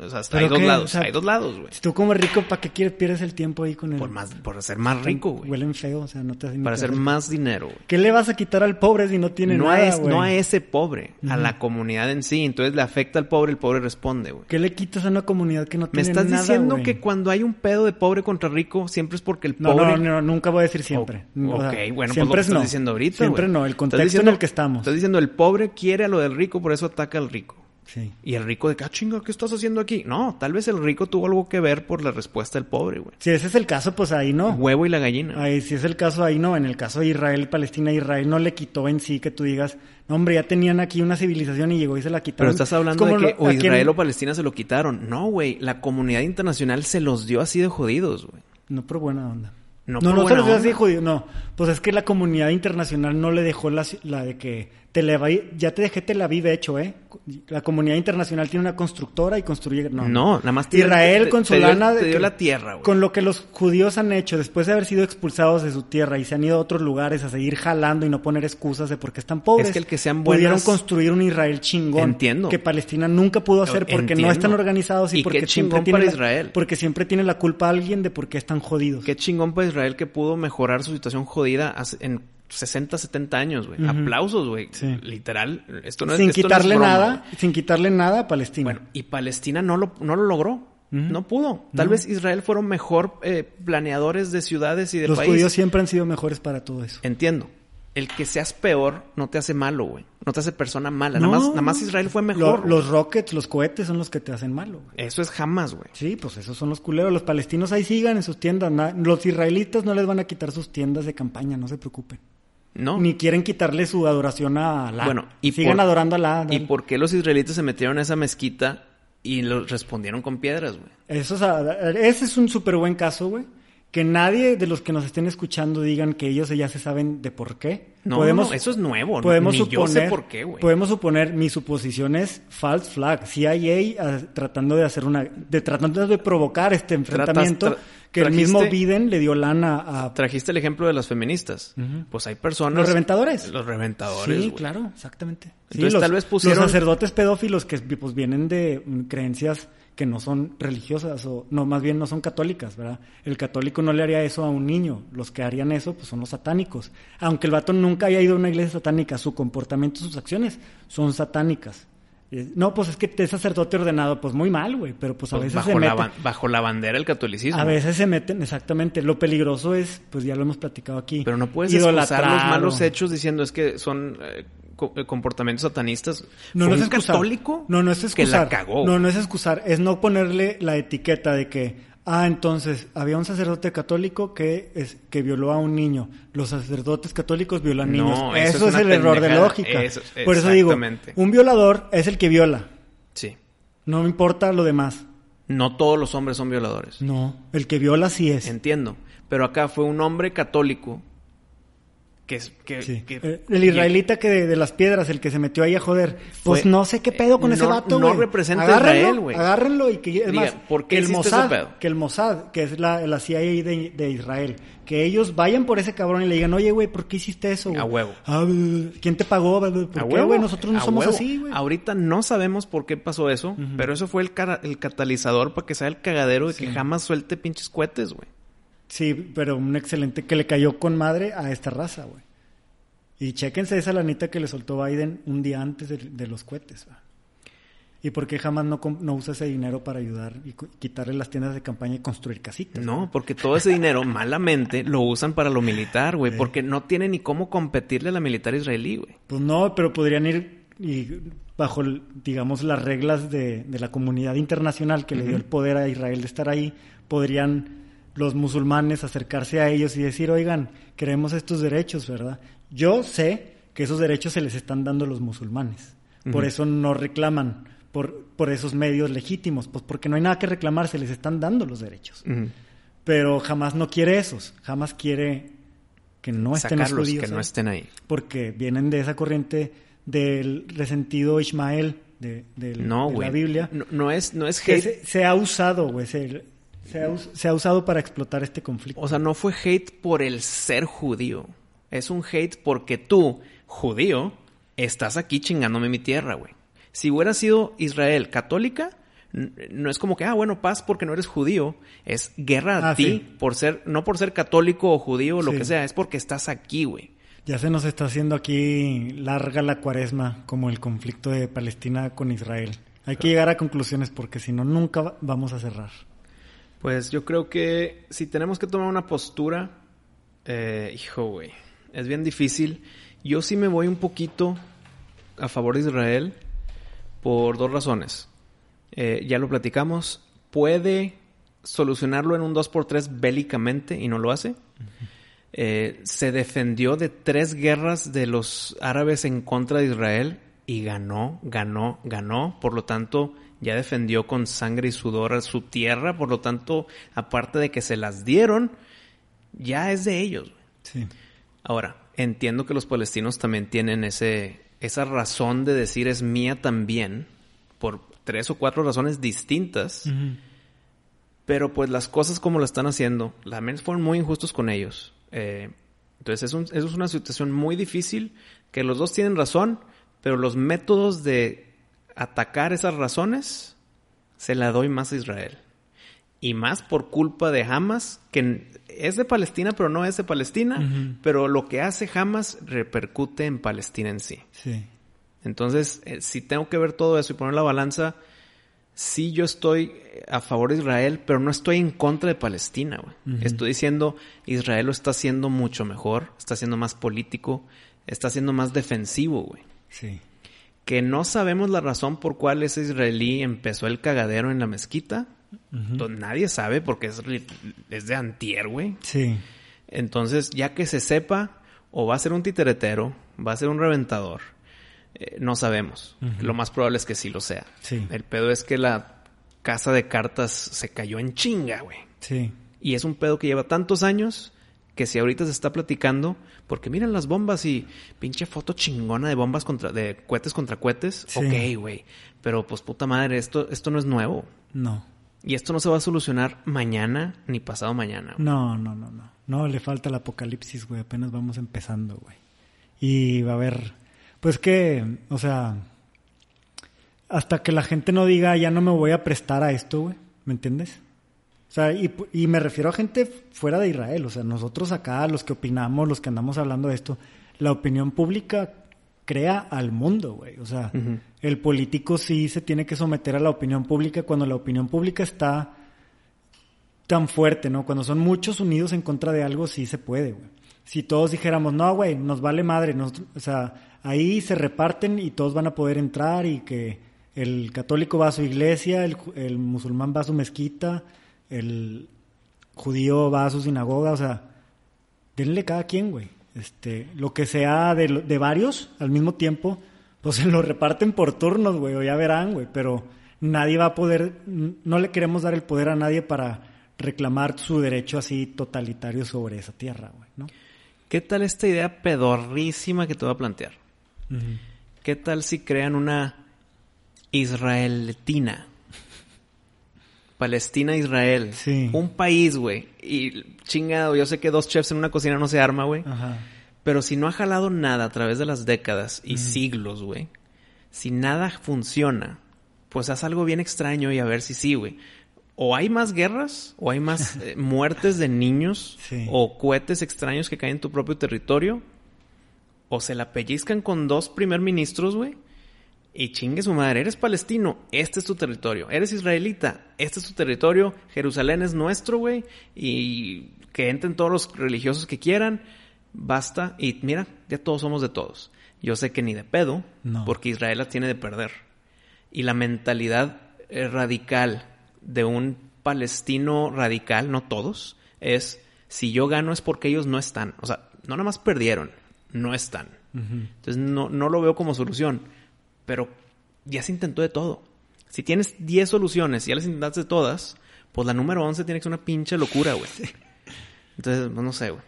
Speaker 2: O sea, hasta hay
Speaker 1: ¿Pero
Speaker 2: dos lados.
Speaker 1: O sea,
Speaker 2: hay dos lados, güey.
Speaker 1: Si tú como rico, ¿para qué quieres pierdes el tiempo ahí con el...
Speaker 2: Por, más, por ser más rico, güey.
Speaker 1: Huelen feo, o sea, no te hacen
Speaker 2: Para hacer más dinero, güey.
Speaker 1: ¿Qué le vas a quitar al pobre si no tiene
Speaker 2: No,
Speaker 1: nada,
Speaker 2: es, no a ese pobre, a la comunidad en sí. Entonces le afecta al pobre, el pobre responde, güey.
Speaker 1: ¿Qué le quitas a una comunidad que no
Speaker 2: Me
Speaker 1: tiene
Speaker 2: estás
Speaker 1: nada,
Speaker 2: diciendo
Speaker 1: güey?
Speaker 2: que cuando hay un pedo de pobre contra rico, siempre es porque el
Speaker 1: No,
Speaker 2: pobre...
Speaker 1: no, no, nunca voy a decir siempre.
Speaker 2: O-
Speaker 1: O sea,
Speaker 2: ok, bueno, pues lo que
Speaker 1: es
Speaker 2: estás
Speaker 1: no.
Speaker 2: diciendo ahorita,
Speaker 1: Siempre no, el
Speaker 2: Estás
Speaker 1: contexto
Speaker 2: diciendo-
Speaker 1: en el que estamos.
Speaker 2: Estás diciendo el pobre quiere a lo del rico, por eso ataca al rico.
Speaker 1: Sí.
Speaker 2: Y el rico de que, ah, chinga, ¿qué estás haciendo aquí? No, tal vez el rico tuvo algo que ver por la respuesta del pobre, güey.
Speaker 1: Si ese es el caso, pues ahí no.
Speaker 2: Huevo y la gallina.
Speaker 1: Ahí, si es el caso, ahí no. En el caso de Israel, Palestina, Israel no le quitó en sí que tú digas, no, hombre, ya tenían aquí una civilización y llegó y se la quitaron.
Speaker 2: Pero estás hablando
Speaker 1: Es
Speaker 2: de que o Israel o Palestina se lo quitaron. No, güey. La comunidad internacional se los dio así de jodidos, güey.
Speaker 1: No por buena onda.
Speaker 2: No
Speaker 1: No,
Speaker 2: por
Speaker 1: no,
Speaker 2: buena
Speaker 1: se los dio así, judío. No, pues es que la comunidad internacional no le dejó la, la de que Tel Aviv, ya te dejé Tel Aviv hecho, ¿eh? La comunidad internacional tiene una constructora y construye. No,
Speaker 2: No, nada más te-
Speaker 1: Israel
Speaker 2: te-
Speaker 1: con
Speaker 2: te
Speaker 1: su
Speaker 2: dio-
Speaker 1: lana. de
Speaker 2: te dio la tierra, güey.
Speaker 1: Con lo que los judíos han hecho después de haber sido expulsados de su tierra y se han ido a otros lugares a seguir jalando y no poner excusas de por qué están pobres.
Speaker 2: Es que el que sean
Speaker 1: Pudieron
Speaker 2: buenas-
Speaker 1: construir un Israel chingón.
Speaker 2: Entiendo.
Speaker 1: Que Palestina nunca pudo hacer porque no están organizados y, porque siempre tiene
Speaker 2: para
Speaker 1: la-
Speaker 2: Israel.
Speaker 1: porque siempre tiene la culpa alguien de por qué están jodidos.
Speaker 2: Qué chingón para Israel que pudo mejorar su situación jodida en 60, 70 años, güey. Aplausos, güey.
Speaker 1: Sí.
Speaker 2: Literal. Esto no es
Speaker 1: sin
Speaker 2: esto no es
Speaker 1: quitarle
Speaker 2: broma,
Speaker 1: nada, sin quitarle nada a Palestina.
Speaker 2: Bueno, y Palestina no lo, no lo logró. No pudo. Tal vez Israel fueron mejor eh, planeadores de ciudades y de
Speaker 1: Los
Speaker 2: país.
Speaker 1: judíos siempre han sido mejores para todo eso.
Speaker 2: Entiendo. El que seas peor no te hace malo, güey. No te hace persona mala. nada, más, nada más Israel fue
Speaker 1: Lo-
Speaker 2: mejor.
Speaker 1: los rockets, los cohetes son los que te hacen malo. güey.
Speaker 2: Eso es jamás, güey.
Speaker 1: Sí, pues esos son los culeros. Los palestinos ahí sigan en sus tiendas. Los israelitas no les van a quitar sus tiendas de campaña, no se preocupen.
Speaker 2: ¿No?
Speaker 1: Ni quieren quitarle su adoración a Alá.
Speaker 2: Bueno, y por-
Speaker 1: adorando a Alá.
Speaker 2: ¿Y por qué los israelitas se metieron a esa mezquita y lo respondieron con piedras, güey?
Speaker 1: Eso es a- ese es un súper buen caso, güey. Que nadie de los que nos estén escuchando digan que ellos ya se saben de por qué.
Speaker 2: No, no, eso es nuevo.
Speaker 1: Podemos
Speaker 2: Ni
Speaker 1: suponer,
Speaker 2: yo sé por qué, güey.
Speaker 1: Podemos suponer, mi suposición es false flag. CIA ah, tratando de hacer una, de tratando de provocar este enfrentamiento
Speaker 2: tra-
Speaker 1: que el mismo Biden le dio lana a
Speaker 2: Trajiste el ejemplo de las feministas. Pues hay personas...
Speaker 1: los reventadores.
Speaker 2: Los reventadores,
Speaker 1: Sí, claro, exactamente. Sí,
Speaker 2: Entonces,
Speaker 1: los,
Speaker 2: tal vez pusieron-
Speaker 1: los sacerdotes pedófilos que pues vienen de mm, creencias que no son religiosas o no más bien no son católicas, ¿verdad? El católico no le haría eso a un niño, los que harían eso pues son los satánicos. Aunque el vato nunca haya ido a una iglesia satánica, su comportamiento, sus acciones son satánicas. No, pues es que es sacerdote ordenado, pues muy mal, güey, pero pues a
Speaker 2: Pues
Speaker 1: veces
Speaker 2: bajo,
Speaker 1: se meten.
Speaker 2: bajo la bandera del catolicismo.
Speaker 1: A veces se meten, exactamente. Lo peligroso es, pues ya lo hemos platicado aquí.
Speaker 2: Pero no puedes excusar los malos hechos diciendo es que son eh, co- eh, comportamientos satanistas.
Speaker 1: No, no es excusar.
Speaker 2: católico
Speaker 1: No, no es
Speaker 2: que
Speaker 1: excusar.
Speaker 2: la cagó.
Speaker 1: No, no es excusar. Es no ponerle la etiqueta de que, ah, entonces, había un sacerdote católico que es que violó a un niño. Los sacerdotes católicos violan
Speaker 2: No,
Speaker 1: niños.
Speaker 2: eso
Speaker 1: Eso,
Speaker 2: es
Speaker 1: el error de lógica.
Speaker 2: Eso-
Speaker 1: Por eso digo, un violador es el que viola.
Speaker 2: Sí.
Speaker 1: No me importa lo demás.
Speaker 2: No todos los hombres son violadores.
Speaker 1: No, el que viola sí es.
Speaker 2: Entiendo. Pero acá fue un hombre católico que... que,
Speaker 1: Sí.
Speaker 2: que-
Speaker 1: Eh, el israelita que de, de las piedras, el que se metió ahí a joder. Pues
Speaker 2: Fue-
Speaker 1: no sé qué pedo con
Speaker 2: eh,
Speaker 1: ese
Speaker 2: no-
Speaker 1: vato,
Speaker 2: no
Speaker 1: güey.
Speaker 2: representa a Israel, güey.
Speaker 1: Agárrenlo y que es
Speaker 2: Diga,
Speaker 1: más,
Speaker 2: ¿por qué
Speaker 1: que el
Speaker 2: ese
Speaker 1: Mossad,
Speaker 2: pedo?
Speaker 1: que el Mossad, que es la, la CIA de, de Israel, que ellos vayan por ese cabrón y le digan, oye, güey, ¿por qué hiciste eso? güey?"
Speaker 2: A huevo.
Speaker 1: Ah, ¿Quién te pagó? ¿Por
Speaker 2: a
Speaker 1: qué, güey? Nosotros no
Speaker 2: a
Speaker 1: somos
Speaker 2: huevo.
Speaker 1: así, güey.
Speaker 2: Ahorita no sabemos por qué pasó eso, pero eso fue el, cara- el catalizador para que sea el cagadero de que jamás suelte pinches cohetes, güey.
Speaker 1: Sí, pero un excelente que le cayó con madre a esta raza, güey. Y chéquense esa lanita que le soltó Biden un día antes de, de los cohetes, güey. ¿Y por qué jamás no, no usa ese dinero para ayudar y quitarle las tiendas de campaña y construir casitas?
Speaker 2: No, porque todo ese dinero malamente lo usan para lo militar, güey, porque no tiene ni cómo competirle a la militar israelí, güey.
Speaker 1: Pues no, pero podrían ir y bajo, digamos, las reglas de, de la comunidad internacional que le dio el poder a Israel de estar ahí, podrían los musulmanes acercarse a ellos y decir, oigan, queremos estos derechos, ¿verdad? Yo sé que esos derechos se les están dando a los musulmanes. Por eso no reclaman por, por esos medios legítimos, pues porque no hay nada que reclamar, se les están dando los derechos. Pero jamás no quiere esos, jamás quiere que no estén los
Speaker 2: Sacarlos,
Speaker 1: judíos
Speaker 2: que no estén ahí.
Speaker 1: porque vienen de esa corriente del resentido Ismael de,
Speaker 2: No,
Speaker 1: de la Biblia.
Speaker 2: No, no es, no es
Speaker 1: que se, se ha usado, güey. Se, se ha, us- se ha usado para explotar este conflicto.
Speaker 2: O sea, no fue hate por el ser judío. Es un hate porque tú, judío, estás aquí chingándome mi tierra, güey. Si hubiera sido Israel católica, no es como que, ah, bueno, paz porque no eres judío. Es guerra a
Speaker 1: Ah,
Speaker 2: ti
Speaker 1: sí.
Speaker 2: por ser, no por ser católico o judío o lo
Speaker 1: Sí.
Speaker 2: que sea, es porque estás aquí, güey.
Speaker 1: Ya se nos está haciendo aquí larga la cuaresma, como el conflicto de Palestina con Israel. Hay que llegar a conclusiones porque si no, nunca va- vamos a cerrar.
Speaker 2: Pues yo creo que si tenemos que tomar una postura, eh, hijo, güey, es bien difícil. Yo sí me voy un poquito a favor de Israel, por dos razones. Eh, ya lo platicamos. Puede solucionarlo en un 2x3 bélicamente y no lo hace. Eh, se defendió de tres guerras de los árabes en contra de Israel y ganó, ganó, ganó. Por lo tanto, ya defendió con sangre y sudor a su tierra. Por lo tanto, aparte de que se las dieron, ya es de ellos.
Speaker 1: Sí.
Speaker 2: Ahora, entiendo que los palestinos también tienen ese, esa razón de decir es mía también, por tres o cuatro razones distintas. Pero pues las cosas como lo están haciendo, también fueron muy injustos con ellos. Eh, entonces es, es una situación muy difícil, que los dos tienen razón, pero los métodos de atacar esas razones se la doy más a Israel. Y más por culpa de Hamas, que es de Palestina, pero no es de Palestina, pero lo que hace Hamas repercute en Palestina en sí.
Speaker 1: Sí.
Speaker 2: Entonces, eh, si tengo que ver todo eso y poner la balanza, sí yo estoy a favor de Israel, pero no estoy en contra de Palestina. Estoy diciendo, Israel lo está haciendo mucho mejor, está siendo más político, está siendo más defensivo, güey.
Speaker 1: Sí.
Speaker 2: Que no sabemos la razón por cuál ese israelí empezó el cagadero en la mezquita. Donde nadie sabe porque es, es de antier, güey.
Speaker 1: Sí.
Speaker 2: Entonces, ya que se sepa, o va a ser un titeretero, va a ser un reventador, eh, no sabemos. Lo más probable es que sí lo sea.
Speaker 1: Sí.
Speaker 2: El pedo es que la casa de cartas se cayó en chinga, güey.
Speaker 1: Sí.
Speaker 2: Y es un pedo que lleva tantos años que si ahorita se está platicando, porque miren las bombas y pinche foto chingona de bombas contra, de cohetes contra cohetes,
Speaker 1: Sí.
Speaker 2: ok, güey. Pero pues puta madre, esto, esto no es nuevo.
Speaker 1: No.
Speaker 2: Y esto no se va a solucionar mañana ni pasado mañana. güey.
Speaker 1: No, no, no, no. No, le falta el apocalipsis, güey. Apenas vamos empezando, güey. Y va a haber, pues que, o sea, hasta que la gente no diga, ya no me voy a prestar a esto, güey. ¿Me entiendes? O sea, y, y me refiero a gente fuera de Israel. O sea, nosotros acá, los que opinamos, los que andamos hablando de esto, la opinión pública crea al mundo, güey. O sea, el político sí se tiene que someter a la opinión pública cuando la opinión pública está tan fuerte, ¿no? Cuando son muchos unidos en contra de algo, sí se puede, güey. Si todos dijéramos, no, güey, nos vale madre, nos- o sea, ahí se reparten y todos van a poder entrar y que el católico va a su iglesia, el, el musulmán va a su mezquita, el judío va a su sinagoga, o sea, denle cada quien, güey. Este, lo que sea de, de varios al mismo tiempo, pues *laughs* se lo reparten por turnos, güey, o ya verán, güey, pero nadie va a poder, no le queremos dar el poder a nadie para reclamar su derecho así totalitario sobre esa tierra, güey, ¿no?
Speaker 2: ¿Qué tal esta idea pedorrísima que te voy a plantear? ¿Qué tal si crean una israelitina? Palestina-Israel.
Speaker 1: Sí.
Speaker 2: Un país, güey. Y chingado, yo sé que dos chefs en una cocina no se arma, güey.
Speaker 1: Ajá.
Speaker 2: Pero si no ha jalado nada a través de las décadas y siglos, güey. Si nada funciona, pues haz algo bien extraño y a ver si sí, güey. O hay más guerras, o hay más *laughs* eh, muertes de niños,
Speaker 1: Sí.
Speaker 2: o cohetes extraños que caen en tu propio territorio, o se la pellizcan con dos primer ministros, güey. Y chingue su madre, eres palestino, este es tu territorio. Eres israelita, este es tu territorio. Jerusalén es nuestro, güey. Y que entren todos los religiosos que quieran. Basta. Y mira, ya todos somos de todos. Yo sé que ni de pedo,
Speaker 1: No.
Speaker 2: porque Israel la tiene de perder. Y la mentalidad eh, radical de un palestino radical, no todos, es si yo gano es porque ellos no están. O sea, no nada más perdieron, no están. Entonces no, no lo veo como solución. Pero ya se intentó de todo. Si tienes 10 soluciones y ya las intentaste todas, pues la número 11 tiene que ser una pinche locura, güey. Entonces, pues, no sé, güey.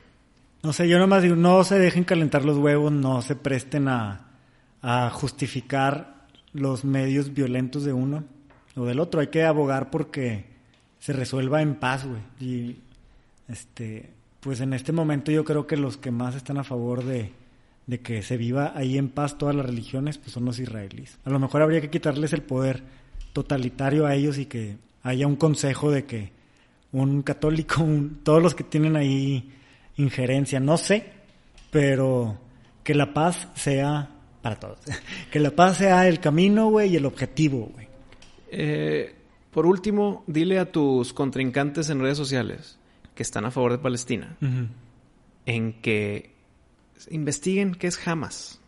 Speaker 1: No sé, yo nomás digo, no se dejen calentar los huevos, no se presten a, a justificar los medios violentos de uno o del otro. Hay que abogar porque se resuelva en paz, güey. Y este, pues en este momento yo creo que los que más están a favor de, de que se viva ahí en paz todas las religiones, pues son los israelíes. A lo mejor habría que quitarles el poder totalitario a ellos y que haya un consejo de que un católico, *laughs* un- todos los que tienen ahí injerencia, no sé, pero que la paz sea para todos. *laughs* que la paz sea el camino, güey, y el objetivo, güey.
Speaker 2: Eh, por último, dile a tus contrincantes en redes sociales que están a favor de Palestina en que investiguen qué es Hamas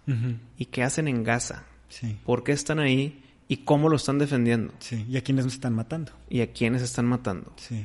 Speaker 2: y qué hacen en Gaza.
Speaker 1: Sí.
Speaker 2: ¿Por qué están ahí? y cómo lo están defendiendo
Speaker 1: Sí, y a quienes nos están matando.
Speaker 2: y a quiénes están matando.
Speaker 1: Sí.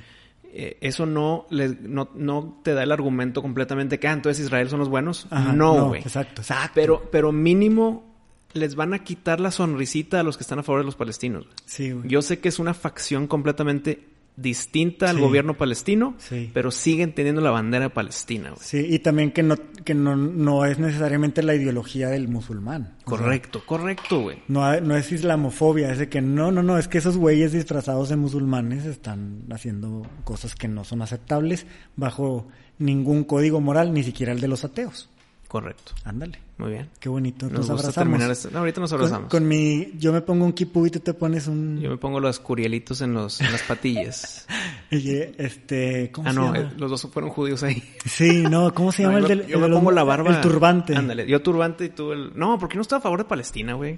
Speaker 2: Eh, eso no, le- no, no te da el argumento completamente que, ah, entonces Israel son los buenos.
Speaker 1: Ajá,
Speaker 2: no, güey.
Speaker 1: Exacto, exacto.
Speaker 2: Pero, pero mínimo les van a quitar la sonrisita a los que están a favor de los palestinos.
Speaker 1: Sí, güey.
Speaker 2: Yo sé que es una facción completamente distinta al gobierno palestino,
Speaker 1: Sí.
Speaker 2: pero siguen teniendo la bandera palestina. güey.
Speaker 1: Sí, y también que no, que no, no es necesariamente la ideología del musulmán. O sea,
Speaker 2: Correcto, correcto, güey.
Speaker 1: no, no es islamofobia, es de que no, no, no, es que esos güeyes disfrazados de musulmanes están haciendo cosas que no son aceptables bajo ningún código moral, ni siquiera el de los ateos.
Speaker 2: Correcto.
Speaker 1: Ándale,
Speaker 2: Muy bien.
Speaker 1: qué bonito.
Speaker 2: Nos
Speaker 1: Nos,
Speaker 2: gusta terminar esto. No, ahorita nos abrazamos.
Speaker 1: Con, mi, yo me pongo un kipú y tú te pones un...
Speaker 2: Yo me pongo los curielitos en, los, en las patillas. *laughs*
Speaker 1: y, este, ¿cómo
Speaker 2: ah,
Speaker 1: se
Speaker 2: no,
Speaker 1: llama?
Speaker 2: eh, los dos fueron judíos ahí.
Speaker 1: Sí, no, ¿cómo se llama
Speaker 2: No,
Speaker 1: el del
Speaker 2: yo
Speaker 1: el
Speaker 2: me pongo la barba.
Speaker 1: El turbante.
Speaker 2: Ándale, yo turbante y tú el... No, porque no estoy a favor de Palestina, güey.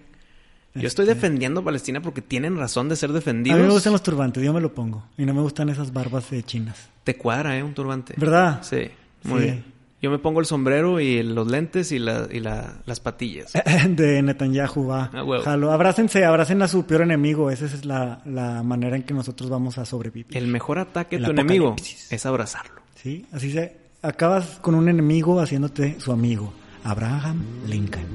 Speaker 2: Yo estoy
Speaker 1: Este.
Speaker 2: defendiendo a Palestina porque tienen razón de ser
Speaker 1: A
Speaker 2: defendidos.
Speaker 1: mí me gustan los turbantes, yo me lo pongo. Y no me gustan esas barbas de chinas.
Speaker 2: Te cuadra, ¿eh? Un turbante.
Speaker 1: ¿Verdad?
Speaker 2: Sí, muy
Speaker 1: Sí.
Speaker 2: bien. Yo me pongo el sombrero y los lentes y, la, y la- las patillas. *laughs*
Speaker 1: de Netanyahu, va.
Speaker 2: Ah, huevo.
Speaker 1: Jalo. Abrácense, abracen a su peor enemigo. Esa es la, la manera en que nosotros vamos a sobrevivir.
Speaker 2: El mejor ataque a
Speaker 1: El
Speaker 2: tu enemigo es abrazarlo.
Speaker 1: ¿Sí? Así se... Acabas con un enemigo haciéndote su amigo. Abraham Lincoln.